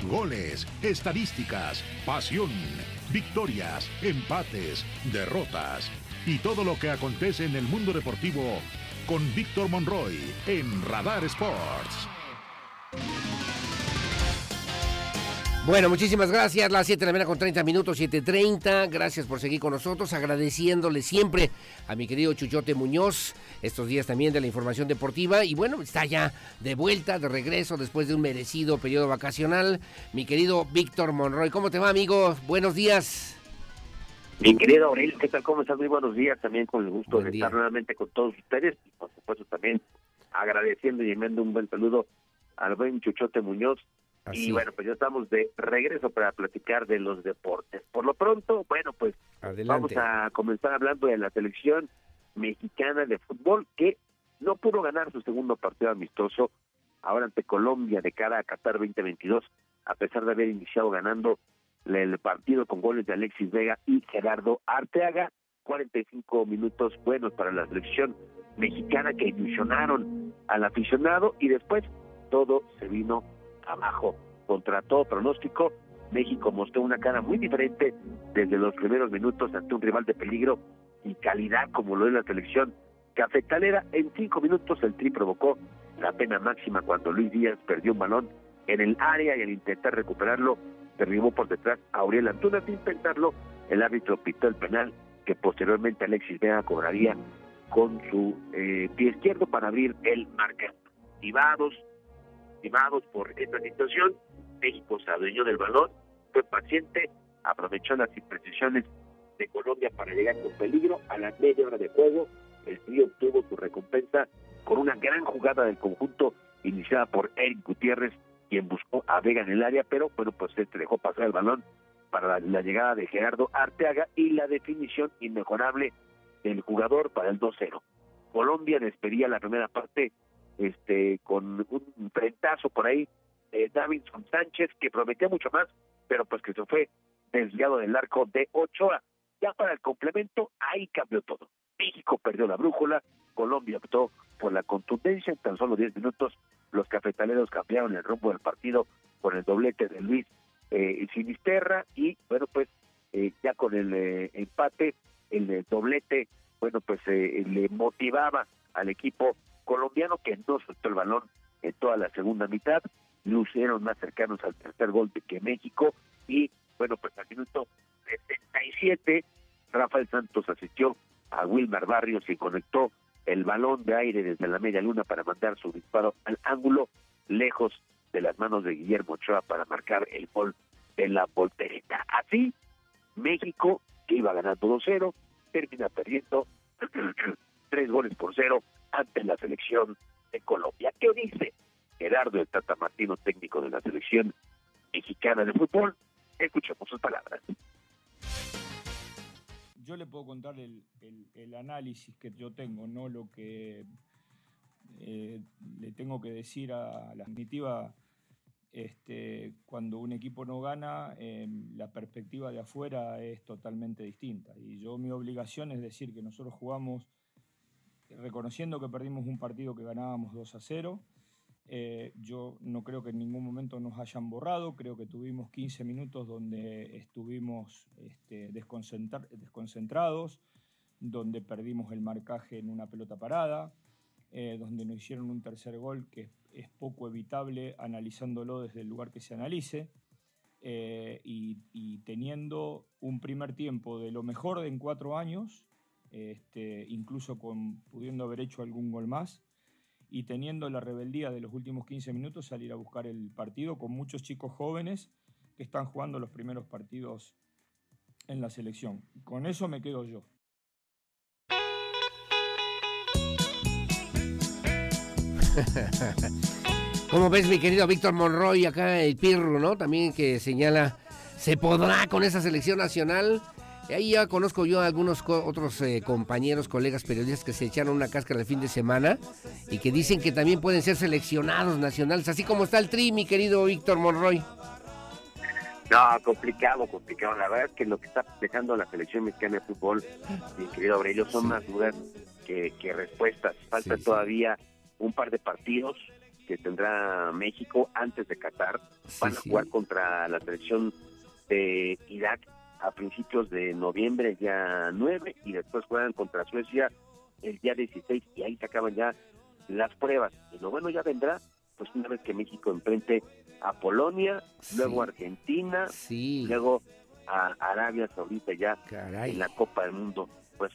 Goles, estadísticas, pasión, victorias, empates, derrotas y todo lo que acontece en el mundo deportivo con Víctor Monroy en Radar Sports. Bueno, muchísimas gracias. Las 7 de la mañana con 30 minutos, 7.30. Gracias por seguir con nosotros. Agradeciéndole siempre a mi querido Chuchote Muñoz estos días también de la información deportiva. Y bueno, está ya de vuelta, de regreso después de un merecido periodo vacacional. Mi querido Víctor Monroy. ¿Cómo te va, amigo? Buenos días. Mi querido Aurel, ¿qué tal? ¿Cómo estás? Muy buenos días. También con el gusto de estar nuevamente con todos ustedes. Y por supuesto también agradeciendo y enviando un buen saludo al buen Chuchote Muñoz Y bueno, pues ya estamos de regreso para platicar de los deportes. Por lo pronto, bueno, pues vamos a comenzar hablando de la selección mexicana de fútbol que no pudo ganar su segundo partido amistoso ahora ante Colombia de cara a Qatar 2022, a pesar de haber iniciado ganando el partido con goles de Alexis Vega y Gerardo Arteaga. 45 minutos buenos para la selección mexicana que ilusionaron al aficionado y después todo se vino abajo. Contra todo pronóstico, México mostró una cara muy diferente desde los primeros minutos ante un rival de peligro y calidad como lo es la selección cafetalera. En cinco minutos el Tri provocó la pena máxima cuando Luis Díaz perdió un balón en el área y al intentar recuperarlo derribó por detrás a Auriel Antuna sin pensarlo el árbitro pitó el penal que posteriormente Alexis Vega cobraría con su eh, pie izquierdo para abrir el marcador. Timados, por esta situación, México se adueñó del balón, fue paciente, aprovechó las imprecisiones de Colombia para llegar con peligro a la media hora de juego. El trío obtuvo su recompensa con una gran jugada del conjunto iniciada por Eric Gutiérrez, quien buscó a Vega en el área, pero bueno, pues este dejó pasar el balón para la, llegada de Gerardo Arteaga y la definición inmejorable del jugador para el 2-0. Colombia despedía la primera parte este con un frentazo por ahí de Davidson Sánchez que prometía mucho más, pero pues que se fue desviado del arco de Ochoa. Ya para el complemento, ahí cambió todo. México perdió la brújula, Colombia optó por la contundencia, en tan solo 10 minutos los cafetaleros cambiaron el rumbo del partido con el doblete de Luis eh, Sinisterra y bueno pues eh, ya con el eh, empate, el doblete, bueno pues le motivaba al equipo colombiano que no soltó el balón en toda la segunda mitad, lucieron más cercanos al tercer golpe que México y bueno pues al minuto 77 Rafael Santos asistió a Wilmar Barrios y conectó el balón de aire desde la media luna para mandar su disparo al ángulo lejos de las manos de Guillermo Ochoa para marcar el gol de la voltereta. Así, México, que iba ganando 2-0, termina perdiendo tres goles por cero ante la selección de Colombia. ¿Qué dice Gerardo el Tata Martino, técnico de la selección mexicana de fútbol? Escuchemos sus palabras yo le puedo contar el, análisis que yo tengo, no lo que eh, le tengo que decir a la definitiva. Este, cuando un equipo no gana, em, la perspectiva de afuera es totalmente distinta. Y yo mi obligación es decir que nosotros jugamos reconociendo que perdimos un partido que ganábamos 2 a 0, eh, yo no creo que en ningún momento nos hayan borrado, creo que tuvimos 15 minutos donde estuvimos este, desconcentrados, donde perdimos el marcaje en una pelota parada, eh, donde nos hicieron un tercer gol que es poco evitable analizándolo desde el lugar que se analice. Eh, y, teniendo un primer tiempo de lo mejor de en cuatro años, este, incluso con, pudiendo haber hecho algún gol más, y teniendo la rebeldía de los últimos 15 minutos salir a buscar el partido con muchos chicos jóvenes que están jugando los primeros partidos en la selección. Con eso me quedo yo. Como ves, mi querido Víctor Monroy, acá el Pirro, ¿no? También que señala, ¿se podrá con esa selección nacional? Ahí ya conozco yo a algunos otros eh, compañeros, colegas periodistas que se echaron una cáscara el fin de semana y que dicen que también pueden ser seleccionados nacionales, así como está el tri, mi querido Víctor Monroy. No, complicado, complicado. La verdad es que lo que está dejando la selección mexicana de fútbol, mi querido Aurelio, son más dudas que, respuestas. Falta todavía un par de partidos que tendrá México antes de Qatar. Van a jugar contra la selección de Irak a principios de noviembre, ya 9, y después juegan contra Suecia el día 16, y ahí se acaban ya las pruebas. Y lo bueno ya vendrá, pues una vez que México enfrente a Polonia, luego a Argentina, luego a Arabia Saudita ya en la Copa del Mundo. Pues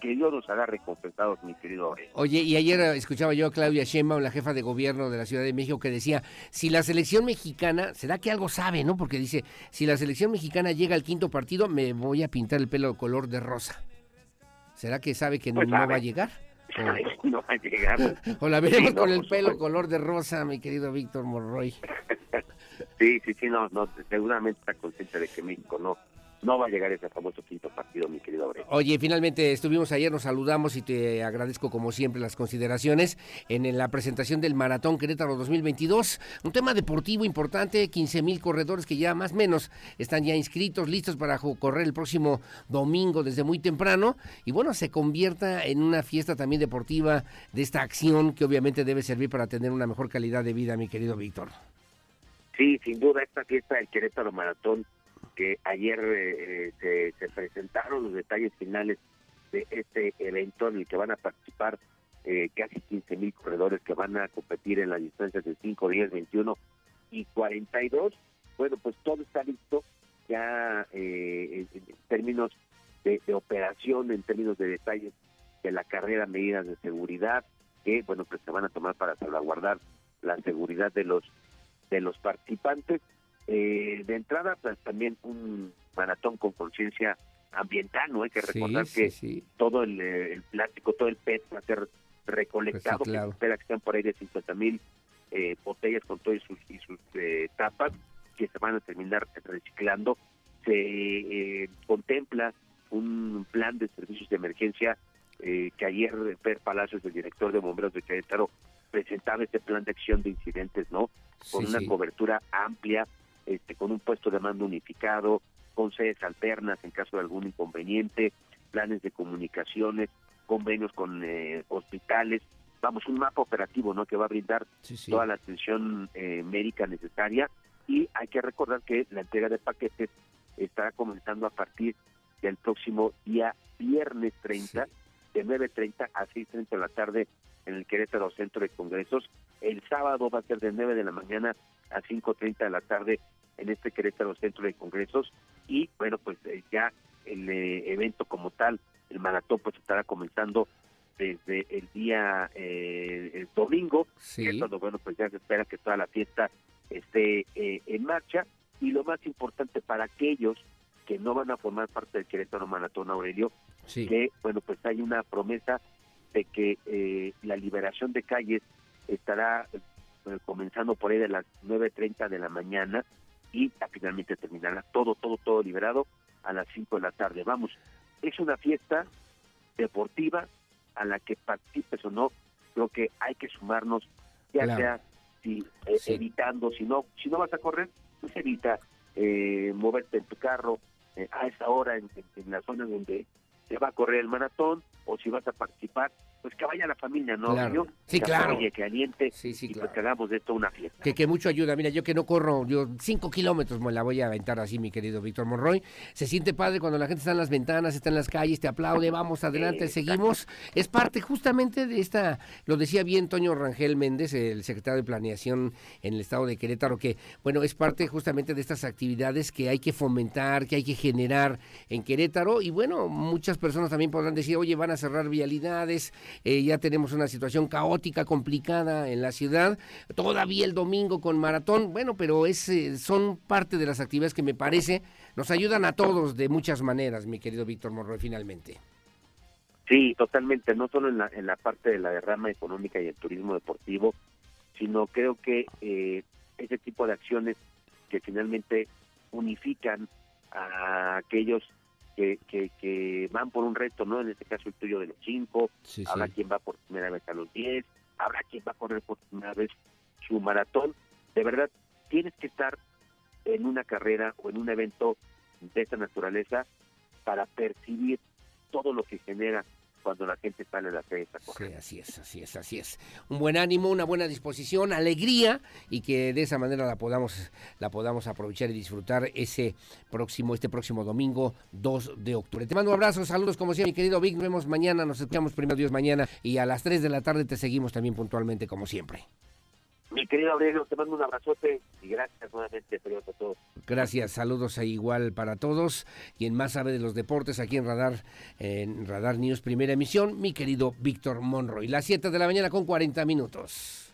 que Dios nos haga recompensados, mi querido Oye, y ayer escuchaba yo a Claudia Sheinbaum, la jefa de gobierno de la Ciudad de México, que decía, si la selección mexicana, será que algo sabe, ¿no? Porque dice, si la selección mexicana llega al quinto partido, me voy a pintar el pelo color de rosa. ¿Será que sabe que no, pues va a llegar? O, no va a llegar. o la veremos con el pelo color de rosa, mi querido Víctor Morroy. Sí, sí, sí, no, no, seguramente está consciente de que México no, no va a llegar ese famoso quinto partido, mi querido Aurelio. Oye, finalmente estuvimos ayer, nos saludamos y te agradezco como siempre las consideraciones en la presentación del Maratón Querétaro 2022. Un tema deportivo importante, 15 mil corredores que ya más o menos están ya inscritos, listos para correr el próximo domingo desde muy temprano. Y bueno, se convierta en una fiesta también deportiva de esta acción que obviamente debe servir para tener una mejor calidad de vida, mi querido Víctor. Sí, sin duda, esta fiesta del Querétaro Maratón que ayer eh, eh, se, presentaron los detalles finales de este evento en el que van a participar eh, casi 15 mil corredores que van a competir en las distancias de 5, 10, 21 y 42. Bueno, pues todo está listo ya en, términos de, operación, en términos de detalles de la carrera, medidas de seguridad que, bueno, pues se van a tomar para salvaguardar la seguridad de los de los participantes eh, de entrada, pues también un maratón con conciencia ambiental, ¿no? Hay que recordar que todo eh, el, plástico, todo el PET va a ser recolectado, que se espera que sean por ahí de 50 mil eh, botellas con todas sus, y sus tapas que se van a terminar reciclando. Se contempla un plan de servicios de emergencia que ayer Per Palacios, el director de Bomberos de Querétaro, presentaba este plan de acción de incidentes, ¿no? Con una cobertura amplia este, con un puesto de mando unificado, con sedes alternas en caso de algún inconveniente, planes de comunicaciones, convenios con eh, hospitales, vamos, un mapa operativo ¿no? que va a brindar toda la atención eh, médica necesaria y hay que recordar que la entrega de paquetes estará comenzando a partir del próximo día viernes 30, de 9.30 a 6.30 de la tarde en el Querétaro Centro de Congresos. El sábado va a ser de 9 de la mañana a 5.30 de la tarde en este Querétaro Centro de Congresos. Y bueno, pues eh, ya el eh, evento como tal, el maratón pues estará comenzando desde el día eh, el domingo, sí. que bueno, pues ya se espera que toda la fiesta esté en marcha. Y lo más importante para aquellos que no van a formar parte del Querétaro Maratón Aurelio, que bueno, pues hay una promesa de que la liberación de calles estará comenzando por ahí de las 9.30 de la mañana y finalmente terminará todo, todo, todo liberado a las 5 de la tarde. Vamos, es una fiesta deportiva a la que participes o no, creo que hay que sumarnos, ya sea si, eh, evitando, si no, si no vas a correr, pues evita eh, moverte en tu carro eh, a esa hora en, en, la zona donde se va a correr el maratón o si vas a participar, pues que vaya la familia, ¿no? Sí, que claro. que aliente sí, sí, y pues que hagamos de esto una fiesta. Que, que mucho ayuda. Mira, yo que no corro, yo cinco kilómetros me la voy a aventar así, mi querido Víctor Monroy. Se siente padre cuando la gente está en las ventanas, está en las calles, te aplaude, vamos adelante, seguimos. Es parte justamente de esta, lo decía bien Toño Rangel Méndez, el secretario de Planeación en el estado de Querétaro, que, bueno, es parte justamente de estas actividades que hay que fomentar, que hay que generar en Querétaro. Y bueno, muchas personas también podrán decir, oye, van a cerrar vialidades, eh, ya tenemos una situación caótica, complicada en la ciudad, todavía el domingo con maratón, bueno, pero es, eh, son parte de las actividades que me parece nos ayudan a todos de muchas maneras, mi querido Víctor Morroy, finalmente. Sí, totalmente, no solo en la, en la parte de la derrama económica y el turismo deportivo, sino creo que eh, ese tipo de acciones que finalmente unifican a aquellos que, que, van por un reto, ¿no? En este caso el tuyo de los cinco, habrá quien va por primera vez a los diez, habrá quien va a correr por primera vez su maratón. De verdad, tienes que estar en una carrera o en un evento de esta naturaleza para percibir todo lo que genera cuando la gente sale a la calle Sí, así es, así es, así es. Un buen ánimo, una buena disposición, alegría y que de esa manera la podamos, la podamos aprovechar y disfrutar ese próximo, este próximo domingo 2 de octubre. Te mando un abrazo, saludos como siempre, mi querido Vic. Nos vemos mañana, nos escuchamos primero Dios mañana y a las 3 de la tarde te seguimos también puntualmente como siempre. Mi querido Aurelio, te mando un abrazote y gracias nuevamente a todos. Gracias, saludos a igual para todos. Quien más sabe de los deportes aquí en Radar, en Radar News, primera emisión, mi querido Víctor Monroy. Las 7 de la mañana con 40 minutos.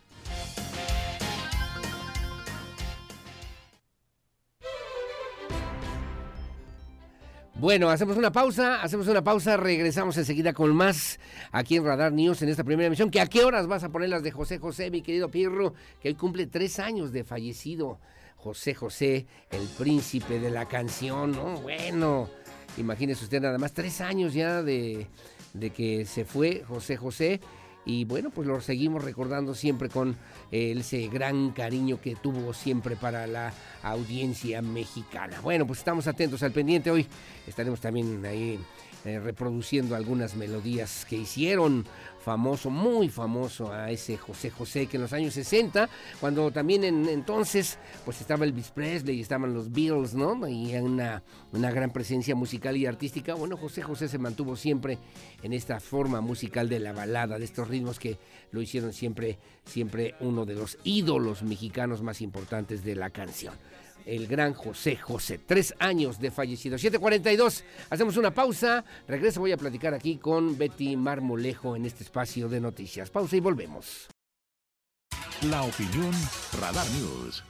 Bueno, hacemos una pausa, hacemos una pausa, regresamos enseguida con más aquí en Radar News en esta primera emisión. ¿Que ¿A qué horas vas a poner las de José José, mi querido Pirro, que hoy cumple tres años de fallecido? José José, el príncipe de la canción, ¿no? Bueno, imagínese usted nada más, tres años ya de, de que se fue José José y bueno, pues lo seguimos recordando siempre con eh, ese gran cariño que tuvo siempre para la audiencia mexicana. Bueno, pues estamos atentos al pendiente. Hoy estaremos también ahí eh, reproduciendo algunas melodías que hicieron famoso, muy famoso a ese José José que en los años 60, cuando también en, entonces pues estaba Elvis Presley y estaban los Beatles, ¿no? Y una, una gran presencia musical y artística. Bueno, José José se mantuvo siempre en esta forma musical de la balada, de estos ritmos que lo hicieron siempre, siempre uno de los ídolos mexicanos más importantes de la canción el gran José José. Tres años de fallecido. 7.42. Hacemos una pausa. Regreso. Voy a platicar aquí con Betty Marmolejo en este espacio de noticias. Pausa y volvemos. La opinión Radar News.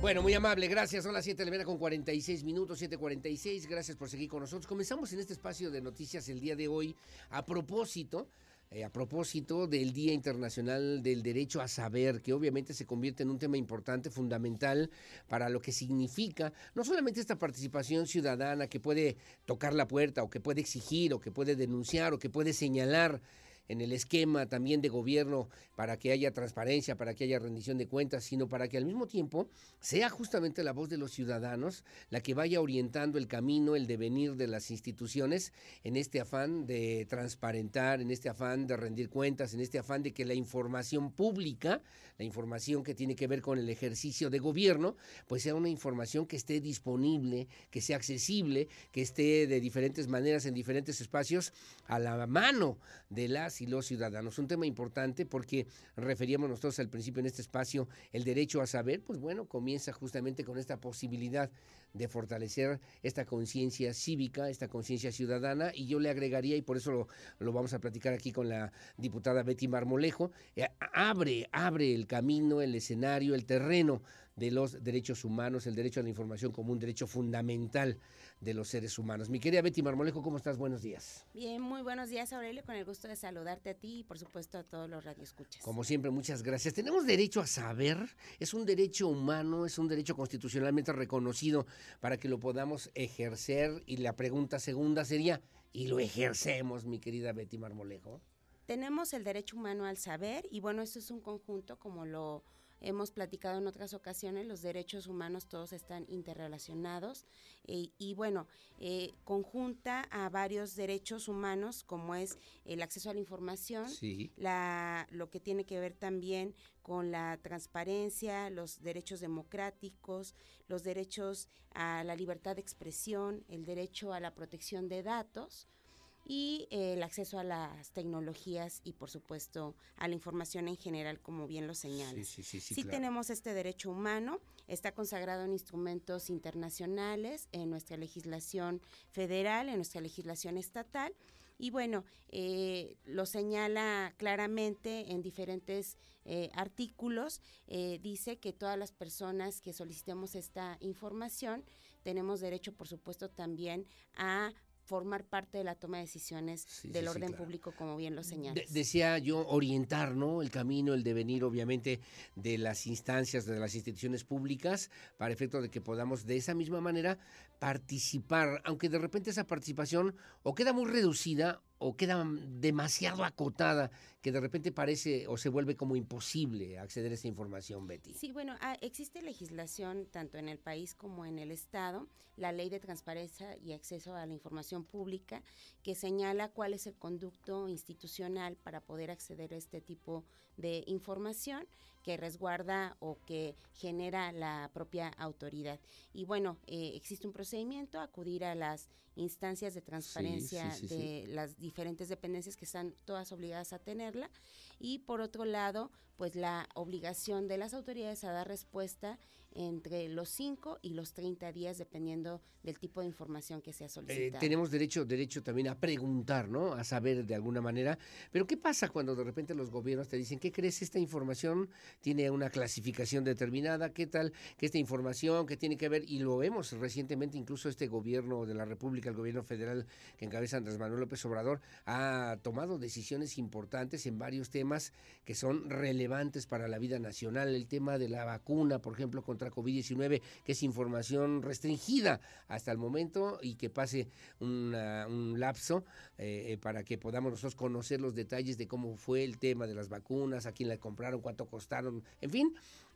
Bueno, muy amable, gracias. Son las 7 de la mañana con 46 minutos, 7.46. Gracias por seguir con nosotros. Comenzamos en este espacio de noticias el día de hoy a propósito eh, a propósito del Día Internacional del Derecho a Saber, que obviamente se convierte en un tema importante, fundamental para lo que significa no solamente esta participación ciudadana que puede tocar la puerta o que puede exigir o que puede denunciar o que puede señalar en el esquema también de gobierno para que haya transparencia, para que haya rendición de cuentas, sino para que al mismo tiempo sea justamente la voz de los ciudadanos la que vaya orientando el camino, el devenir de las instituciones en este afán de transparentar, en este afán de rendir cuentas, en este afán de que la información pública, la información que tiene que ver con el ejercicio de gobierno, pues sea una información que esté disponible, que sea accesible, que esté de diferentes maneras en diferentes espacios a la mano de las y los ciudadanos. Un tema importante porque referíamos nosotros al principio en este espacio el derecho a saber, pues bueno, comienza justamente con esta posibilidad de fortalecer esta conciencia cívica, esta conciencia ciudadana, y yo le agregaría, y por eso lo, vamos a platicar aquí con la diputada Betty Marmolejo, eh, abre, abre el camino, el escenario, el terreno de los derechos humanos, el derecho a la información como un derecho fundamental de los seres humanos. Mi querida Betty Marmolejo, ¿cómo estás? Buenos días. Bien, muy buenos días, Aurelio, con el gusto de saludarte a ti y por supuesto a todos los radioescuchas. Como siempre, muchas gracias. Tenemos derecho a saber, es un derecho humano, es un derecho constitucionalmente reconocido para que lo podamos ejercer y la pregunta segunda sería, ¿y lo ejercemos, mi querida Betty Marmolejo? Tenemos el derecho humano al saber y bueno, esto es un conjunto como lo hemos platicado en otras ocasiones, los derechos humanos todos están interrelacionados eh, y bueno, eh, conjunta a varios derechos humanos como es el acceso a la información, la, lo que tiene que ver también con la transparencia, los derechos democráticos, los derechos a la libertad de expresión, el derecho a la protección de datos, y eh, el acceso a las tecnologías y por supuesto a la información en general, como bien lo señalas. Sí, sí, sí, sí tenemos este derecho humano, está consagrado en instrumentos internacionales, en nuestra legislación federal, en nuestra legislación estatal. Y bueno, eh, lo señala claramente en diferentes eh, artículos. dice que todas las personas que solicitemos esta información tenemos derecho, por supuesto, también a formar parte de la toma de decisiones del orden público, como bien lo señalas. decía yo orientar, ¿no? El camino, el devenir, obviamente, de las instancias, de las instituciones públicas, para efecto de que podamos de esa misma manera participar, aunque de repente esa participación o queda muy reducida o queda demasiado acotada que de repente parece o se vuelve como imposible acceder a esa información, Betty. Sí, bueno, ah, existe legislación tanto en el país como en el Estado, la Ley de Transparencia y Acceso a la Información Pública, que señala cuál es el conducto institucional para poder acceder a este tipo de información que resguarda o que genera la propia autoridad. Y bueno, eh, existe un procedimiento, acudir a las instancias de transparencia de las diferentes dependencias que están todas obligadas a Y por otro lado, pues la obligación de las autoridades a dar respuesta entre los 5 y los 30 días, dependiendo del tipo de información que sea solicitada. Eh, tenemos derecho, derecho también a preguntar, ¿no? A saber de alguna manera. Pero ¿qué pasa cuando de repente los gobiernos te dicen, ¿qué crees? Esta información tiene una clasificación determinada, qué tal que esta información que tiene que ver, y lo vemos recientemente, incluso este gobierno de la República, el gobierno federal que encabeza Andrés Manuel López Obrador, ha tomado decisiones importantes en varios temas que son relevantes para la vida nacional. El tema de la vacuna, por ejemplo, contra COVID-19, que es información restringida hasta el momento y que pase un lapso eh, para que podamos nosotros conocer los detalles de cómo fue el tema de las vacunas, a quién la compraron, cuánto costaron, en fin,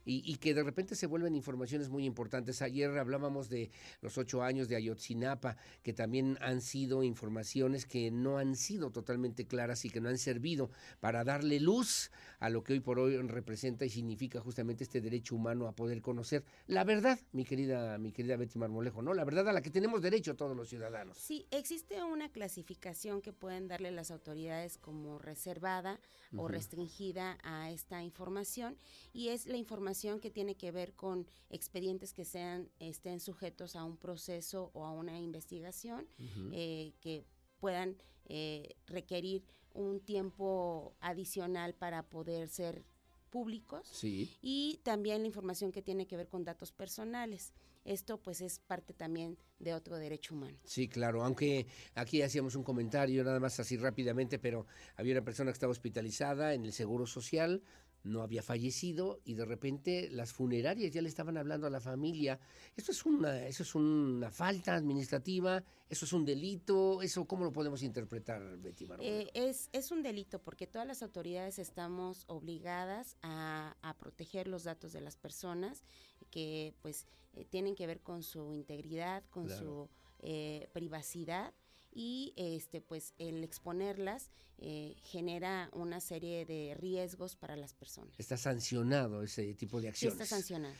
y, que de repente se vuelven informaciones muy importantes. Ayer hablábamos de los ocho años de Ayotzinapa, que también han sido informaciones que no han sido totalmente claras y que no han servido para darle luz a lo que hoy por hoy representa y significa justamente este derecho humano a poder conocer la verdad, mi querida, mi querida Betty Marmolejo, ¿no? La verdad a la que tenemos derecho todos los ciudadanos. Sí, existe una clasificación que pueden darle las autoridades como reservada o restringida a esta información y es la información que tiene que ver con expedientes que sean estén sujetos a un proceso o a una investigación eh, que puedan eh, requerir un tiempo adicional para poder ser públicos y también la información que tiene que ver con datos personales. Esto pues es parte también de otro derecho humano. Sí, claro, aunque aquí hacíamos un comentario nada más así rápidamente, pero había una persona que estaba hospitalizada en el Seguro Social, no había fallecido y de repente las funerarias ya le estaban hablando a la familia. Eso es una, eso es una falta administrativa, eso es un delito, eso cómo lo podemos interpretar, Betty eh, es, es un delito porque todas las autoridades estamos obligadas a, proteger los datos de las personas que pues eh, tienen que ver con su integridad, con su eh, privacidad y este pues el exponerlas eh, genera una serie de riesgos para las personas. Está sancionado ese tipo de acciones. está sancionado.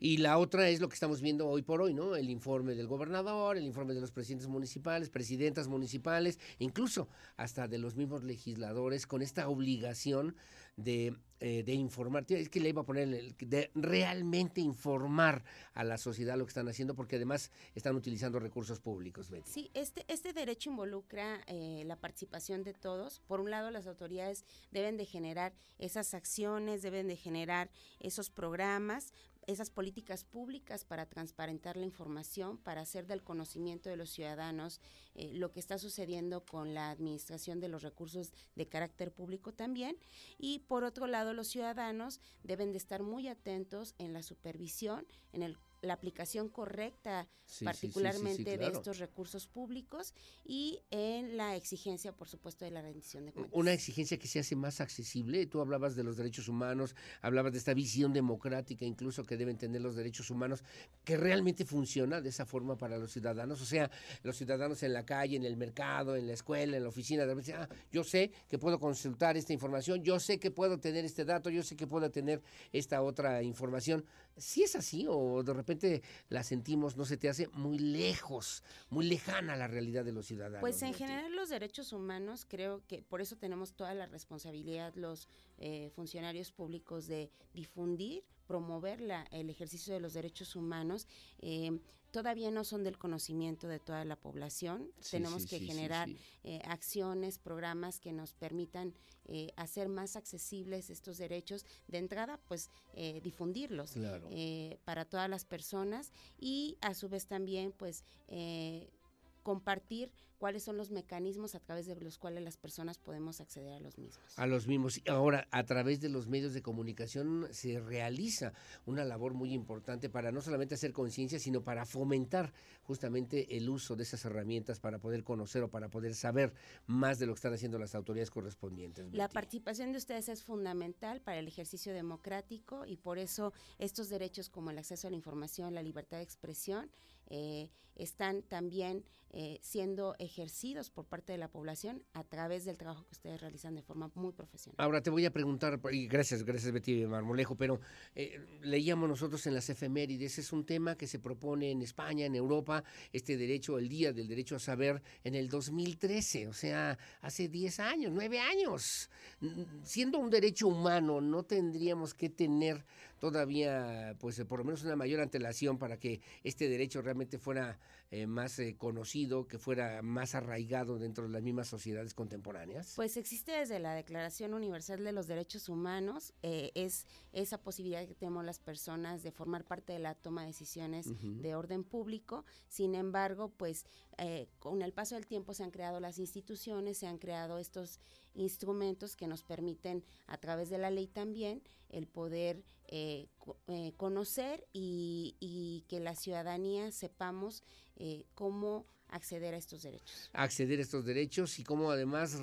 Y la otra es lo que estamos viendo hoy por hoy, ¿no? El informe del gobernador, el informe de los presidentes municipales, presidentas municipales, incluso hasta de los mismos legisladores con esta obligación de, eh, de informar. Es que le iba a poner, de realmente informar a la sociedad lo que están haciendo, porque además están utilizando recursos públicos. Sí, este, este derecho involucra eh, la participación de todos. Por un lado, las autoridades deben de generar esas acciones, deben de generar esos programas, esas políticas públicas para transparentar la información, para hacer del conocimiento de los ciudadanos eh, lo que está sucediendo con la administración de los recursos de carácter público también. Y por otro lado, los ciudadanos deben de estar muy atentos en la supervisión, en el la aplicación correcta, particularmente de estos recursos públicos y en la exigencia, por supuesto, de la rendición de cuentas. Una exigencia que se hace más accesible. Tú hablabas de los derechos humanos, hablabas de esta visión democrática incluso que deben tener los derechos humanos, que realmente funciona de esa forma para los ciudadanos. O sea, los ciudadanos en la calle, en el mercado, en la escuela, en la oficina, de repente, ah, yo sé que puedo consultar esta información, yo sé que puedo tener este dato, yo sé que puedo tener esta otra información. Si es así o de repente la sentimos, no se te hace muy lejos, muy lejana la realidad de los ciudadanos. Pues en general los derechos humanos creo que por eso tenemos toda la responsabilidad los eh, funcionarios públicos de difundir, promover la, el ejercicio de los derechos humanos. Eh, todavía no son del conocimiento de toda la población. Tenemos que generar eh, acciones, programas que nos permitan eh, hacer más accesibles estos derechos. De entrada, pues eh, difundirlos para todas las personas y a su vez también, pues compartir cuáles son los mecanismos a través de los cuales las personas podemos acceder a los mismos. A los mismos. Ahora, a través de los medios de comunicación se realiza una labor muy importante para no solamente hacer conciencia, sino para fomentar justamente el uso de esas herramientas para poder conocer o para poder saber más de lo que están haciendo las autoridades correspondientes. La participación de ustedes es fundamental para el ejercicio democrático y por eso estos derechos como el acceso a la información, la libertad de expresión, eh, están también eh, siendo ejercidos por parte de la población a través del trabajo que ustedes realizan de forma muy profesional. Ahora te voy a preguntar, y gracias, gracias Betty Marmolejo, pero eh, leíamos nosotros en las efemérides, es un tema que se propone en España, en Europa, este derecho, el Día del Derecho a Saber, en el 2013, o sea, hace 10 años, 9 años. Siendo un derecho humano, no tendríamos que tener todavía, pues por lo menos una mayor antelación para que este derecho realmente fuera eh, más eh, conocido, que fuera más arraigado dentro de las mismas sociedades contemporáneas? Pues existe desde la Declaración Universal de los Derechos Humanos, eh, es esa posibilidad que tenemos las personas de formar parte de la toma de decisiones de orden público. Sin embargo, pues con el paso del tiempo se han creado las instituciones, se han creado estos instrumentos que nos permiten a través de la ley también el poder conocer y, y, que la ciudadanía sepamos eh, cómo acceder a estos derechos. Acceder a estos derechos y cómo además,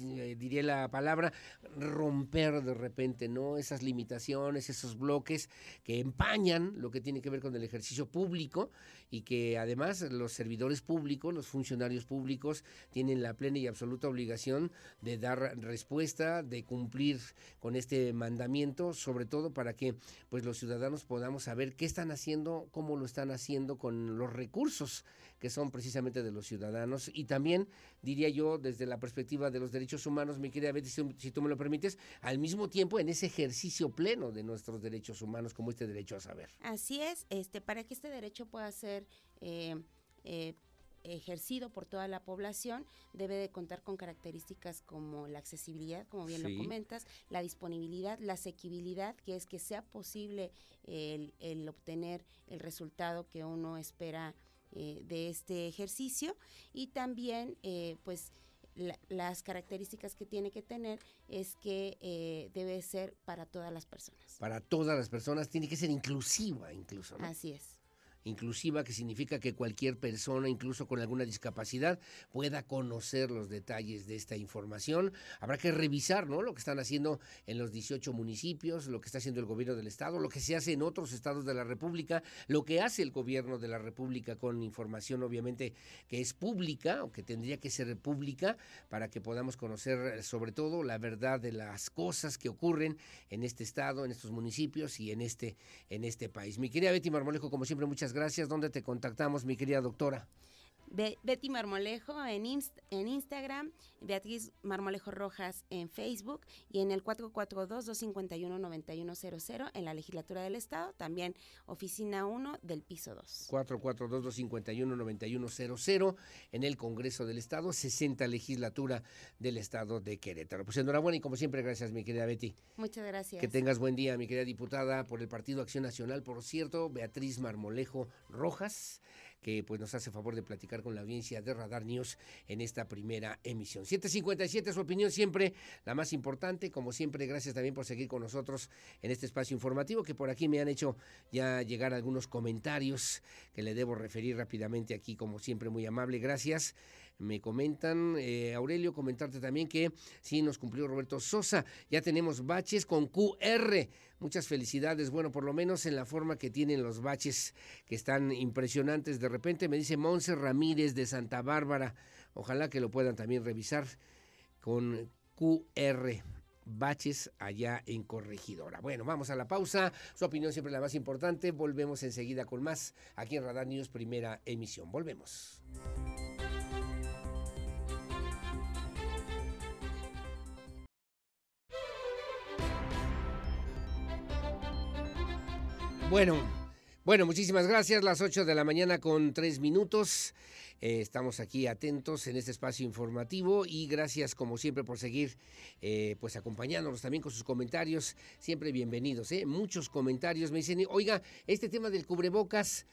eh, diría la palabra, romper de repente, ¿no? Esas limitaciones, esos bloques que empañan lo que tiene que ver con el ejercicio público y que además los servidores públicos, los funcionarios públicos, tienen la plena y absoluta obligación de dar respuesta, de cumplir con este mandamiento, sobre todo para que pues los ciudadanos podamos saber qué están haciendo, cómo lo están haciendo con los recursos que son precisamente de los ciudadanos y también diría yo desde la perspectiva de los derechos humanos, mi querida Betty, si, tú me lo permites, al mismo tiempo en ese ejercicio pleno de nuestros derechos humanos como este derecho a saber. Así es, este para que este derecho pueda ser eh, eh, ejercido por toda la población debe de contar con características como la accesibilidad, como bien lo comentas, la disponibilidad, la asequibilidad, que es que sea posible el, el obtener el resultado que uno espera eh, de este ejercicio y también eh, pues las características que tiene que tener es que eh, debe ser para todas las personas. Para todas las personas, tiene que ser inclusiva incluso. Así es inclusiva, que significa que cualquier persona, incluso con alguna discapacidad, pueda conocer los detalles de esta información. Habrá que revisar ¿no? lo que están haciendo en los 18 municipios, lo que está haciendo el gobierno del Estado, lo que se hace en otros estados de la República, lo que hace el gobierno de la República con información obviamente que es pública o que tendría que ser pública para que podamos conocer sobre todo la verdad de las cosas que ocurren en este estado, en estos municipios y en este, en este país. Mi querida Betty Marmolejo, como siempre, muchas gracias. ¿Dónde te contactamos, mi querida doctora? Betty Marmolejo en, en Instagram, Beatriz Marmolejo Rojas en Facebook y en el 442-251-9100 en la legislatura del Estado, también oficina 1 del piso 2. 442-251-9100 en el Congreso del Estado, 60 legislatura del Estado de Querétaro. Pues enhorabuena y como siempre, gracias mi querida Betty. Muchas gracias. Que tengas buen día, mi querida diputada por el Partido Acción Nacional, por cierto, Beatriz Marmolejo Rojas que pues nos hace favor de platicar con la audiencia de Radar News en esta primera emisión. 757, su opinión siempre la más importante. Como siempre, gracias también por seguir con nosotros en este espacio informativo, que por aquí me han hecho ya llegar algunos comentarios que le debo referir rápidamente aquí, como siempre, muy amable. Gracias. Me comentan, eh, Aurelio, comentarte también que sí nos cumplió Roberto Sosa. Ya tenemos baches con QR. Muchas felicidades. Bueno, por lo menos en la forma que tienen los baches que están impresionantes. De repente me dice Monse Ramírez de Santa Bárbara. Ojalá que lo puedan también revisar con QR baches allá en Corregidora. Bueno, vamos a la pausa. Su opinión siempre la más importante. Volvemos enseguida con más aquí en Radar News, primera emisión. Volvemos. Bueno, bueno, muchísimas gracias. Las 8 de la mañana con 3 minutos. Eh, estamos aquí atentos en este espacio informativo y gracias como siempre por seguir eh, pues acompañándonos también con sus comentarios. Siempre bienvenidos. ¿eh? Muchos comentarios me dicen, oiga, este tema del cubrebocas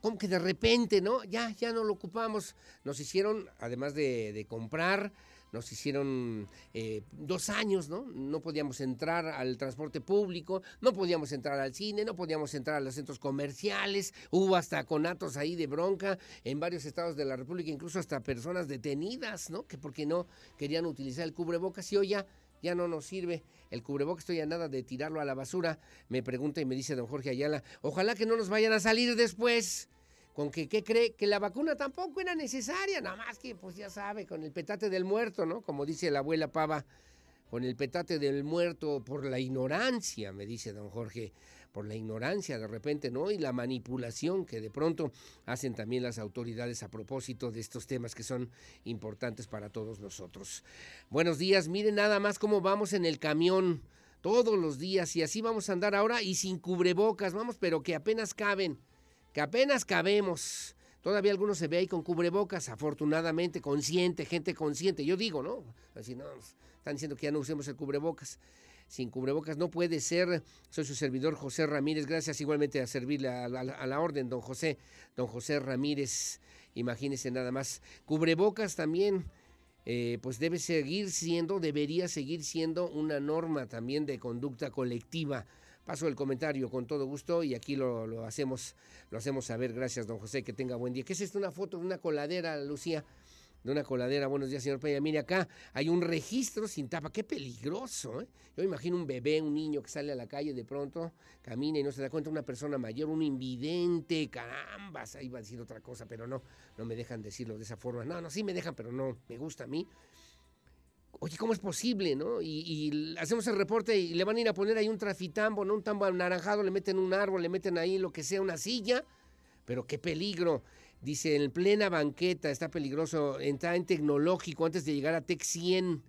como que de repente, ¿no? Ya, ya no lo ocupamos. Nos hicieron, además de, de comprar, nos hicieron eh, dos años, ¿no? No podíamos entrar al transporte público, no podíamos entrar al cine, no podíamos entrar a los centros comerciales, hubo hasta conatos ahí de bronca en varios estados de la República, incluso hasta personas detenidas, ¿no? Que porque no querían utilizar el cubrebocas y hoy ya ya no nos sirve. El cubrebocas estoy a nada de tirarlo a la basura. Me pregunta y me dice don Jorge Ayala, ojalá que no nos vayan a salir después con que, ¿qué cree? Que la vacuna tampoco era necesaria, nada más que, pues ya sabe, con el petate del muerto, ¿no? Como dice la abuela Pava, con el petate del muerto por la ignorancia, me dice don Jorge, por la ignorancia de repente, ¿no? Y la manipulación que de pronto hacen también las autoridades a propósito de estos temas que son importantes para todos nosotros. Buenos días, miren nada más cómo vamos en el camión todos los días y así vamos a andar ahora y sin cubrebocas, vamos, pero que apenas caben, que apenas cabemos. Todavía algunos se ve ahí con cubrebocas, afortunadamente, consciente, gente consciente. Yo digo, ¿no? Así no, están diciendo que ya no usemos el cubrebocas. Sin cubrebocas no puede ser. Soy su servidor José Ramírez. Gracias igualmente a servirle a, la orden, don José. Don José Ramírez, imagínese nada más. Cubrebocas también eh, pues debe seguir siendo, debería seguir siendo una norma también de conducta colectiva. Paso el comentario con todo gusto y aquí lo, hacemos, lo hacemos saber. Gracias, don José, que tenga buen día. ¿Qué es esto? Una foto de una coladera, Lucía de una coladera. Buenos días, señor Peña. Mire, acá hay un registro sin tapa. Qué peligroso, ¿eh? Yo imagino un bebé, un niño que sale a la calle de pronto, camina y no se da cuenta, una persona mayor, un invidente, carambas. Ahí va a decir otra cosa, pero no, no me dejan decirlo de esa forma. No, no, sí me dejan, pero no, me gusta a mí. Oye, ¿cómo es posible, no? Y, hacemos el reporte y le van a ir a poner ahí un trafitambo, ¿no? Un tambo anaranjado, le meten un árbol, le meten ahí lo que sea, una silla. Pero qué peligro. Dice, en plena banqueta, está peligroso, entrar en tecnológico antes de llegar a Tech 100.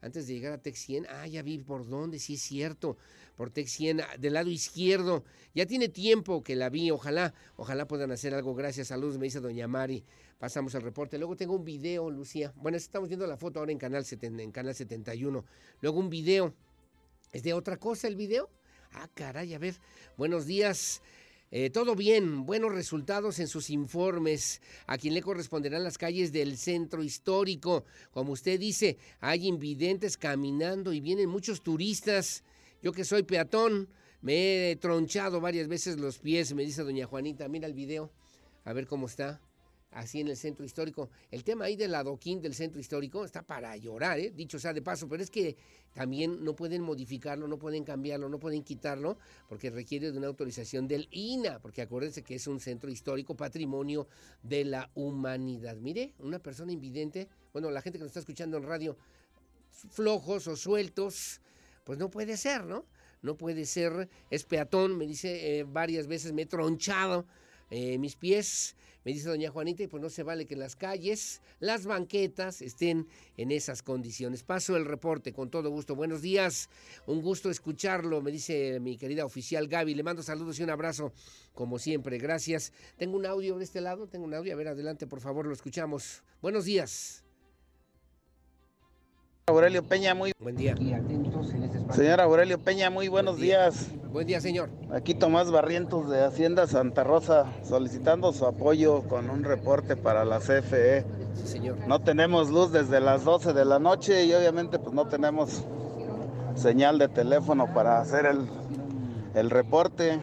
Antes de llegar a Tech 100, ah, ya vi por dónde, sí es cierto, por Tech 100, ah, del lado izquierdo. Ya tiene tiempo que la vi, ojalá, ojalá puedan hacer algo. Gracias, saludos, me dice doña Mari. Pasamos al reporte. Luego tengo un video, Lucía. Bueno, estamos viendo la foto ahora en Canal, en canal 71. Luego un video. ¿Es de otra cosa el video? Ah, caray, a ver. Buenos días. Eh, todo bien, buenos resultados en sus informes. A quien le corresponderán las calles del centro histórico. Como usted dice, hay invidentes caminando y vienen muchos turistas. Yo que soy peatón, me he tronchado varias veces los pies, me dice doña Juanita. Mira el video, a ver cómo está así en el centro histórico. El tema ahí del adoquín del centro histórico está para llorar, ¿eh? dicho sea de paso, pero es que también no pueden modificarlo, no pueden cambiarlo, no pueden quitarlo, porque requiere de una autorización del INA, porque acuérdense que es un centro histórico patrimonio de la humanidad. Mire, una persona invidente, bueno, la gente que nos está escuchando en radio, flojos o sueltos, pues no puede ser, ¿no? No puede ser, es peatón, me dice eh, varias veces, me he tronchado eh, mis pies, me dice doña Juanita, y pues no se vale que las calles, las banquetas estén en esas condiciones. Paso el reporte con todo gusto. Buenos días, un gusto escucharlo, me dice mi querida oficial Gaby. Le mando saludos y un abrazo, como siempre. Gracias. Tengo un audio de este lado, tengo un audio. A ver, adelante, por favor, lo escuchamos. Buenos días. Aurelio Peña, muy buen día. Señor Aurelio Peña, muy buenos días. Buen día, señor. Aquí Tomás Barrientos de Hacienda Santa Rosa solicitando su apoyo con un reporte para la CFE. Sí, señor. No tenemos luz desde las 12 de la noche y obviamente pues no tenemos señal de teléfono para hacer el, el reporte.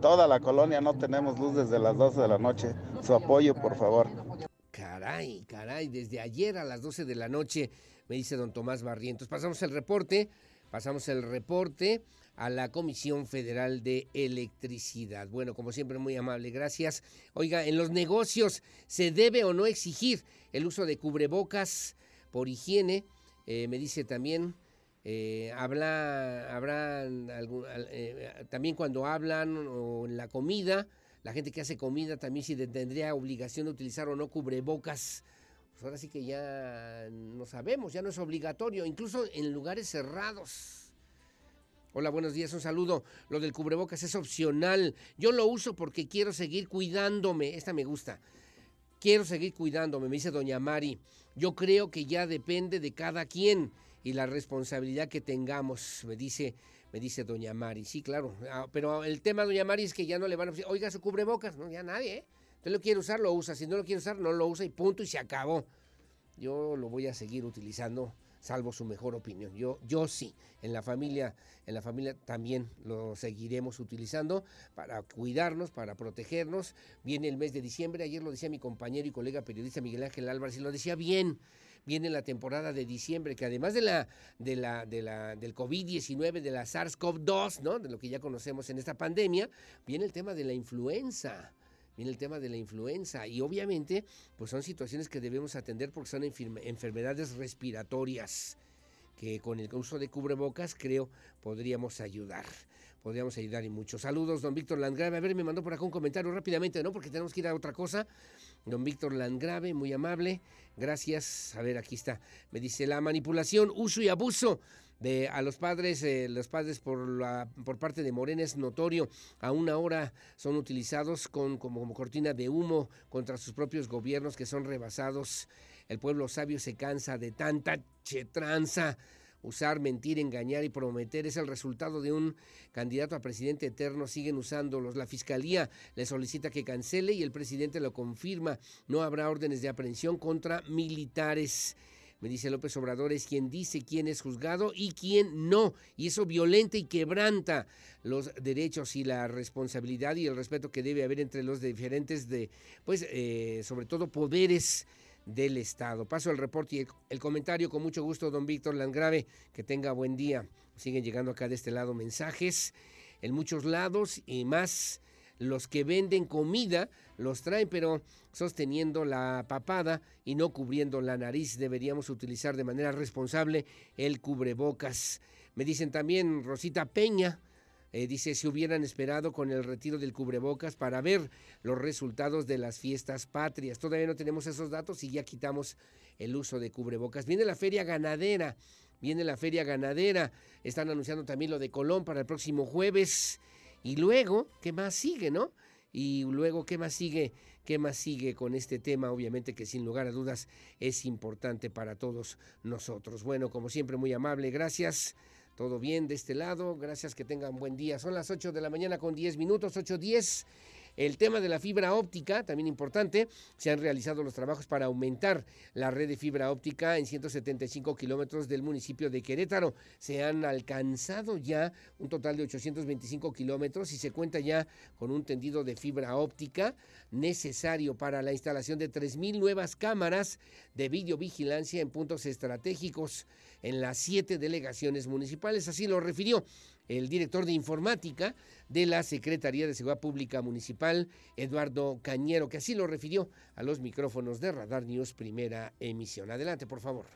Toda la colonia no tenemos luz desde las 12 de la noche. Su apoyo, por favor. Caray, caray, desde ayer a las 12 de la noche me dice don Tomás Barrientos. Pasamos el reporte, pasamos el reporte a la Comisión Federal de Electricidad. Bueno, como siempre, muy amable, gracias. Oiga, en los negocios se debe o no exigir el uso de cubrebocas por higiene. Eh, me dice también, eh, habla, habrá eh, también cuando hablan o en la comida, la gente que hace comida también si tendría obligación de utilizar o no cubrebocas pues ahora sí que ya no sabemos, ya no es obligatorio, incluso en lugares cerrados. Hola, buenos días, un saludo. Lo del cubrebocas es opcional. Yo lo uso porque quiero seguir cuidándome. Esta me gusta. Quiero seguir cuidándome, me dice doña Mari. Yo creo que ya depende de cada quien y la responsabilidad que tengamos, me dice, me dice doña Mari. Sí, claro. Ah, pero el tema, doña Mari, es que ya no le van a decir, oiga, su cubrebocas. No, ya nadie, ¿eh? Usted lo quiere usar, lo usa. Si no lo quiere usar, no lo usa y punto y se acabó. Yo lo voy a seguir utilizando, salvo su mejor opinión. Yo, yo sí, en la familia, en la familia también lo seguiremos utilizando para cuidarnos, para protegernos. Viene el mes de diciembre, ayer lo decía mi compañero y colega periodista Miguel Ángel Álvarez y lo decía bien. Viene la temporada de diciembre, que además de la, de la, de la, del COVID-19, de la SARS-CoV-2, ¿no? De lo que ya conocemos en esta pandemia, viene el tema de la influenza viene el tema de la influenza y obviamente pues son situaciones que debemos atender porque son enfermedades respiratorias que con el uso de cubrebocas creo podríamos ayudar. Podríamos ayudar y mucho. Saludos, don Víctor Landgrave. A ver, me mandó por acá un comentario rápidamente, ¿no? Porque tenemos que ir a otra cosa. Don Víctor Landgrave, muy amable. Gracias. A ver, aquí está. Me dice, la manipulación, uso y abuso De, a los padres, eh, los padres por, la, por parte de Morena es notorio, a una hora son utilizados con, como, como cortina de humo contra sus propios gobiernos que son rebasados. El pueblo sabio se cansa de tanta chetranza Usar, mentir, engañar y prometer es el resultado de un candidato a presidente eterno. Siguen usándolos. La fiscalía le solicita que cancele y el presidente lo confirma. No habrá órdenes de aprehensión contra militares. Me dice López Obrador es quien dice quién es juzgado y quién no. Y eso violenta y quebranta los derechos y la responsabilidad y el respeto que debe haber entre los diferentes de, pues, eh, sobre todo poderes del Estado. Paso el reporte y el, comentario con mucho gusto, don Víctor Landgrave. Que tenga buen día. Siguen llegando acá de este lado mensajes en muchos lados y más los que venden comida los traen, pero sosteniendo la papada y no cubriendo la nariz. Deberíamos utilizar de manera responsable el cubrebocas. Me dicen también Rosita Peña, eh, dice, si hubieran esperado con el retiro del cubrebocas para ver los resultados de las fiestas patrias. Todavía no tenemos esos datos y ya quitamos el uso de cubrebocas. Viene la feria ganadera, viene la feria ganadera. Están anunciando también lo de Colón para el próximo jueves. Y luego, ¿qué más sigue, no? Y luego, ¿qué más sigue? ¿Qué más sigue con este tema? Obviamente que sin lugar a dudas es importante para todos nosotros. Bueno, como siempre, muy amable, gracias. Todo bien de este lado, gracias que tengan buen día. Son las 8 de la mañana con 10 minutos, 8.10. El tema de la fibra óptica, también importante, se han realizado los trabajos para aumentar la red de fibra óptica en 175 kilómetros del municipio de Querétaro. Se han alcanzado ya un total de 825 kilómetros y se cuenta ya con un tendido de fibra óptica necesario para la instalación de 3.000 nuevas cámaras de videovigilancia en puntos estratégicos en las siete delegaciones municipales. Así lo refirió el director de informática de la Secretaría de Seguridad Pública Municipal, Eduardo Cañero, que así lo refirió a los micrófonos de Radar News Primera Emisión. Adelante, por favor.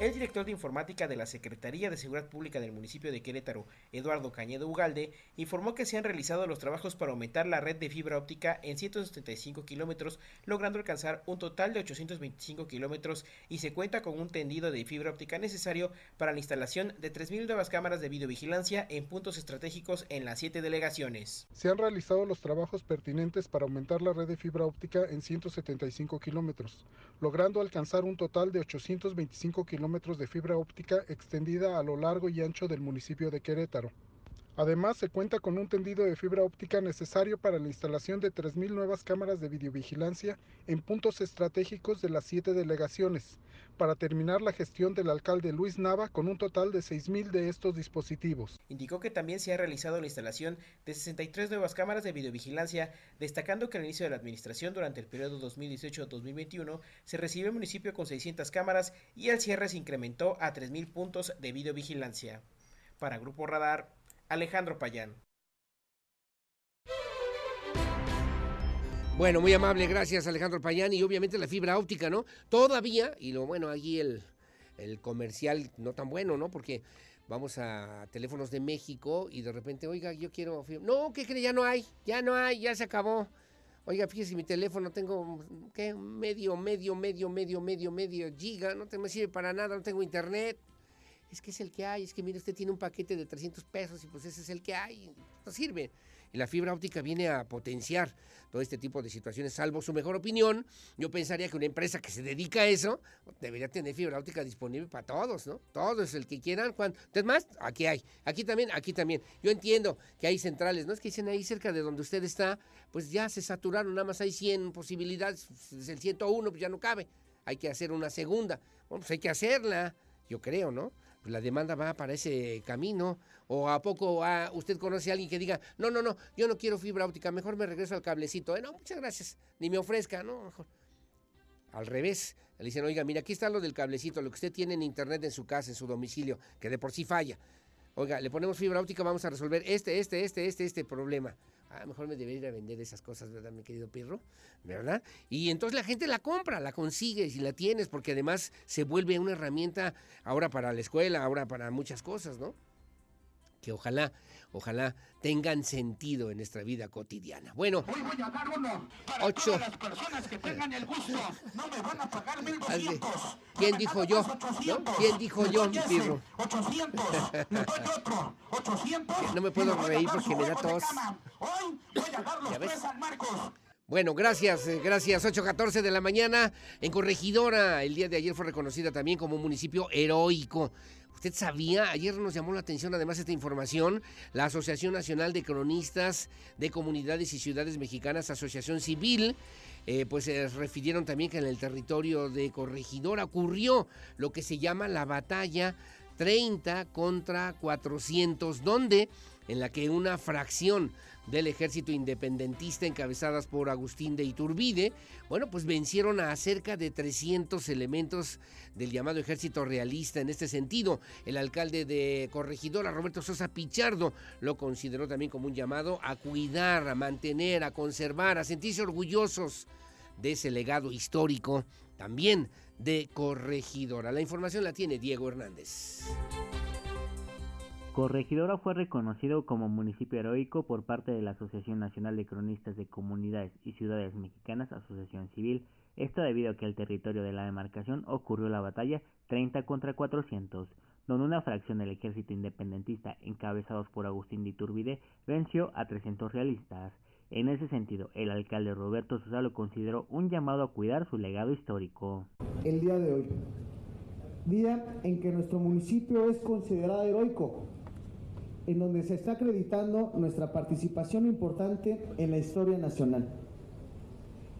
El director de informática de la Secretaría de Seguridad Pública del municipio de Querétaro, Eduardo Cañedo Ugalde, informó que se han realizado los trabajos para aumentar la red de fibra óptica en 175 kilómetros, logrando alcanzar un total de 825 kilómetros y se cuenta con un tendido de fibra óptica necesario para la instalación de 3.000 nuevas cámaras de videovigilancia en puntos estratégicos en las siete delegaciones. Se han realizado los trabajos pertinentes para aumentar la red de fibra óptica en 175 kilómetros, logrando alcanzar un total de 825 kilómetros de fibra óptica extendida a lo largo y ancho del municipio de Querétaro. Además, se cuenta con un tendido de fibra óptica necesario para la instalación de 3.000 nuevas cámaras de videovigilancia en puntos estratégicos de las siete delegaciones, para terminar la gestión del alcalde Luis Nava con un total de 6.000 de estos dispositivos. Indicó que también se ha realizado la instalación de 63 nuevas cámaras de videovigilancia, destacando que al inicio de la administración durante el periodo 2018-2021 se recibió el municipio con 600 cámaras y al cierre se incrementó a 3.000 puntos de videovigilancia. Para Grupo Radar, Alejandro Payán. Bueno, muy amable, gracias Alejandro Payán y obviamente la fibra óptica, ¿no? Todavía, y lo bueno, aquí el, el comercial no tan bueno, ¿no? Porque vamos a teléfonos de México y de repente, oiga, yo quiero. No, ¿qué cree? Ya no hay, ya no hay, ya se acabó. Oiga, fíjese, mi teléfono tengo, ¿qué? Medio, medio, medio, medio, medio, medio giga, no te me sirve para nada, no tengo internet. Es que es el que hay, es que mire, usted tiene un paquete de 300 pesos y pues ese es el que hay, no sirve. Y la fibra óptica viene a potenciar todo este tipo de situaciones, salvo su mejor opinión. Yo pensaría que una empresa que se dedica a eso debería tener fibra óptica disponible para todos, ¿no? Todos, el que quieran. Cuando, entonces, más, aquí hay. Aquí también, aquí también. Yo entiendo que hay centrales, ¿no? Es que dicen ahí cerca de donde usted está, pues ya se saturaron, nada más hay 100 posibilidades, pues, el 101 pues ya no cabe. Hay que hacer una segunda. Bueno, pues hay que hacerla, yo creo, ¿no? La demanda va para ese camino. ¿O a poco usted conoce a alguien que diga, no, no, no, yo no quiero fibra óptica, mejor me regreso al cablecito? Eh, no, muchas gracias, ni me ofrezca, no, mejor. Al revés, le dicen, oiga, mira, aquí está lo del cablecito, lo que usted tiene en internet en su casa, en su domicilio, que de por sí falla. Oiga, le ponemos fibra óptica, vamos a resolver este, este, este, este, este problema. Ah, mejor me debería ir a vender esas cosas, ¿verdad, mi querido Pirro? ¿Verdad? Y entonces la gente la compra, la consigue y la tienes, porque además se vuelve una herramienta ahora para la escuela, ahora para muchas cosas, ¿no? que ojalá, ojalá tengan sentido en nuestra vida cotidiana. Bueno, Hoy voy a dar uno para Ocho. todas las personas que tengan el gusto. No me van a pagar 1200. ¿Quién dijo yo? ¿No? ¿Quién dijo yo, Pirro? 800. Le doy otro. 800. No me puedo reír porque me da tos. Hoy voy a dar los tres San Marcos. Bueno, gracias, eh, gracias. 8.14 de la mañana en Corregidora. El día de ayer fue reconocida también como un municipio heroico. ¿Usted sabía? Ayer nos llamó la atención además esta información. La Asociación Nacional de Cronistas de Comunidades y Ciudades Mexicanas, Asociación Civil, eh, pues se refirieron también que en el territorio de Corregidora ocurrió lo que se llama la batalla 30 contra 400, donde en la que una fracción del ejército independentista encabezadas por Agustín de Iturbide, bueno, pues vencieron a cerca de 300 elementos del llamado ejército realista en este sentido. El alcalde de Corregidora, Roberto Sosa Pichardo, lo consideró también como un llamado a cuidar, a mantener, a conservar, a sentirse orgullosos de ese legado histórico también de Corregidora. La información la tiene Diego Hernández. Corregidora fue reconocido como municipio heroico por parte de la Asociación Nacional de Cronistas de Comunidades y Ciudades Mexicanas, Asociación Civil, esto debido a que el territorio de la demarcación ocurrió la batalla 30 contra 400, donde una fracción del ejército independentista encabezados por Agustín de Iturbide venció a 300 realistas. En ese sentido, el alcalde Roberto Sosa lo consideró un llamado a cuidar su legado histórico. el día de hoy. Día en que nuestro municipio es considerado heroico, en donde se está acreditando nuestra participación importante en la historia nacional.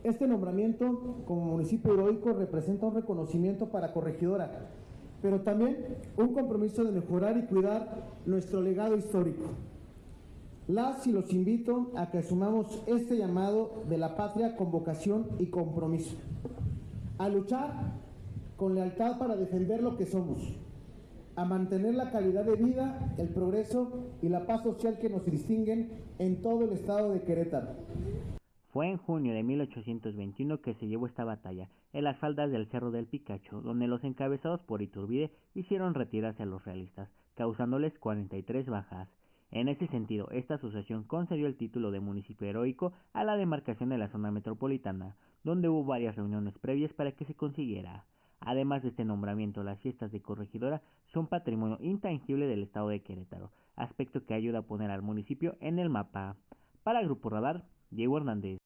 Este nombramiento como municipio heroico representa un reconocimiento para Corregidora, pero también un compromiso de mejorar y cuidar nuestro legado histórico. Las y los invito a que asumamos este llamado de la patria con vocación y compromiso. A luchar con lealtad para defender lo que somos. A mantener la calidad de vida, el progreso y la paz social que nos distinguen en todo el estado de Querétaro. Fue en junio de 1821 que se llevó esta batalla, en las faldas del Cerro del Picacho, donde los encabezados por Iturbide hicieron retirarse a los realistas, causándoles 43 bajas. En ese sentido, esta asociación concedió el título de municipio heroico a la demarcación de la zona metropolitana, donde hubo varias reuniones previas para que se consiguiera. Además de este nombramiento, las fiestas de Corregidora son patrimonio intangible del estado de Querétaro, aspecto que ayuda a poner al municipio en el mapa. Para Grupo Radar, Diego Hernández.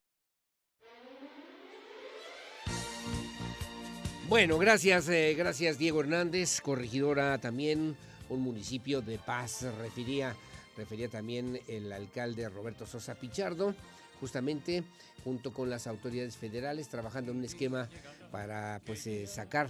Bueno, gracias, eh, gracias Diego Hernández, corregidora también, un municipio de paz, refería, refería también el alcalde Roberto Sosa Pichardo, justamente junto con las autoridades federales, trabajando en un esquema para pues eh, sacar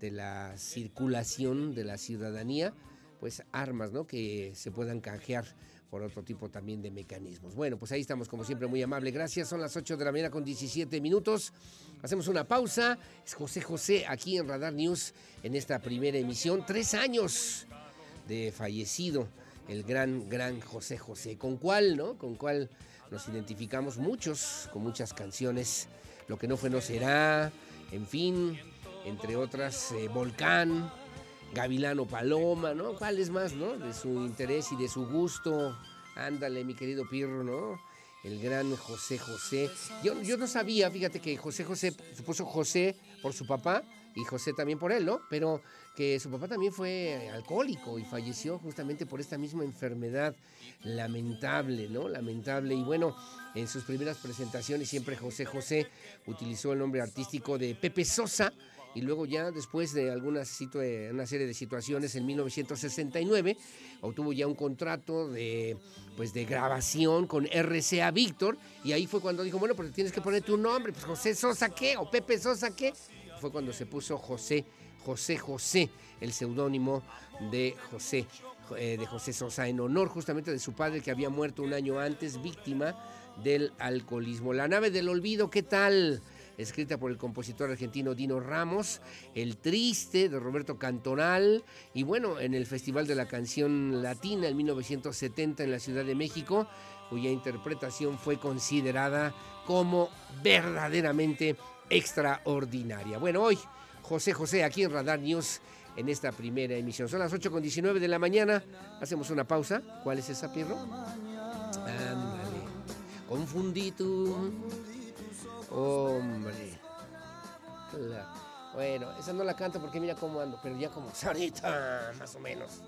de la circulación de la ciudadanía, pues armas, ¿no? Que se puedan canjear por otro tipo también de mecanismos. Bueno, pues ahí estamos como siempre muy amable. Gracias. Son las 8 de la mañana con 17 minutos. Hacemos una pausa. Es José José aquí en Radar News en esta primera emisión. Tres años de fallecido el gran, gran José José. ¿Con cuál, no? Con cuál nos identificamos muchos, con muchas canciones. Lo que no fue no será, en fin, entre otras, eh, Volcán, Gavilano Paloma, ¿no? ¿Cuál es más, no? De su interés y de su gusto. Ándale, mi querido Pirro, ¿no? El gran José José. Yo, yo no sabía, fíjate que José José se puso José por su papá y José también por él, ¿no? Pero su papá también fue alcohólico y falleció justamente por esta misma enfermedad lamentable, ¿no? Lamentable. Y bueno, en sus primeras presentaciones siempre José José utilizó el nombre artístico de Pepe Sosa y luego ya después de algunas situ- eh, una serie de situaciones en 1969 obtuvo ya un contrato de pues de grabación con RCA Víctor y ahí fue cuando dijo, bueno, pues tienes que poner tu nombre, pues José Sosa qué o Pepe Sosa qué. Fue cuando se puso José José José, el seudónimo de José eh, de José Sosa en honor justamente de su padre que había muerto un año antes víctima del alcoholismo. La nave del olvido, ¿qué tal? escrita por el compositor argentino Dino Ramos, El Triste de Roberto Cantonal, y bueno, en el Festival de la Canción Latina en 1970 en la Ciudad de México, cuya interpretación fue considerada como verdaderamente extraordinaria. Bueno, hoy José José aquí en Radar News en esta primera emisión. Son las 8 con 19 de la mañana. Hacemos una pausa. ¿Cuál es esa, Pierro? Ándale. Confundido. Hombre. Bueno, esa no la canto porque mira cómo ando, pero ya como ahorita, más o menos.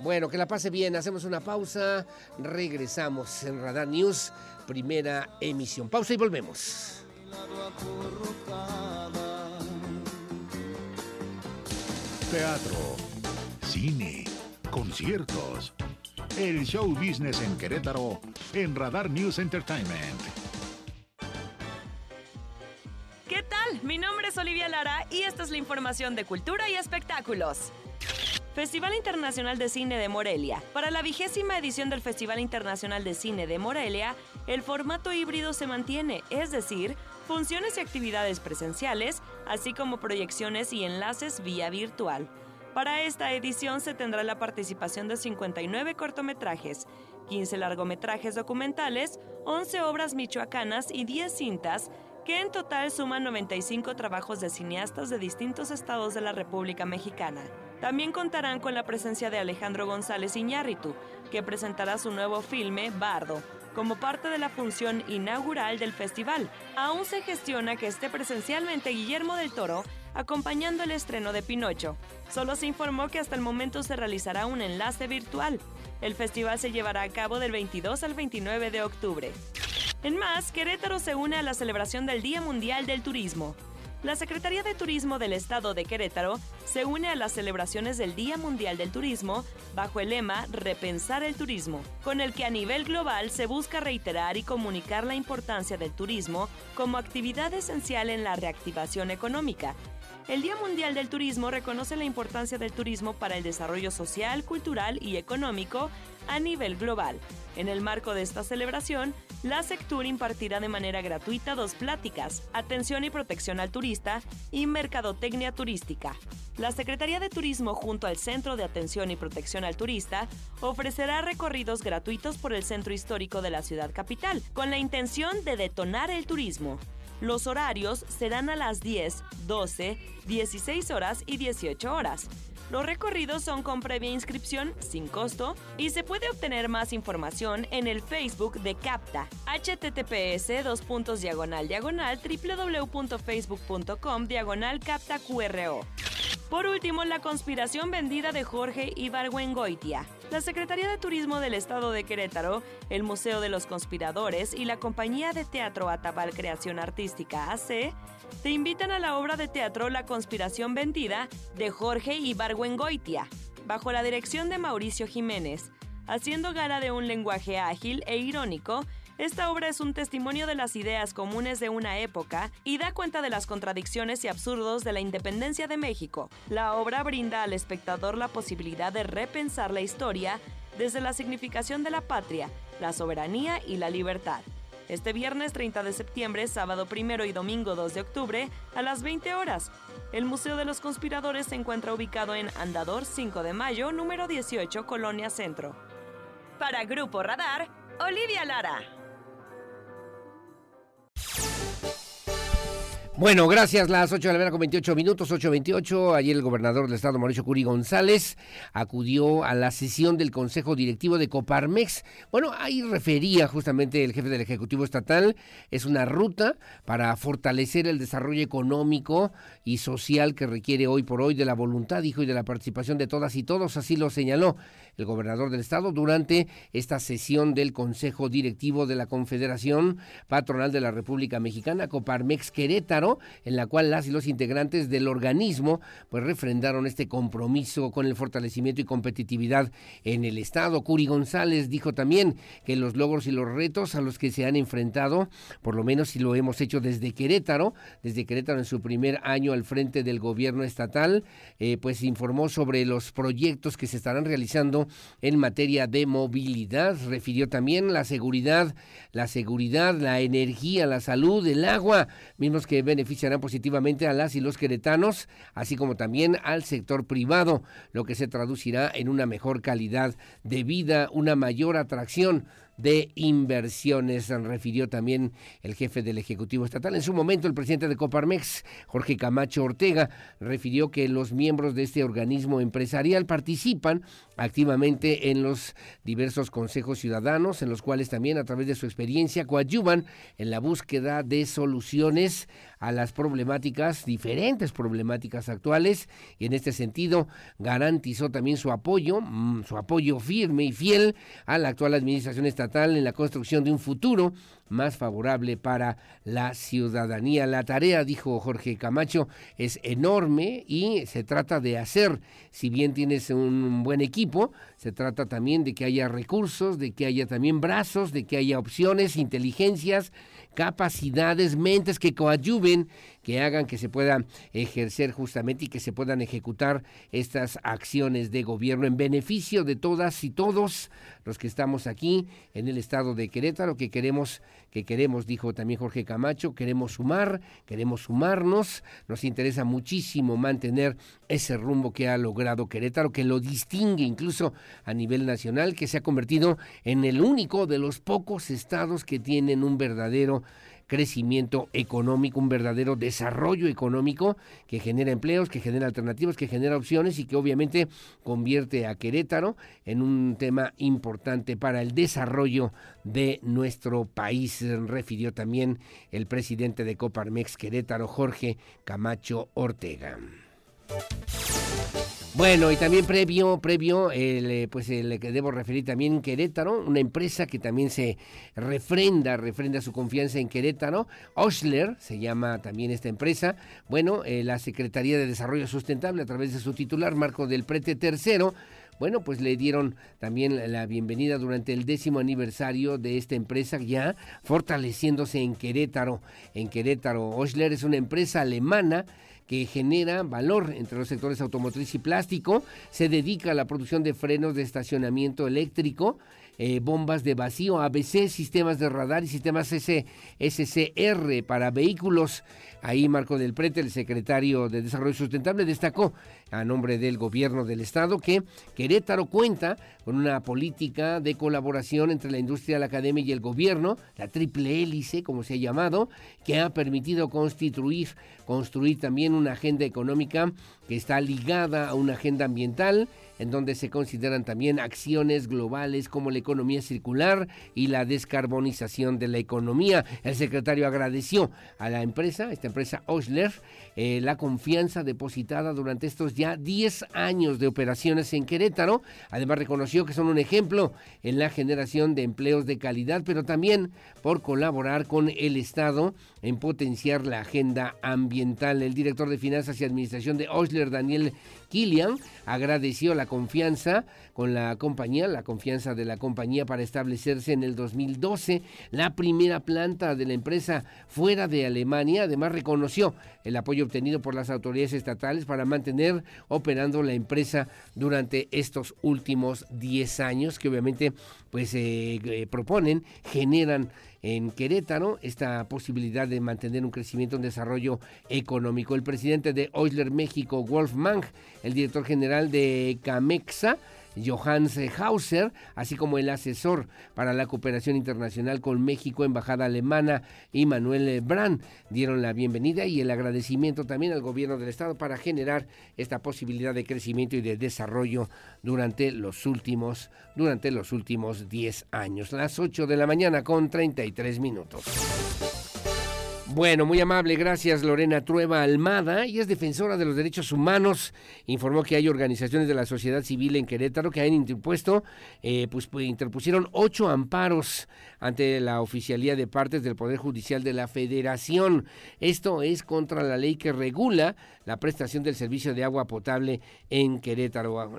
Bueno, que la pase bien, hacemos una pausa, regresamos en Radar News, primera emisión. Pausa y volvemos. Teatro, cine, conciertos. El show business en Querétaro en Radar News Entertainment. ¿Qué tal? Mi nombre es Olivia Lara y esta es la información de cultura y espectáculos. Festival Internacional de Cine de Morelia. Para la vigésima edición del Festival Internacional de Cine de Morelia, el formato híbrido se mantiene, es decir, funciones y actividades presenciales, así como proyecciones y enlaces vía virtual. Para esta edición se tendrá la participación de 59 cortometrajes, 15 largometrajes documentales, 11 obras michoacanas y 10 cintas, que en total suman 95 trabajos de cineastas de distintos estados de la República Mexicana. También contarán con la presencia de Alejandro González Iñárritu, que presentará su nuevo filme Bardo, como parte de la función inaugural del festival. Aún se gestiona que esté presencialmente Guillermo del Toro acompañando el estreno de Pinocho. Solo se informó que hasta el momento se realizará un enlace virtual. El festival se llevará a cabo del 22 al 29 de octubre. En más, Querétaro se une a la celebración del Día Mundial del Turismo. La Secretaría de Turismo del Estado de Querétaro se une a las celebraciones del Día Mundial del Turismo bajo el lema Repensar el Turismo, con el que a nivel global se busca reiterar y comunicar la importancia del turismo como actividad esencial en la reactivación económica. El Día Mundial del Turismo reconoce la importancia del turismo para el desarrollo social, cultural y económico a nivel global. En el marco de esta celebración, la Sectur impartirá de manera gratuita dos pláticas, Atención y Protección al Turista y Mercadotecnia Turística. La Secretaría de Turismo junto al Centro de Atención y Protección al Turista ofrecerá recorridos gratuitos por el centro histórico de la ciudad capital, con la intención de detonar el turismo. Los horarios serán a las 10, 12, 16 horas y 18 horas. Los recorridos son con previa inscripción, sin costo, y se puede obtener más información en el Facebook de CAPTA, https diagonal diagonal www.facebook.com diagonal CAPTA. Por último, la conspiración vendida de Jorge Ibargüengoitia. La Secretaría de Turismo del Estado de Querétaro, el Museo de los Conspiradores y la compañía de teatro Atabal Creación Artística AC te invitan a la obra de teatro La conspiración vendida de Jorge Ibargüengoitia, bajo la dirección de Mauricio Jiménez. Haciendo gala de un lenguaje ágil e irónico, esta obra es un testimonio de las ideas comunes de una época y da cuenta de las contradicciones y absurdos de la independencia de México. La obra brinda al espectador la posibilidad de repensar la historia desde la significación de la patria, la soberanía y la libertad. Este viernes 30 de septiembre, sábado 1 y domingo 2 de octubre, a las 20 horas. El Museo de los Conspiradores se encuentra ubicado en Andador 5 de Mayo, número 18, Colonia Centro. Para Grupo Radar, Olivia Lara. Bueno, gracias. Las 8 de la mañana con 28 minutos, 8.28. Ayer el gobernador del estado, Mauricio Curi González, acudió a la sesión del Consejo Directivo de Coparmex. Bueno, ahí refería justamente el jefe del Ejecutivo Estatal. Es una ruta para fortalecer el desarrollo económico y social que requiere hoy por hoy de la voluntad, dijo, y de la participación de todas y todos. Así lo señaló el gobernador del estado durante esta sesión del Consejo Directivo de la Confederación Patronal de la República Mexicana, Coparmex Querétaro, en la cual las y los integrantes del organismo pues refrendaron este compromiso con el fortalecimiento y competitividad en el estado. Curi González dijo también que los logros y los retos a los que se han enfrentado, por lo menos si lo hemos hecho desde Querétaro, desde Querétaro en su primer año al frente del gobierno estatal, eh, pues informó sobre los proyectos que se estarán realizando en materia de movilidad. Refirió también la seguridad, la seguridad, la energía, la salud, el agua, mismos que beneficiarán positivamente a las y los queretanos, así como también al sector privado, lo que se traducirá en una mejor calidad de vida, una mayor atracción de Inversiones, refirió también el jefe del Ejecutivo Estatal. En su momento, el presidente de Coparmex, Jorge Camacho Ortega, refirió que los miembros de este organismo empresarial participan activamente en los diversos consejos ciudadanos, en los cuales también a través de su experiencia coadyuvan en la búsqueda de soluciones a las problemáticas, diferentes problemáticas actuales, y en este sentido garantizó también su apoyo, mm, su apoyo firme y fiel a la actual administración estatal en la construcción de un futuro más favorable para la ciudadanía. La tarea, dijo Jorge Camacho, es enorme y se trata de hacer, si bien tienes un buen equipo, se trata también de que haya recursos, de que haya también brazos, de que haya opciones, inteligencias, capacidades, mentes que coadyuven, que hagan que se puedan ejercer justamente y que se puedan ejecutar estas acciones de gobierno en beneficio de todas y todos los que estamos aquí en el estado de Querétaro, que queremos, que queremos, dijo también Jorge Camacho, queremos sumar, queremos sumarnos, nos interesa muchísimo mantener ese rumbo que ha logrado Querétaro, que lo distingue incluso a nivel nacional, que se ha convertido en el único de los pocos estados que tienen un verdadero crecimiento económico, un verdadero desarrollo económico que genera empleos, que genera alternativas, que genera opciones y que obviamente convierte a Querétaro en un tema importante para el desarrollo de nuestro país, refirió también el presidente de Coparmex Querétaro, Jorge Camacho Ortega. Bueno, y también previo, previo, eh, pues que debo referir también Querétaro, una empresa que también se refrenda, refrenda su confianza en Querétaro. Osler se llama también esta empresa. Bueno, eh, la Secretaría de Desarrollo Sustentable, a través de su titular, Marco del Prete Tercero, bueno, pues le dieron también la bienvenida durante el décimo aniversario de esta empresa ya fortaleciéndose en Querétaro. En Querétaro, Osler es una empresa alemana que genera valor entre los sectores automotriz y plástico. Se dedica a la producción de frenos de estacionamiento eléctrico, eh, bombas de vacío, ABC, sistemas de radar y sistemas SCR para vehículos. Ahí Marco del Prete, el secretario de Desarrollo Sustentable, destacó a nombre del gobierno del estado que Querétaro cuenta con una política de colaboración entre la industria, la academia y el gobierno, la triple hélice, como se ha llamado, que ha permitido constituir, construir también una agenda económica que está ligada a una agenda ambiental en donde se consideran también acciones globales como la economía circular y la descarbonización de la economía. El secretario agradeció a la empresa, esta empresa Osler, eh, la confianza depositada durante estos ya 10 años de operaciones en Querétaro. Además reconoció que son un ejemplo en la generación de empleos de calidad, pero también por colaborar con el Estado en potenciar la agenda ambiental. El director de Finanzas y Administración de Osler, Daniel Killian, agradeció la confianza con la compañía, la confianza de la compañía para establecerse en el 2012, la primera planta de la empresa fuera de Alemania. Además reconoció el apoyo obtenido por las autoridades estatales para mantener operando la empresa durante estos últimos 10 años que obviamente pues eh, eh, proponen, generan en Querétaro esta posibilidad de mantener un crecimiento, un desarrollo económico. El presidente de Oisler México, Wolf Mang, el director general de Camexa, Johannes Hauser, así como el asesor para la cooperación internacional con México, embajada alemana, y Manuel Brand, dieron la bienvenida y el agradecimiento también al gobierno del estado para generar esta posibilidad de crecimiento y de desarrollo durante los últimos durante los últimos 10 años. Las 8 de la mañana con 33 minutos. Bueno, muy amable, gracias Lorena Trueba Almada, y es defensora de los derechos humanos. Informó que hay organizaciones de la sociedad civil en Querétaro que han interpuesto, eh, pues, pues, interpusieron ocho amparos ante la oficialía de partes del Poder Judicial de la Federación. Esto es contra la ley que regula la prestación del servicio de agua potable en Querétaro.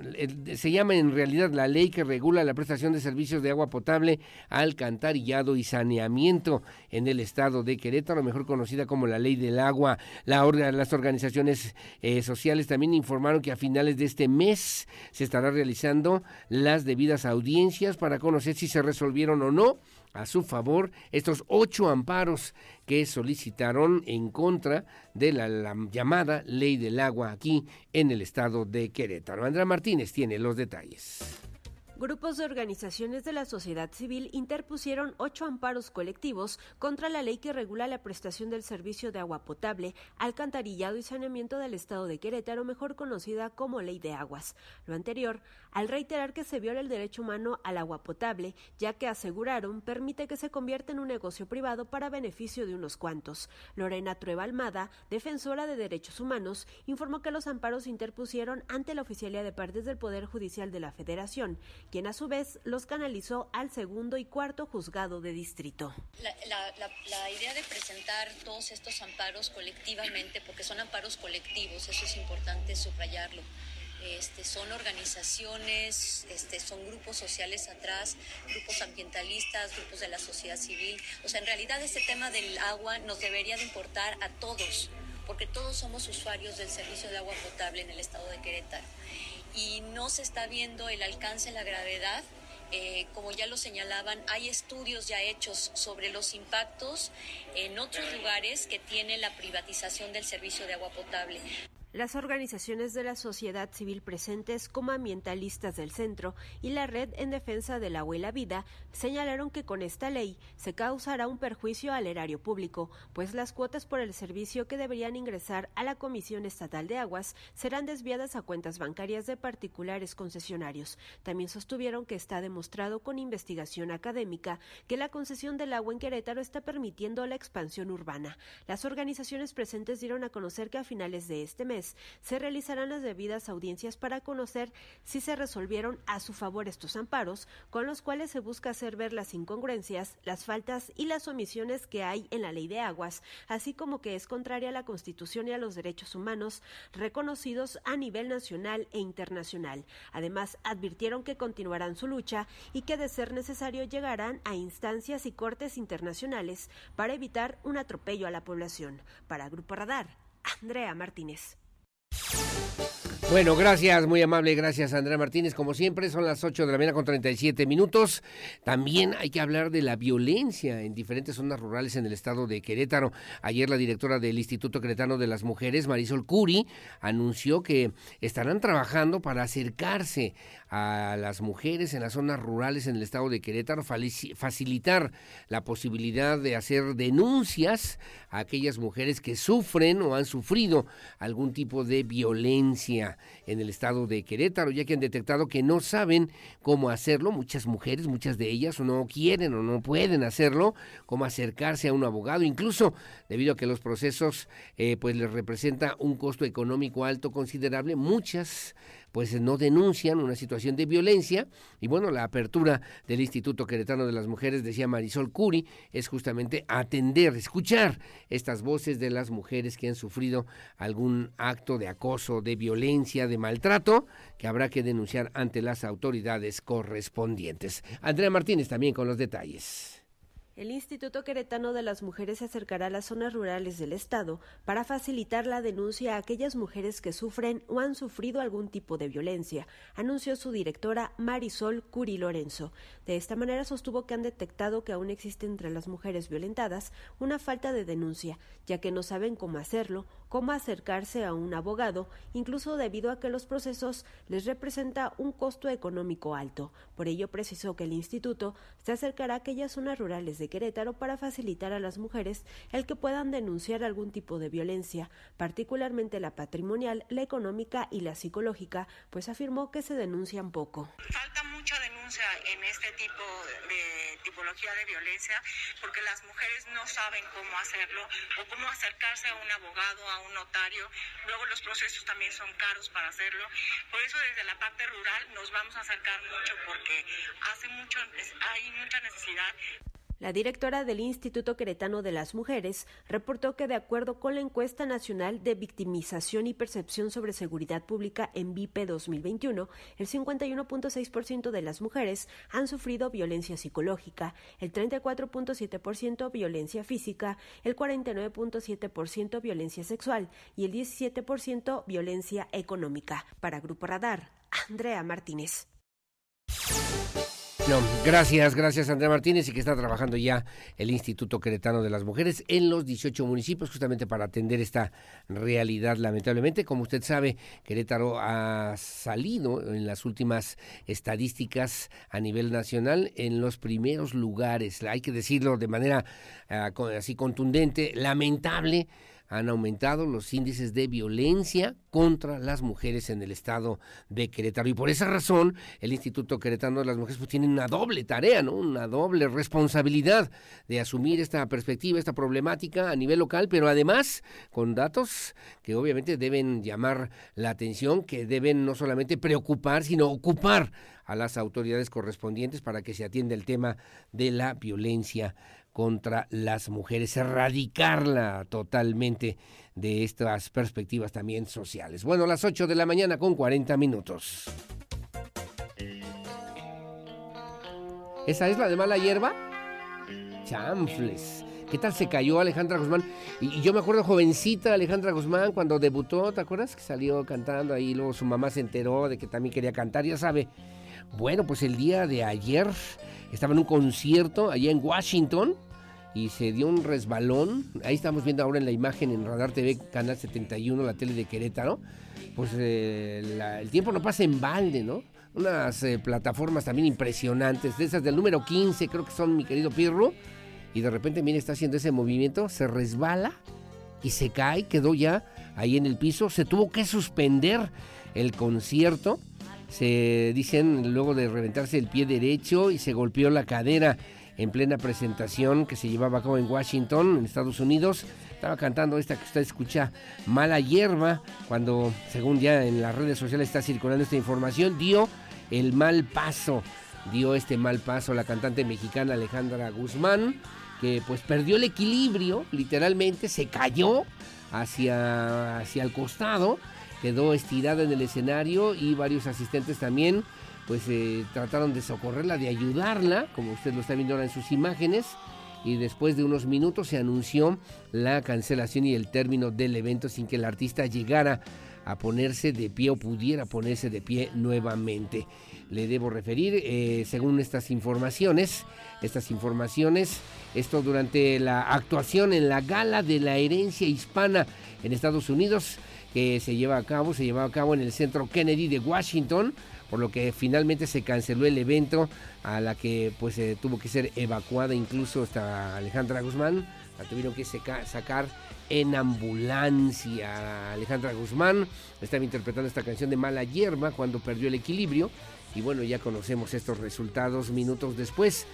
Se llama en realidad la ley que regula la prestación de servicios de agua potable, alcantarillado y saneamiento en el estado de Querétaro, mejor conocida como la ley del agua. La las organizaciones eh, sociales también informaron que a finales de este mes se estará realizando las debidas audiencias para conocer si se resolvieron o no a su favor estos ocho amparos que solicitaron en contra de la, llamada ley del agua aquí en el estado de Querétaro. Andrea Martínez tiene los detalles. Grupos de organizaciones de la sociedad civil interpusieron ocho amparos colectivos contra la ley que regula la prestación del servicio de agua potable, alcantarillado y saneamiento del Estado de Querétaro, mejor conocida como Ley de Aguas. Lo anterior, al reiterar que se viola el derecho humano al agua potable, ya que aseguraron permite que se convierta en un negocio privado para beneficio de unos cuantos. Lorena Trueba Almada, defensora de derechos humanos, informó que los amparos interpusieron ante la Oficialía de Partes del Poder Judicial de la Federación quien a su vez los canalizó al segundo y cuarto juzgado de distrito. La, idea de presentar todos estos amparos colectivamente, porque son amparos colectivos, eso es importante subrayarlo. Este, son organizaciones, este, son grupos sociales atrás, grupos ambientalistas, grupos de la sociedad civil. O sea, en realidad este tema del agua nos debería de importar a todos, porque todos somos usuarios del servicio de agua potable en el estado de Querétaro y no se está viendo el alcance, la gravedad. Eh, como ya lo señalaban, hay estudios ya hechos sobre los impactos en otros lugares que tiene la privatización del servicio de agua potable. Las organizaciones de la sociedad civil presentes como ambientalistas del centro y la Red en Defensa del Agua y la Vida señalaron que con esta ley se causará un perjuicio al erario público, pues las cuotas por el servicio que deberían ingresar a la Comisión Estatal de Aguas serán desviadas a cuentas bancarias de particulares concesionarios. También sostuvieron que está demostrado con investigación académica que la concesión del agua en Querétaro está permitiendo la expansión urbana. Las organizaciones presentes dieron a conocer que a finales de este mes se realizarán las debidas audiencias para conocer si se resolvieron a su favor estos amparos, con los cuales se busca hacer ver las incongruencias, las faltas y las omisiones que hay en la ley de aguas, así como que es contraria a la Constitución y a los derechos humanos reconocidos a nivel nacional e internacional. Además, advirtieron que continuarán su lucha y que de ser necesario llegarán a instancias y cortes internacionales para evitar un atropello a la población. Para Grupo Radar, Andrea Martínez. Bueno, gracias, muy amable, gracias Andrea Martínez. Como siempre, son las 8 de la mañana con 37 minutos. También hay que hablar de la violencia en diferentes zonas rurales en el estado de Querétaro. Ayer la directora del Instituto Queretano de las Mujeres, Marisol Curi, anunció que estarán trabajando para acercarse a las mujeres en las zonas rurales en el estado de Querétaro, facilitar la posibilidad de hacer denuncias a aquellas mujeres que sufren o han sufrido algún tipo de violencia en el estado de Querétaro, ya que han detectado que no saben cómo hacerlo, muchas mujeres, muchas de ellas no quieren o no pueden hacerlo, cómo acercarse a un abogado, incluso debido a que los procesos eh, pues les representa un costo económico alto considerable, muchas pues no denuncian una situación de violencia y bueno, la apertura del Instituto Queretano de las Mujeres, decía Marisol Curi, es justamente atender, escuchar estas voces de las mujeres que han sufrido algún acto de acoso, de violencia, de maltrato, que habrá que denunciar ante las autoridades correspondientes. Andrea Martínez también con los detalles. El Instituto Queretano de las Mujeres se acercará a las zonas rurales del Estado para facilitar la denuncia a aquellas mujeres que sufren o han sufrido algún tipo de violencia, anunció su directora Marisol Curi Lorenzo. De esta manera sostuvo que han detectado que aún existe entre las mujeres violentadas una falta de denuncia, ya que no saben cómo hacerlo cómo acercarse a un abogado, incluso debido a que los procesos les representa un costo económico alto. Por ello precisó que el instituto se acercará a aquellas zonas rurales de Querétaro para facilitar a las mujeres el que puedan denunciar algún tipo de violencia, particularmente la patrimonial, la económica y la psicológica, pues afirmó que se denuncian poco. Falta mucha denuncia en este tipo de tipología de violencia porque las mujeres no saben cómo hacerlo o cómo acercarse a un abogado, a un notario. Luego los procesos también son caros para hacerlo. Por eso desde la parte rural nos vamos a acercar mucho porque hace mucho, hay mucha necesidad la directora del Instituto Queretano de las Mujeres reportó que de acuerdo con la encuesta nacional de victimización y percepción sobre seguridad pública en VIP 2021, el 51.6% de las mujeres han sufrido violencia psicológica, el 34.7% violencia física, el 49.7% violencia sexual y el 17% violencia económica. Para Grupo Radar, Andrea Martínez. Gracias, gracias Andrea Martínez y que está trabajando ya el Instituto Queretano de las Mujeres en los 18 municipios justamente para atender esta realidad lamentablemente. Como usted sabe, Querétaro ha salido en las últimas estadísticas a nivel nacional en los primeros lugares. Hay que decirlo de manera ah, así contundente, lamentable han aumentado los índices de violencia contra las mujeres en el estado de Querétaro. Y por esa razón, el Instituto Queretano de las Mujeres pues, tiene una doble tarea, ¿no? Una doble responsabilidad de asumir esta perspectiva, esta problemática a nivel local, pero además con datos que obviamente deben llamar la atención, que deben no solamente preocupar, sino ocupar a las autoridades correspondientes para que se atienda el tema de la violencia contra las mujeres, erradicarla totalmente de estas perspectivas también sociales. Bueno, las 8 de la mañana con 40 minutos. ¿Esa es la de mala hierba? Chanfles. ¿Qué tal se cayó Alejandra Guzmán? Y, yo me acuerdo jovencita Alejandra Guzmán cuando debutó, ¿te acuerdas? Que salió cantando ahí, luego su mamá se enteró de que también quería cantar, ya sabe. Bueno, pues el día de ayer estaba en un concierto allá en Washington y se dio un resbalón. Ahí estamos viendo ahora en la imagen en Radar TV, Canal 71, la tele de Querétaro. Pues eh, el tiempo no pasa en balde, ¿no? Unas eh, plataformas también impresionantes, de esas del número 15, creo que son mi querido Pirro. Y de repente, mire, está haciendo ese movimiento, se resbala y se cae, quedó ya ahí en el piso. Se tuvo que suspender el concierto. Se dicen luego de reventarse el pie derecho y se golpeó la cadera en plena presentación que se llevaba a cabo en Washington, en Estados Unidos. Estaba cantando esta que usted escucha, Mala Hierba, cuando, según ya en las redes sociales está circulando esta información, dio el mal paso, dio este mal paso la cantante mexicana Alejandra Guzmán, que pues perdió el equilibrio, literalmente se cayó hacia, hacia el costado, quedó estirada en el escenario y varios asistentes también pues eh, trataron de socorrerla, de ayudarla, como usted lo está viendo ahora en sus imágenes, y después de unos minutos se anunció la cancelación y el término del evento sin que el artista llegara a ponerse de pie o pudiera ponerse de pie nuevamente. Le debo referir, eh, según estas informaciones, estas informaciones, esto durante la actuación en la gala de la herencia hispana en Estados Unidos, que se lleva a cabo, se lleva a cabo en el centro Kennedy de Washington, por lo que finalmente se canceló el evento a la que pues eh, tuvo que ser evacuada incluso hasta Alejandra Guzmán, la tuvieron que sacar en ambulancia. Alejandra Guzmán estaba interpretando esta canción de Mala Hierba cuando perdió el equilibrio y bueno, ya conocemos estos resultados minutos después.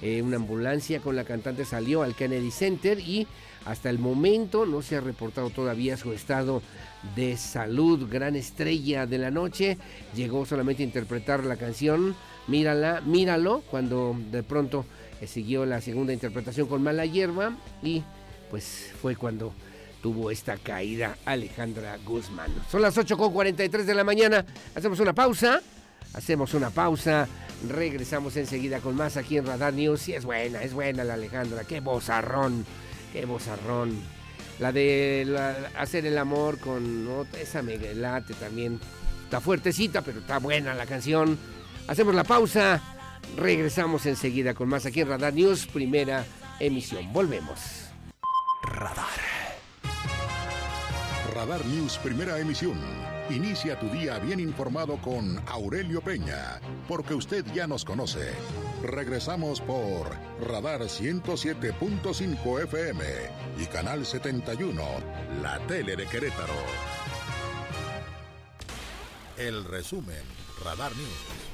Eh, una ambulancia con la cantante salió al Kennedy Center y hasta el momento no se ha reportado todavía su estado de salud. Gran estrella de la noche. Llegó solamente a interpretar la canción Mírala, míralo, cuando de pronto eh, siguió la segunda interpretación con Mala Hierba y pues fue cuando tuvo esta caída Alejandra Guzmán. Son las 8.43 de la mañana. Hacemos una pausa. Hacemos una pausa. Regresamos enseguida con más aquí en Radar News. Y es buena, es buena la Alejandra. Qué bozarrón. Qué bozarrón. La de hacer el amor con esa me late también. Está fuertecita, pero está buena la canción. Hacemos la pausa. Regresamos enseguida con más aquí en Radar News, primera emisión. Volvemos. Radar. Radar News, primera emisión. Inicia tu día bien informado con Aurelio Peña, porque usted ya nos conoce. Regresamos por Radar 107.5 FM y Canal 71, la tele de Querétaro. El resumen, Radar News.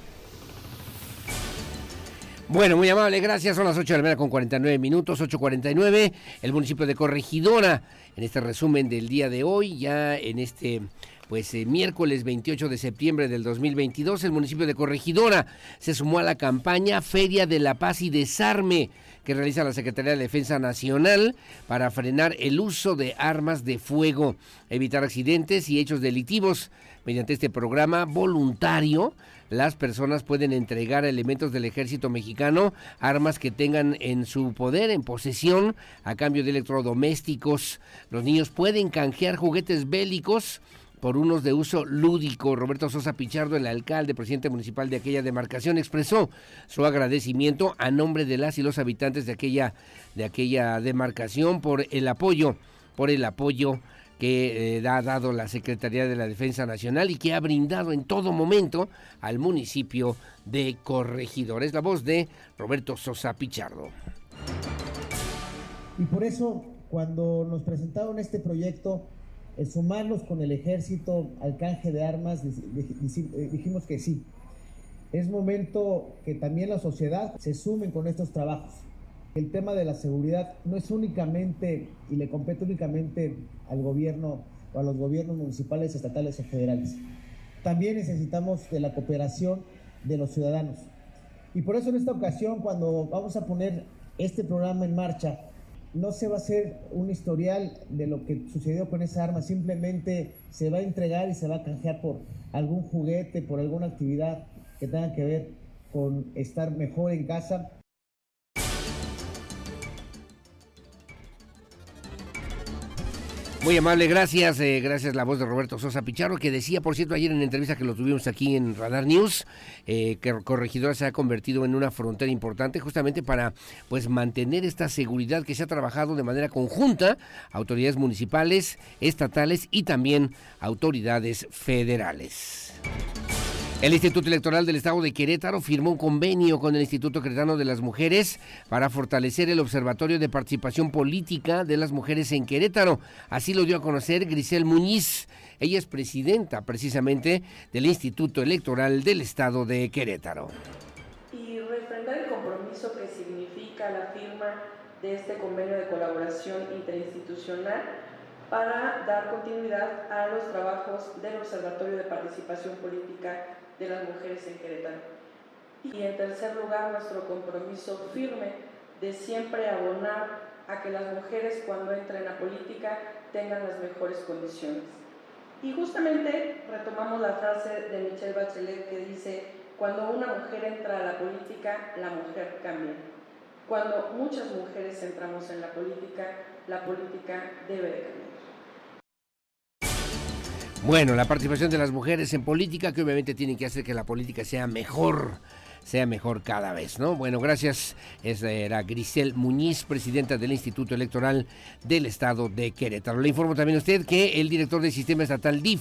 Bueno, muy amable, gracias. Son las 8 de la mañana con 49 minutos, 8.49. El municipio de Corregidora, en este resumen del día de hoy, ya en este pues eh, miércoles 28 de septiembre del 2022 el municipio de Corregidora se sumó a la campaña Feria de la Paz y Desarme que realiza la Secretaría de Defensa Nacional para frenar el uso de armas de fuego, evitar accidentes y hechos delictivos. Mediante este programa voluntario, las personas pueden entregar elementos del ejército mexicano armas que tengan en su poder, en posesión, a cambio de electrodomésticos. Los niños pueden canjear juguetes bélicos por unos de uso lúdico. Roberto Sosa Pichardo, el alcalde, presidente municipal de aquella demarcación, expresó su agradecimiento a nombre de las y los habitantes de aquella, de aquella demarcación por el apoyo, por el apoyo que eh, ha dado la Secretaría de la Defensa Nacional y que ha brindado en todo momento al municipio de Corregidor. Es la voz de Roberto Sosa Pichardo. Y por eso, cuando nos presentaron este proyecto, el sumarnos con el ejército al canje de armas, eh, dijimos que sí. Es momento que también la sociedad se sume con estos trabajos. El tema de la seguridad no es únicamente y le compete únicamente al gobierno o a los gobiernos municipales, estatales o federales. También necesitamos de la cooperación de los ciudadanos. Y por eso en esta ocasión, cuando vamos a poner este programa en marcha, no se va a hacer un historial de lo que sucedió con esa arma, simplemente se va a entregar y se va a canjear por algún juguete, por alguna actividad que tenga que ver con estar mejor en casa Muy amable, gracias. Eh, gracias la voz de Roberto Sosa Picharro, que decía, por cierto, ayer en entrevista que lo tuvimos aquí en Radar News, eh, que Corregidora se ha convertido en una frontera importante justamente para pues mantener esta seguridad que se ha trabajado de manera conjunta, autoridades municipales, estatales y también autoridades federales. El Instituto Electoral del Estado de Querétaro firmó un convenio con el Instituto Queretano de las Mujeres para fortalecer el Observatorio de Participación Política de las Mujeres en Querétaro. Así lo dio a conocer Grisel Muñiz. Ella es presidenta precisamente del Instituto Electoral del Estado de Querétaro. Y refrendar el compromiso que significa la firma de este convenio de colaboración interinstitucional para dar continuidad a los trabajos del Observatorio de Participación Política de las mujeres en Querétaro. Y en tercer lugar, nuestro compromiso firme de siempre abonar a que las mujeres cuando entren a política tengan las mejores condiciones. Y justamente retomamos la frase de Michelle Bachelet que dice, cuando una mujer entra a la política, la mujer cambia. Cuando muchas mujeres entramos en la política, la política debe de cambiar. Bueno, la participación de las mujeres en política, que obviamente tienen que hacer que la política sea mejor, sea mejor cada vez, ¿no? Bueno, gracias. Esa era Grisel Muñiz, presidenta del Instituto Electoral del Estado de Querétaro. Le informo también a usted que el director del Sistema Estatal DIF,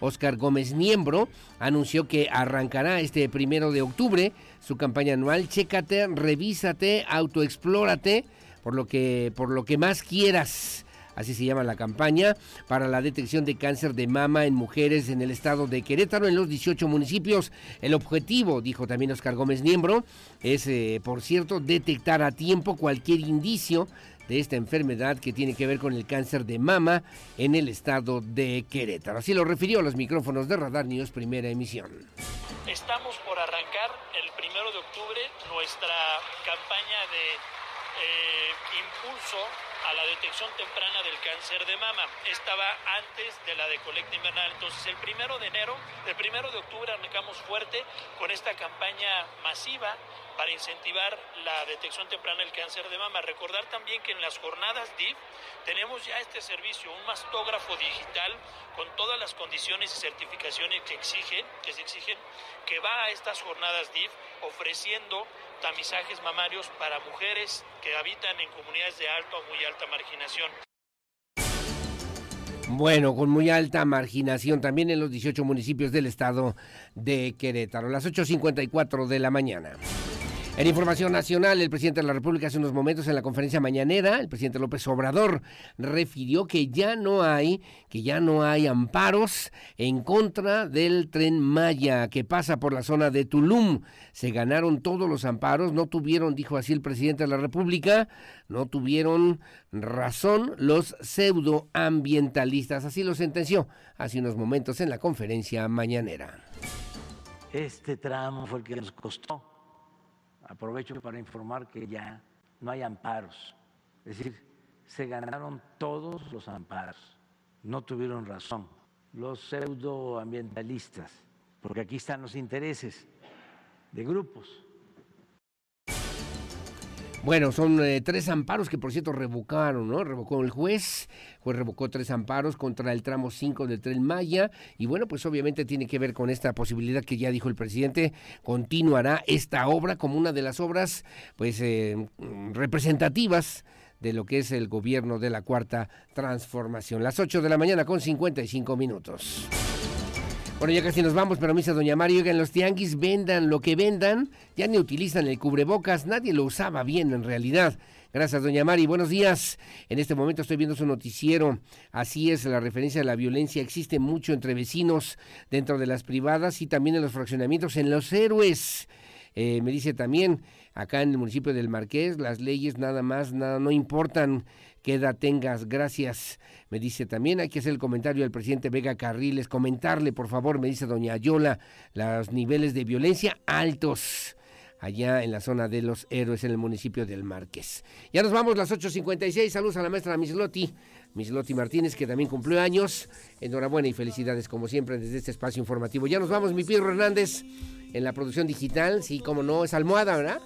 Oscar Gómez Niembro, anunció que arrancará este primero de octubre su campaña anual Chécate, revísate, autoexplórate, por lo que, por lo que más quieras así se llama la campaña, para la detección de cáncer de mama en mujeres en el estado de Querétaro, en los 18 municipios. El objetivo, dijo también Oscar Gómez Niembro, es, eh, por cierto, detectar a tiempo cualquier indicio de esta enfermedad que tiene que ver con el cáncer de mama en el estado de Querétaro. Así lo refirió a los micrófonos de Radar News, primera emisión. Estamos por arrancar el primero de octubre nuestra campaña de eh, impulso a la detección temprana del cáncer de mama. Estaba antes de la de colecta invernal. Entonces, el primero de enero, el primero de octubre arrancamos fuerte con esta campaña masiva para incentivar la detección temprana del cáncer de mama. Recordar también que en las jornadas DIF tenemos ya este servicio, un mastógrafo digital con todas las condiciones y certificaciones que exigen, que se exigen, que va a estas jornadas DIF ofreciendo tamizajes mamarios para mujeres que habitan en comunidades de alta o muy alta marginación. Bueno, con muy alta marginación también en los 18 municipios del estado de Querétaro, las 8.54 de la mañana. En información nacional, el presidente de la República hace unos momentos en la conferencia mañanera, el presidente López Obrador refirió que ya no hay, que ya no hay amparos en contra del tren Maya que pasa por la zona de Tulum. Se ganaron todos los amparos, no tuvieron, dijo así el presidente de la República, no tuvieron razón los pseudoambientalistas. Así lo sentenció hace unos momentos en la conferencia mañanera. Este tramo fue el que nos costó Aprovecho para informar que ya no hay amparos. Es decir, se ganaron todos los amparos. No tuvieron razón los pseudoambientalistas, porque aquí están los intereses de grupos Bueno, son eh, tres amparos que por cierto revocaron, ¿no? Revocó el juez, juez revocó tres amparos contra el tramo 5 del tren Maya y bueno, pues obviamente tiene que ver con esta posibilidad que ya dijo el presidente, continuará esta obra como una de las obras pues eh, representativas de lo que es el gobierno de la cuarta transformación. Las 8 de la mañana con 55 minutos. Bueno, ya casi nos vamos, pero me dice doña Mario, en los tianguis vendan lo que vendan, ya ni utilizan el cubrebocas, nadie lo usaba bien en realidad. Gracias, doña Mari. Buenos días. En este momento estoy viendo su noticiero. Así es, la referencia a la violencia existe mucho entre vecinos dentro de las privadas y también en los fraccionamientos, en los héroes. Eh, me dice también, acá en el municipio del Marqués, las leyes nada más, nada, no importan qué edad tengas. Gracias. Me dice también, hay que hacer el comentario al presidente Vega Carriles, comentarle, por favor, me dice doña Ayola, los niveles de violencia altos allá en la zona de los héroes en el municipio del Márquez. Ya nos vamos, las 8.56. Saludos a la maestra Misloti, Misloti Martínez, que también cumplió años. Enhorabuena y felicidades, como siempre, desde este espacio informativo. Ya nos vamos, mi Pedro Hernández, en la producción digital. Sí, como no, es almohada, ¿verdad?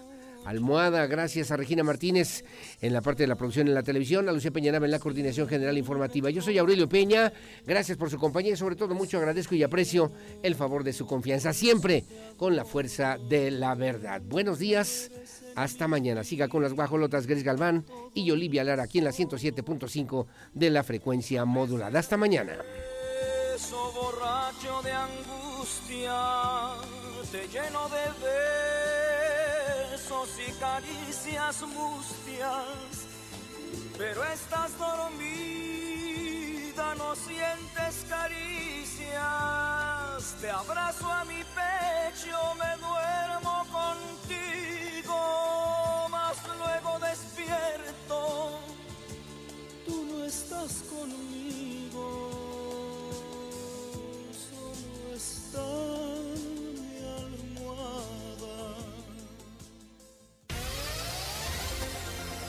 Almohada, gracias a Regina Martínez en la parte de la producción en la televisión, a Lucía Peñanaba en la coordinación general informativa. Yo soy Aurelio Peña, gracias por su compañía y sobre todo mucho agradezco y aprecio el favor de su confianza, siempre con la fuerza de la verdad. Buenos días, hasta mañana. Siga con las guajolotas Gris Galván y Olivia Lara aquí en la 107.5 de la frecuencia modulada. Hasta mañana. borracho de angustia, te lleno de y caricias mustias, pero estás dormida, no sientes caricias. Te abrazo a mi pecho, me duermo contigo, mas luego despierto, tú no estás conmigo, solo estás.